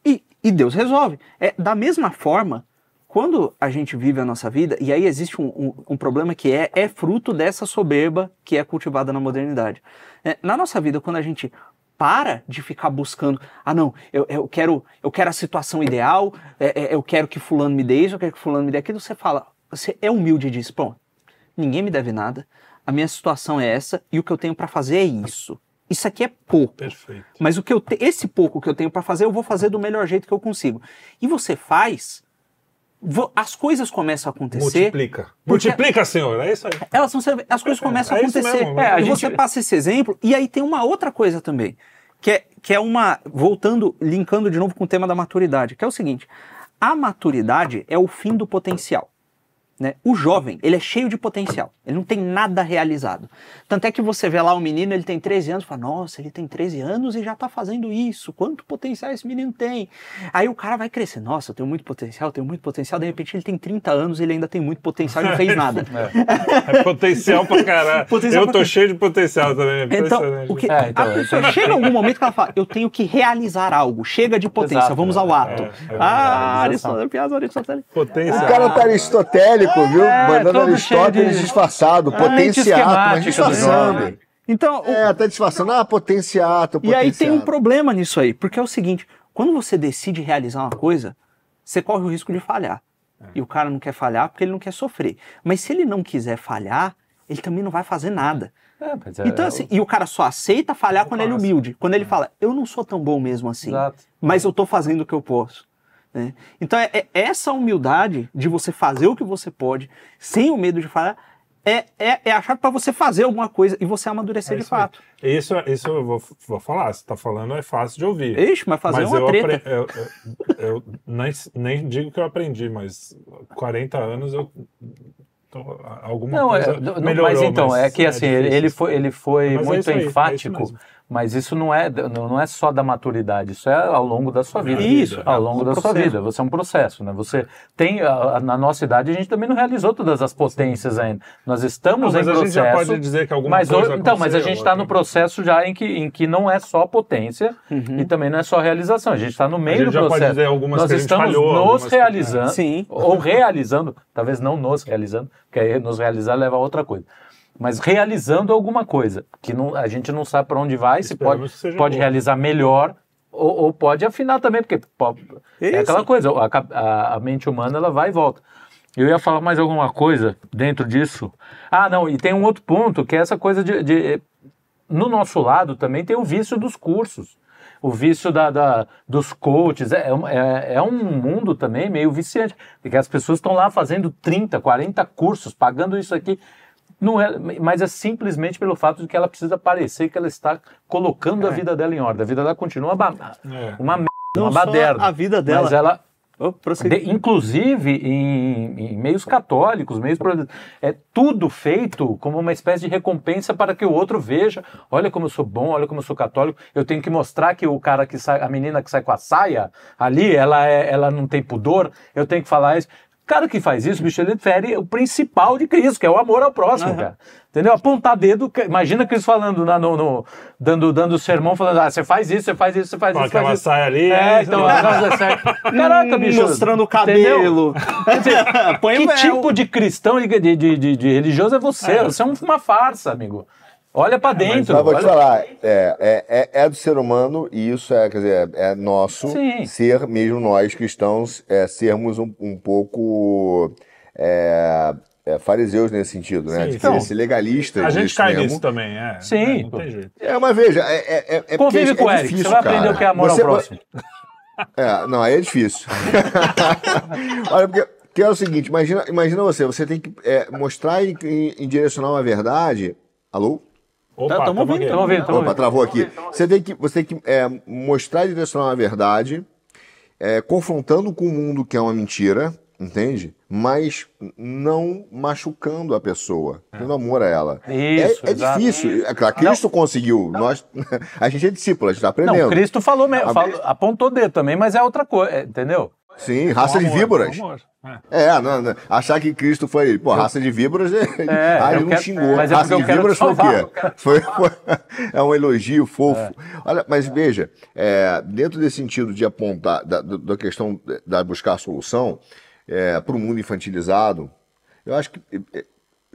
Speaker 3: e, e Deus resolve. É da mesma forma quando a gente vive a nossa vida, e aí existe um, um, um, problema que é, é fruto dessa soberba que é cultivada na modernidade. É, na nossa vida, quando a gente para de ficar buscando, ah não, eu, eu, quero, eu quero a situação ideal, é, é, eu quero que fulano me dê isso, eu quero que fulano me dê aquilo, você fala, você é humilde e diz, pô, ninguém me deve nada, a minha situação é essa e o que eu tenho para fazer é isso. Isso aqui é pouco.
Speaker 2: Perfeito.
Speaker 3: Mas o que eu te, esse pouco que eu tenho para fazer, eu vou fazer do melhor jeito que eu consigo. E você faz as coisas começam a acontecer.
Speaker 2: Multiplica. Multiplica, senhor. É isso aí.
Speaker 3: Elas são, as coisas começam é, a acontecer. Mesmo, é, a e gente... você passa esse exemplo. E aí tem uma outra coisa também. Que é, que é uma. Voltando, linkando de novo com o tema da maturidade, que é o seguinte: a maturidade é o fim do potencial. Né? O jovem, ele é cheio de potencial, ele não tem nada realizado. Tanto é que você vê lá o menino, ele tem 13 anos, fala, nossa, ele tem 13 anos e já tá fazendo isso, quanto potencial esse menino tem? Aí o cara vai crescer, nossa, eu tenho muito potencial, eu tenho muito potencial, de repente ele tem 30 anos, ele ainda tem muito potencial e não fez nada.
Speaker 2: É potencial pra caralho.
Speaker 3: Potencial
Speaker 2: eu
Speaker 3: pra
Speaker 2: tô cheio de potencial também. é
Speaker 3: Então,
Speaker 2: impressionante.
Speaker 3: o que,
Speaker 1: É, então,
Speaker 3: a pessoa chega em algum momento que ela fala, eu tenho que realizar algo, chega de potência,
Speaker 1: Exato,
Speaker 3: vamos ao ato.
Speaker 2: é, é
Speaker 3: ah. Aristóteles, piada Aristóteles.
Speaker 2: Potencial.
Speaker 4: O cara tá aristotélico, viu?
Speaker 1: É,
Speaker 4: Mandando Aristóteles
Speaker 1: de-
Speaker 4: disfarçado,
Speaker 1: É, mente
Speaker 4: potenciato, mas disfarçando.
Speaker 3: Então, o-
Speaker 4: É, tá disfarçando. Ah, potenciato,
Speaker 3: E aí tem um problema nisso aí, porque é o seguinte, quando você decide realizar uma coisa, você corre o risco de falhar. E o cara não quer falhar porque ele não quer sofrer. Mas se ele não quiser falhar, ele também não vai fazer nada.
Speaker 1: É, é-
Speaker 3: Então, assim, e o cara só aceita falhar quando ele é humilde. Quando ele fala, eu não sou tão bom mesmo assim,
Speaker 1: Exato.
Speaker 3: mas eu tô fazendo o que eu posso. Né? Então, é, é essa humildade de você fazer o que você pode, sem o medo de falhar, é, é, é para você fazer alguma coisa e você amadurecer
Speaker 2: É
Speaker 3: de fato.
Speaker 2: Isso, isso eu vou, vou falar. Você tá falando é fácil de ouvir.
Speaker 3: Ixi, mas fazer
Speaker 2: mas
Speaker 3: uma
Speaker 2: eu,
Speaker 3: treta.
Speaker 2: apre- eu, eu- eu nem, nem digo que eu aprendi, mas 40 anos eu. tô- alguma
Speaker 1: Não, é,
Speaker 2: coisa melhorou.
Speaker 1: mas então,
Speaker 2: mas
Speaker 1: é que assim, ele, ele foi, ele foi
Speaker 2: Mas é
Speaker 1: muito
Speaker 2: é
Speaker 1: enfático. Mas isso não é, não é só da maturidade, isso é ao longo da sua vida.
Speaker 3: Isso,
Speaker 1: ao
Speaker 3: é
Speaker 1: longo
Speaker 3: um
Speaker 1: da sua
Speaker 3: processo.
Speaker 1: vida. Você é um processo, né? Você tem, a- a- na nossa idade, a gente também não realizou todas as potências ainda. Nós estamos
Speaker 2: Não,
Speaker 1: em
Speaker 2: mas a gente
Speaker 1: processo.
Speaker 2: já pode dizer que alguma
Speaker 1: mas
Speaker 2: coisa
Speaker 1: então, mas a gente está no processo já em que, em que não é só potência e também não é só realização. A gente está no meio
Speaker 2: gente
Speaker 1: do
Speaker 2: já pode
Speaker 1: processo.
Speaker 2: dizer algumas
Speaker 1: Nós
Speaker 2: que a gente
Speaker 1: estamos
Speaker 2: falhou,
Speaker 1: nos
Speaker 2: algumas que-
Speaker 1: realizando,
Speaker 3: Sim.
Speaker 1: ou realizando, talvez não nos realizando, porque aí nos realizar leva a outra coisa. Mas realizando alguma coisa, que não, a gente não sabe para onde vai, se
Speaker 2: Esperamos
Speaker 1: pode,
Speaker 2: seja
Speaker 1: pode
Speaker 2: boa.
Speaker 1: realizar melhor ou, ou pode afinar também, porque pô, é aquela coisa, a, a- a mente humana ela vai e volta. Eu ia falar mais alguma coisa dentro disso. Ah, não, e tem um outro ponto, que é essa coisa de. de- no nosso lado também tem o vício dos cursos. O vício da, da- dos coaches. É, um- é, é um mundo também meio viciante. Porque as pessoas estão lá fazendo 30, 40 cursos, pagando isso aqui. Não é, mas é simplesmente pelo fato de que ela precisa parecer que ela está colocando a vida dela em ordem. A vida dela continua ba-
Speaker 2: É.
Speaker 1: uma merda,
Speaker 3: Não
Speaker 1: uma baderna.
Speaker 3: a vida dela.
Speaker 1: Mas ela,
Speaker 3: Oh,
Speaker 1: de- inclusive em, em meios católicos, meios é tudo feito como uma espécie de recompensa para que o outro veja, olha como eu sou bom, olha como eu sou católico, eu tenho que mostrar que o cara que sai, a menina que sai com a saia ali, ela é, ela não tem pudor, eu tenho que falar isso. O cara que faz isso, bicho, ele fere o principal de Cristo, que é o amor ao próximo,
Speaker 3: Aham.
Speaker 1: cara. Entendeu? Apontar dedo, que- imagina Cristo falando, na- no, no- dando, dando sermão, falando, ah, você faz isso, você faz isso, você faz
Speaker 2: Com
Speaker 1: isso, faz
Speaker 2: aquela
Speaker 1: isso.
Speaker 2: saia ali.
Speaker 1: É, então, agora dá certo. Caraca, bicho.
Speaker 3: Mostrando o
Speaker 1: entendeu?
Speaker 3: cabelo.
Speaker 1: Quer dizer,
Speaker 3: Põe
Speaker 1: que tipo de cristão e de, de, de, de religioso é você? Você é um- uma farsa, amigo. Olha pra dentro.
Speaker 4: Mas vou te
Speaker 1: olha-
Speaker 4: falar, é, é, é, é do ser humano e isso é, quer dizer, é nosso
Speaker 1: Sim.
Speaker 4: ser, mesmo nós cristãos, é, sermos um, um pouco é, é, fariseus nesse sentido, né?
Speaker 2: Sim,
Speaker 4: De
Speaker 2: então,
Speaker 4: ser legalistas.
Speaker 2: A gente cai
Speaker 4: mesmo.
Speaker 2: nisso também, é.
Speaker 1: Sim,
Speaker 2: É, não tem jeito.
Speaker 4: É, mas veja, é, é, é, é
Speaker 1: Convive com o Eric,
Speaker 4: difícil,
Speaker 1: você vai aprender
Speaker 4: cara.
Speaker 1: o que é amor
Speaker 4: Você-
Speaker 1: ao próximo.
Speaker 4: É, não, aí é difícil. Olha, porque, porque é o seguinte, imagina, imagina você, você tem que mostrar e, e- e direcionar uma verdade. Alô?
Speaker 2: Opa,
Speaker 3: Tá, tamo
Speaker 2: tamo
Speaker 3: ouvindo,
Speaker 2: aqui.
Speaker 1: Tamo ouvindo, tamo
Speaker 4: Opa,
Speaker 1: ouvindo.
Speaker 4: travou aqui. Você tem que, você tem que é, mostrar e direcionar uma verdade, é, confrontando com o mundo que é uma mentira, entende? Mas não machucando a pessoa, tendo amor a ela.
Speaker 1: Isso,
Speaker 4: é, é difícil. É claro, Cristo conseguiu. Nós, a gente é discípulo, a gente está aprendendo.
Speaker 1: Não, Cristo falou, me-
Speaker 4: A-
Speaker 1: falou- apontou dedo também, mas é outra coisa, é, entendeu?
Speaker 4: Sim, raça
Speaker 2: Com
Speaker 4: de
Speaker 2: amor,
Speaker 4: víboras.
Speaker 2: amor. É.
Speaker 4: É, não, não, achar que Cristo foi, pô, raça de víboras, é, ah,
Speaker 1: eu
Speaker 4: ele não
Speaker 1: quero-
Speaker 4: xingou.
Speaker 1: é
Speaker 4: raça de víboras foi o quê? Foi, foi- é um elogio fofo. Olha, mas veja, é, dentro desse sentido de apontar, da, da questão da buscar a solução para o mundo infantilizado, eu acho que, é,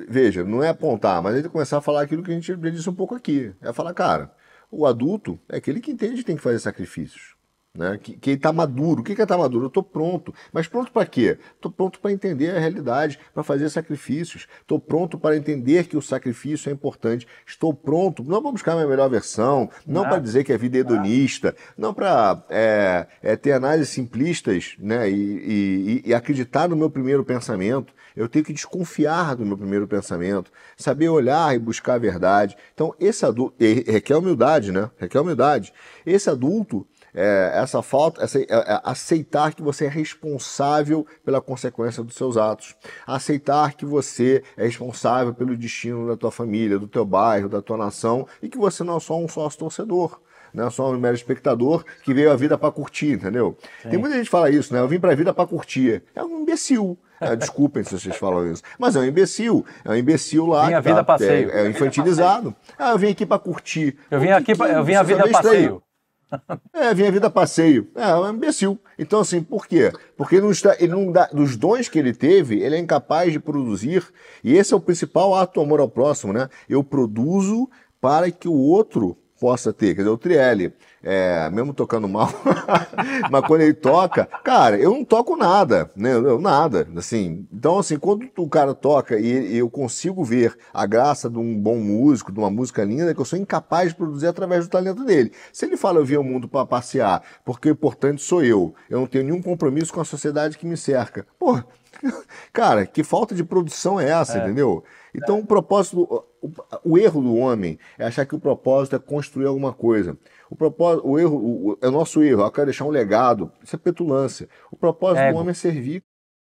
Speaker 4: veja, não é apontar, mas é começar a falar aquilo que a gente disse um pouco aqui. É falar, cara, o adulto é aquele que entende que tem que fazer sacrifícios né? Que, que ele está maduro. O que que é estar maduro? Eu estou pronto. Mas pronto para quê? Estou pronto para entender a realidade, para fazer sacrifícios. Estou pronto para entender que o sacrifício é importante. Estou pronto, não para buscar a minha melhor versão, não para dizer que a vida é hedonista, não para é, é, ter análises simplistas né? E, e- e acreditar no meu primeiro pensamento. Eu tenho que desconfiar do meu primeiro pensamento, saber olhar e buscar a verdade. Então, esse adulto, requer humildade, né? Requer humildade. Esse adulto é, essa falta, essa, é, é, aceitar que você é responsável pela consequência dos seus atos, aceitar que você é responsável pelo destino da tua família, do teu bairro, da tua nação e que você não é só um sócio torcedor. Não é só um mero espectador que veio a vida para curtir, entendeu? Sim. Tem muita gente que fala isso, né? Eu vim para a vida para curtir. É um imbecil. É, desculpem se vocês falam isso. Mas é um imbecil. É um imbecil lá.
Speaker 1: Vim a vida tá, passeio.
Speaker 4: É, é infantilizado. Ah, eu vim aqui para curtir.
Speaker 1: Eu vim aqui, pra, eu vim a vida passeio.
Speaker 4: É, vinha vida passeio. É, é um imbecil. Então, assim, por quê? Porque ele não está, ele não dá, dos dons que ele teve, ele é incapaz de produzir. E esse é o principal ato do amor ao próximo, né? Eu produzo para que o outro possa ter. Quer dizer, o Trielli, é, mesmo tocando mal, mas quando ele toca, cara, eu não toco nada, né? Eu, nada, assim. Então, assim, quando o cara toca e, e, eu consigo ver a graça de um bom músico, de uma música linda, que eu sou incapaz de produzir através do talento dele. Se ele fala eu vim ao mundo para passear, porque o importante sou eu, eu não tenho nenhum compromisso com a sociedade que me cerca. Pô, cara, que falta de produção é essa, é. entendeu? Então, o propósito, o, o, erro do homem é achar que o propósito é construir alguma coisa. O propósito, o erro, o, é o nosso erro. Eu quero deixar um legado. Isso é petulância. O propósito é. do homem é servir,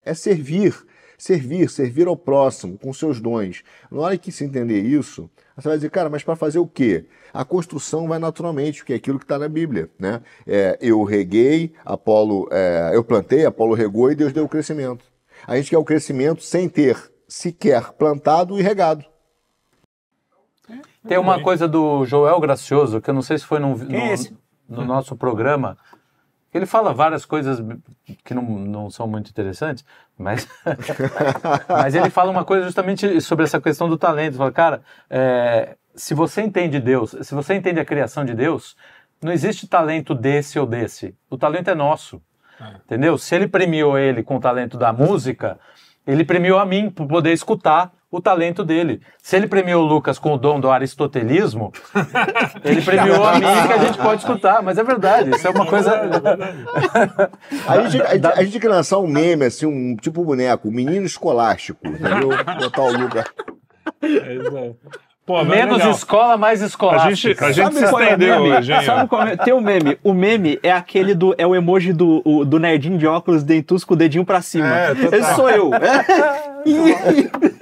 Speaker 4: é servir, servir, servir ao próximo com seus dons. Na hora que se entender isso, você vai dizer, cara, mas para fazer o quê? A construção vai naturalmente, que é aquilo que está na Bíblia, né? É, eu reguei, Apolo, é, eu plantei, Apolo regou e Deus deu o crescimento. A gente quer o crescimento sem ter sequer plantado e regado.
Speaker 1: Tem uma coisa do Joel Gracioso, que eu não sei se foi no, no, é no nosso programa, ele fala várias coisas que não, não são muito interessantes, mas, mas ele fala uma coisa justamente sobre essa questão do talento. Ele fala, cara, é, se você entende Deus, se você entende a criação de Deus, não existe talento desse ou desse. O talento é nosso. É. Entendeu? Se ele premiou ele com o talento da música, ele premiou a mim por poder escutar o talento dele. Se ele premiou o Lucas com o dom do aristotelismo, ele premiou a mim que a gente pode escutar, mas é verdade, isso é uma coisa.
Speaker 4: a, gente, a, a gente tem que lançar um meme, assim, um tipo boneco, um menino escolástico, entendeu? Botar o Lucas.
Speaker 1: É, Pô, Menos legal. escola, mais escola.
Speaker 2: A gente, a gente se é estendeu hoje, hein?
Speaker 3: Sabe qual é? Tem o um meme. O meme é aquele do. É o emoji do, o, do nerdinho de óculos dentusco com o dedinho pra cima. É, Esse sou eu.
Speaker 2: é,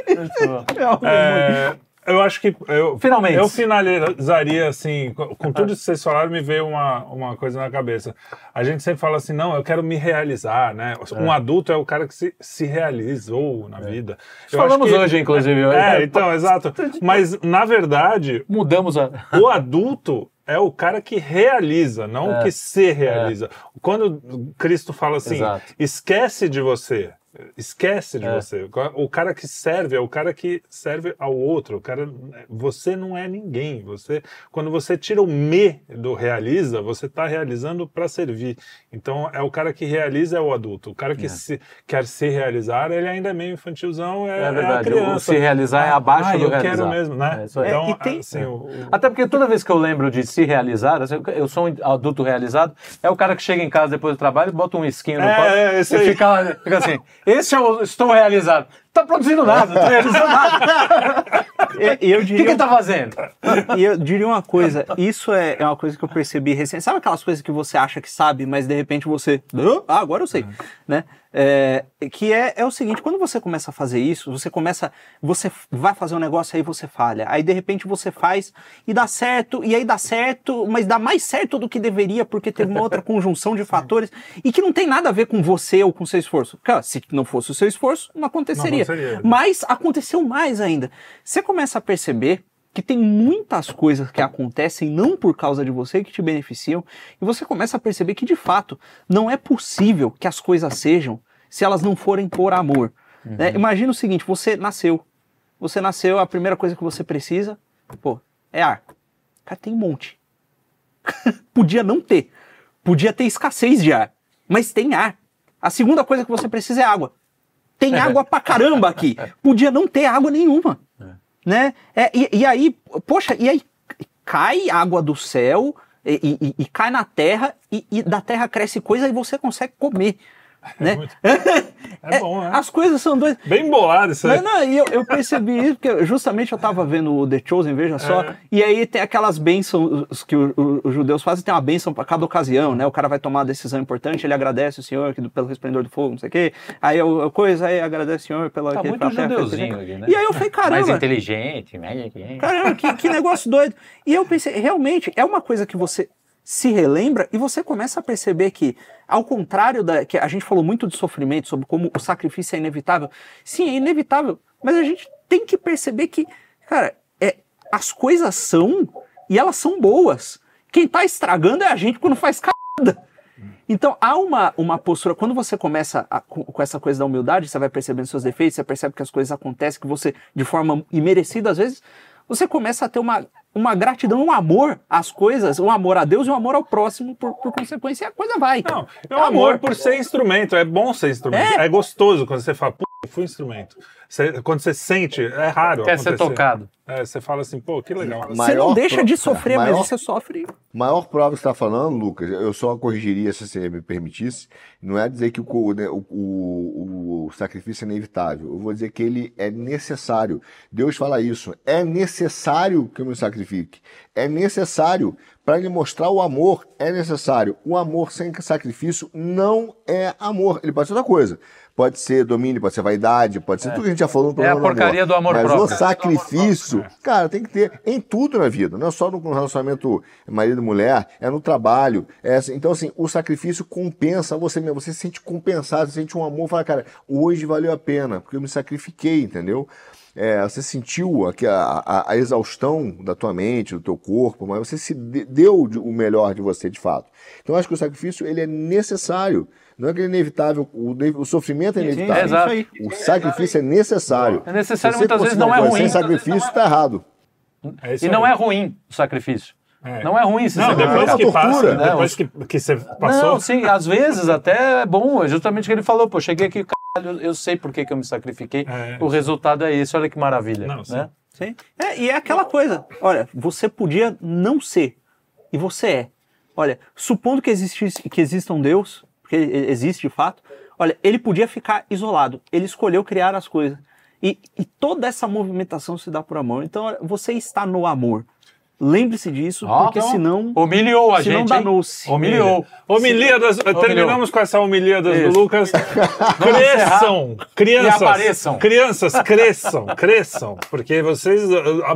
Speaker 2: eu acho que eu, Finalmente. eu finalizaria assim, com tudo isso que vocês falaram, me veio uma, uma coisa na cabeça. A gente sempre fala assim, não, eu quero me realizar, né? Um é. adulto é o cara que se, se realizou na é. vida.
Speaker 1: Eu Falamos que, hoje, inclusive.
Speaker 2: É, então, exato. Mas, na verdade...
Speaker 1: Mudamos a...
Speaker 2: O adulto é o cara que realiza, não o é. que se realiza. É. Quando Cristo fala assim, Exato. esquece de você, esquece de é. você. O cara que serve é o cara que serve ao outro. O cara, você não é ninguém. Você, quando você tira o me do realiza, você está realizando para servir. Então é o cara que realiza é o adulto. O cara que é. se, quer se realizar, ele ainda é meio infantilzão, é, é verdade. É a criança.
Speaker 1: O se realizar é abaixo ah, do eu realizar.
Speaker 2: quero mesmo, né?
Speaker 1: É, então, tem, assim, o, o... Até porque toda vez que eu lembro de se realizar, assim, eu sou um adulto realizado, é o cara que chega em casa depois do trabalho bota um skin no é, e fica, fica assim. Esse é o estou realizado. Tá produzindo nada, tá realizando nada.
Speaker 3: E, eu diria,
Speaker 1: o que, que tá fazendo?
Speaker 3: E eu diria uma coisa, isso é, é uma coisa que eu percebi recente. Sabe aquelas coisas que você acha que sabe, mas de repente você. Ah, agora eu sei. Uhum. Né? É, que é, é o seguinte, quando você começa a fazer isso, você começa, você vai fazer um negócio aí você falha, aí de repente você faz e dá certo, e aí dá certo, mas dá mais certo do que deveria porque teve uma outra conjunção de fatores e que não tem nada a ver com você ou com seu esforço. Cara, se não fosse o seu esforço, não aconteceria. Não Mas aconteceu mais ainda. Você começa a perceber que tem muitas coisas que acontecem não por causa de você que te beneficiam, e você começa a perceber que de fato não é possível que as coisas sejam se elas não forem por amor. Uhum. Né? Imagina o seguinte: você nasceu. Você nasceu, a primeira coisa que você precisa, pô, é ar. Cara, tem um monte. Podia não ter. Podia ter escassez de ar. Mas tem ar. A segunda coisa que você precisa é água. Tem água pra caramba aqui. Podia não ter água nenhuma né? É, e, e, aí, poxa, e aí cai água do céu e, e, e cai na terra e, da terra cresce coisa e você consegue comer. Né?
Speaker 2: muito- É bom, né?
Speaker 3: As coisas são doidas.
Speaker 2: Bem bolado isso aí.
Speaker 3: Não, não, e eu, eu percebi isso, porque justamente eu tava vendo o The Chosen, veja só,
Speaker 2: É.
Speaker 3: e aí tem aquelas bênçãos que o- o- os judeus fazem, tem uma bênção para cada ocasião, né? O cara vai tomar uma decisão importante, ele agradece o Senhor que, pelo resplendor do fogo, não sei o quê. Aí a coisa, aí agradece o Senhor pela...
Speaker 1: Tá
Speaker 3: que
Speaker 1: muito
Speaker 3: fala, "Terra
Speaker 1: judeuzinho
Speaker 3: fértil",
Speaker 1: aqui, né?
Speaker 3: E aí eu falei,
Speaker 1: Mais
Speaker 3: caramba,
Speaker 1: inteligente, mais...
Speaker 3: Caramba, que, que negócio doido. E eu pensei, realmente, é uma coisa que você se relembra e você começa a perceber que, ao contrário da. que a gente falou muito de sofrimento, sobre como o sacrifício é inevitável. Sim, é inevitável, mas a gente tem que perceber que, cara, é, as coisas são e elas são boas. Quem tá estragando é a gente quando faz cagada. Então há uma, uma postura, quando você começa a- com, com essa coisa da humildade, você vai percebendo seus defeitos, você percebe que as coisas acontecem, que você, de forma imerecida às vezes, você começa a ter uma, uma gratidão, um amor às coisas, um amor a Deus e um amor ao próximo, por, por consequência, a coisa vai.
Speaker 2: Não, é
Speaker 3: É
Speaker 2: um amor
Speaker 3: amor.
Speaker 2: por ser instrumento. É bom ser instrumento. É, gostoso quando você fala, eu fui instrumento. Você- quando você sente, é raro.
Speaker 1: Quer ser
Speaker 2: acontecer.
Speaker 1: tocado.
Speaker 2: É, você fala assim, pô, que legal.
Speaker 3: Você não deixa
Speaker 4: pro-
Speaker 3: de sofrer,
Speaker 4: maior-
Speaker 3: mas você sofre.
Speaker 4: Maior prova que você está falando, Lucas, eu só corrigiria se você me permitisse, não é dizer que o, o- o- o sacrifício é inevitável. Eu vou dizer que ele é necessário. Deus fala isso. É necessário que eu me sacrifique. É necessário. Para lhe mostrar o amor, é necessário. O amor sem sacrifício não é amor. Ele pode ser outra coisa. Pode ser domínio, pode ser vaidade, pode ser tudo que a gente já falou no
Speaker 1: É a
Speaker 4: programa
Speaker 1: porcaria do amor
Speaker 4: Mas
Speaker 1: próprio.
Speaker 4: o sacrifício, cara, tem que ter em tudo na vida, não é só no relacionamento marido e mulher, é no trabalho. É assim, então, assim, o sacrifício compensa você mesmo, você se sente compensado, você sente um amor, fala, cara, hoje valeu a pena, porque eu me sacrifiquei, entendeu? É, você sentiu aqui a, a- a exaustão da tua mente, do teu corpo, mas você se de- deu de- o melhor de você, de fato. Então, acho que o sacrifício, ele é necessário. Não é que é inevitável, o, o sofrimento é inevitável.
Speaker 1: é exato.
Speaker 4: O sacrifício é necessário.
Speaker 1: É necessário,
Speaker 4: Se você
Speaker 1: muitas vezes não é ruim.
Speaker 4: Sem sacrifício está errado.
Speaker 2: É
Speaker 1: E não
Speaker 2: aí.
Speaker 1: é ruim o sacrifício.
Speaker 2: É.
Speaker 1: Não é ruim esse
Speaker 2: Não,
Speaker 1: sacrifício.
Speaker 2: depois
Speaker 4: É uma
Speaker 2: que passa,
Speaker 4: tortura.
Speaker 1: né?
Speaker 2: depois que, que você passou.
Speaker 1: Não, sim, às vezes até é bom, é justamente o que ele falou, pô, cheguei aqui, caralho, eu sei por que, que eu me sacrifiquei,
Speaker 2: É.
Speaker 1: o resultado é esse, olha que maravilha,
Speaker 2: Não, sim.
Speaker 1: né?
Speaker 3: Sim. É, e é aquela coisa. Olha, você podia não ser. E você é. Olha, supondo que, existisse, que exista um Deus, porque existe de fato, olha, ele podia ficar isolado. Ele escolheu criar as coisas. E, e toda essa movimentação se dá por amor. Então, você está no amor. Lembre-se disso,
Speaker 1: Ó,
Speaker 3: porque
Speaker 1: então,
Speaker 3: senão.
Speaker 1: Humilhou a
Speaker 3: senão
Speaker 1: gente,
Speaker 3: danou-se.
Speaker 1: Humilhou.
Speaker 2: Homilia das, terminamos com essa homilia das do. Lucas. Cresçam, crianças.
Speaker 1: E apareçam.
Speaker 2: Crianças, cresçam, cresçam. Porque vocês,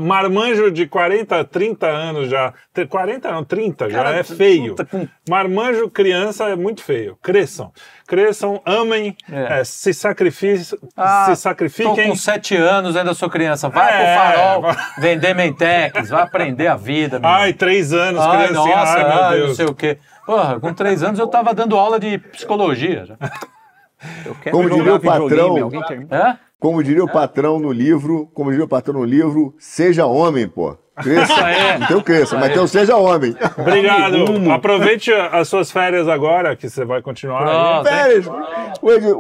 Speaker 2: marmanjo de 40, 30 anos já. te- 40 não, 30 já
Speaker 1: Cara,
Speaker 2: é feio.
Speaker 1: puta, com-
Speaker 2: Marmanjo, criança é muito feio. Cresçam. Cresçam, amem,
Speaker 1: É.
Speaker 2: é, se, sacrifiquem,
Speaker 1: Ah,
Speaker 2: se sacrifiquem.
Speaker 1: com sete anos, ainda sou criança. Vai
Speaker 2: É,
Speaker 1: pro farol,
Speaker 2: vai-
Speaker 1: vender Mentex, vai aprender a vida. menino.
Speaker 2: Ai, três anos,
Speaker 1: Ai,
Speaker 2: criancinha.
Speaker 1: nossa,
Speaker 2: Ai, meu
Speaker 1: ai, não
Speaker 2: Deus.
Speaker 1: sei o quê. Porra, com três anos eu tava dando aula de psicologia. Já.
Speaker 3: Eu quero
Speaker 4: Como
Speaker 3: jogar
Speaker 4: diria o
Speaker 3: videogame,
Speaker 4: patrão,
Speaker 3: alguém termina?
Speaker 1: É?
Speaker 4: Como diria o patrão no livro, como diria o patrão no livro, seja homem, pô. Cresça.
Speaker 1: Isso aí.
Speaker 4: Não tem o cresça, mas
Speaker 1: aí.
Speaker 4: tem o seja homem.
Speaker 2: Obrigado. Aproveite as suas férias agora, que você vai continuar aí.
Speaker 4: Férias. Hoje, o,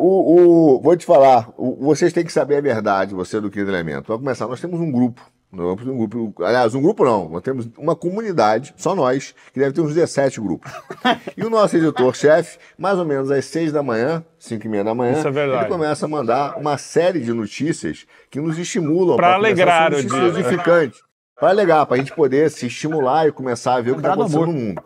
Speaker 4: o- vou te falar, o- vocês têm que saber a verdade, você do Quinto Elemento. Vai começar, nós temos um grupo. Nós temos um grupo, aliás, um grupo não, nós temos uma comunidade, só nós, que deve ter uns 17 grupos. E o nosso editor-chefe, mais ou menos às 6 da manhã, 5 e meia da manhã,
Speaker 2: Isso é verdade.
Speaker 4: ele começa a mandar uma série de notícias que nos estimulam começar
Speaker 2: alegrar o dia.
Speaker 4: edificantes. Para alegar, para a gente poder se estimular e começar a ver o que está acontecendo no mundo.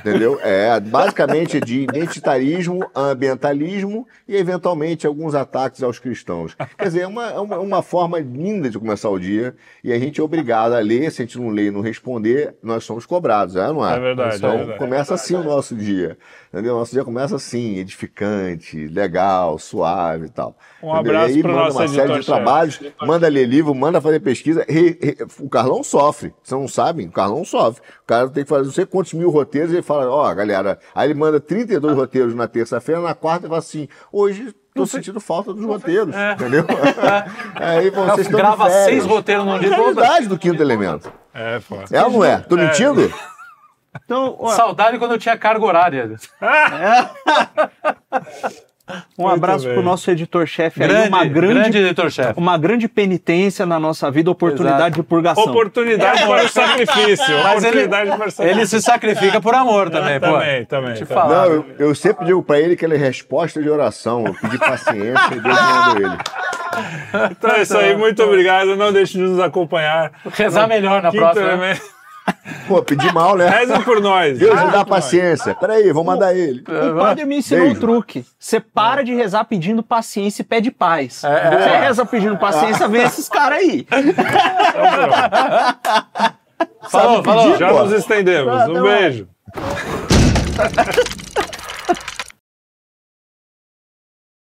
Speaker 4: Entendeu? É basicamente de identitarismo, ambientalismo e, eventualmente, alguns ataques aos cristãos. Quer dizer, é uma, é uma, uma forma linda de começar o dia e a gente é obrigado a ler. Se a gente não ler e não responder, nós somos cobrados, é, não é?
Speaker 2: É verdade,
Speaker 4: Então,
Speaker 2: é verdade.
Speaker 4: começa assim o nosso dia. Entendeu? Nosso dia começa assim, edificante, legal, suave e tal.
Speaker 2: Um
Speaker 4: Entendeu?
Speaker 2: abraço
Speaker 4: e manda
Speaker 2: nosso
Speaker 4: uma série de trabalhos, manda ler livro, manda fazer pesquisa. Re- re- o Carlão sofre. Vocês não sabem? O Carlão sofre. O cara tem que fazer não sei quantos mil roteiros e ele fala, ó, galera. Aí ele manda 32 roteiros na terça-feira, na quarta ele fala assim, hoje tô sentindo falta dos roteiros. Entendeu? aí vocês estão
Speaker 1: Grava seis roteiros num dia
Speaker 4: É a realidade do quinto elemento.
Speaker 2: É, pô.
Speaker 4: É ou não é? Tô
Speaker 2: É.
Speaker 4: mentindo?
Speaker 3: Então, ó,
Speaker 1: Saudade quando eu tinha carga horária.
Speaker 3: Um
Speaker 2: Muito
Speaker 3: abraço
Speaker 2: bem.
Speaker 3: pro nosso editor-chefe aí. Uma
Speaker 1: grande,
Speaker 3: grande,
Speaker 1: editor-chefe.
Speaker 3: uma grande penitência na nossa vida, oportunidade
Speaker 1: Exato.
Speaker 3: de purgação.
Speaker 2: Oportunidade para o sacrifício.
Speaker 1: Mas ele,
Speaker 2: Oportunidade para o sacrifício.
Speaker 1: ele se sacrifica por amor também, pô.
Speaker 2: Também, também.
Speaker 1: Te
Speaker 2: também.
Speaker 4: Não, eu, eu sempre digo pra ele que ele é resposta de oração. Eu pedi paciência e Deus mandou ele.
Speaker 2: Então é isso aí, muito obrigado. Não deixe de nos acompanhar.
Speaker 1: Rezar melhor na próxima. né?
Speaker 2: também.
Speaker 4: Pô, pedi mal, né?
Speaker 2: Rezem por nós.
Speaker 4: Deus me dá
Speaker 2: nós.
Speaker 4: paciência. Peraí, vou mandar ele.
Speaker 3: O padre me ensinou
Speaker 4: Beijo.
Speaker 3: um truque. Você para de rezar pedindo paciência e pede paz.
Speaker 1: É, é.
Speaker 3: Você reza pedindo paciência, vem esses caras aí.
Speaker 1: Falou, falou.
Speaker 2: Já nos estendemos. Um beijo.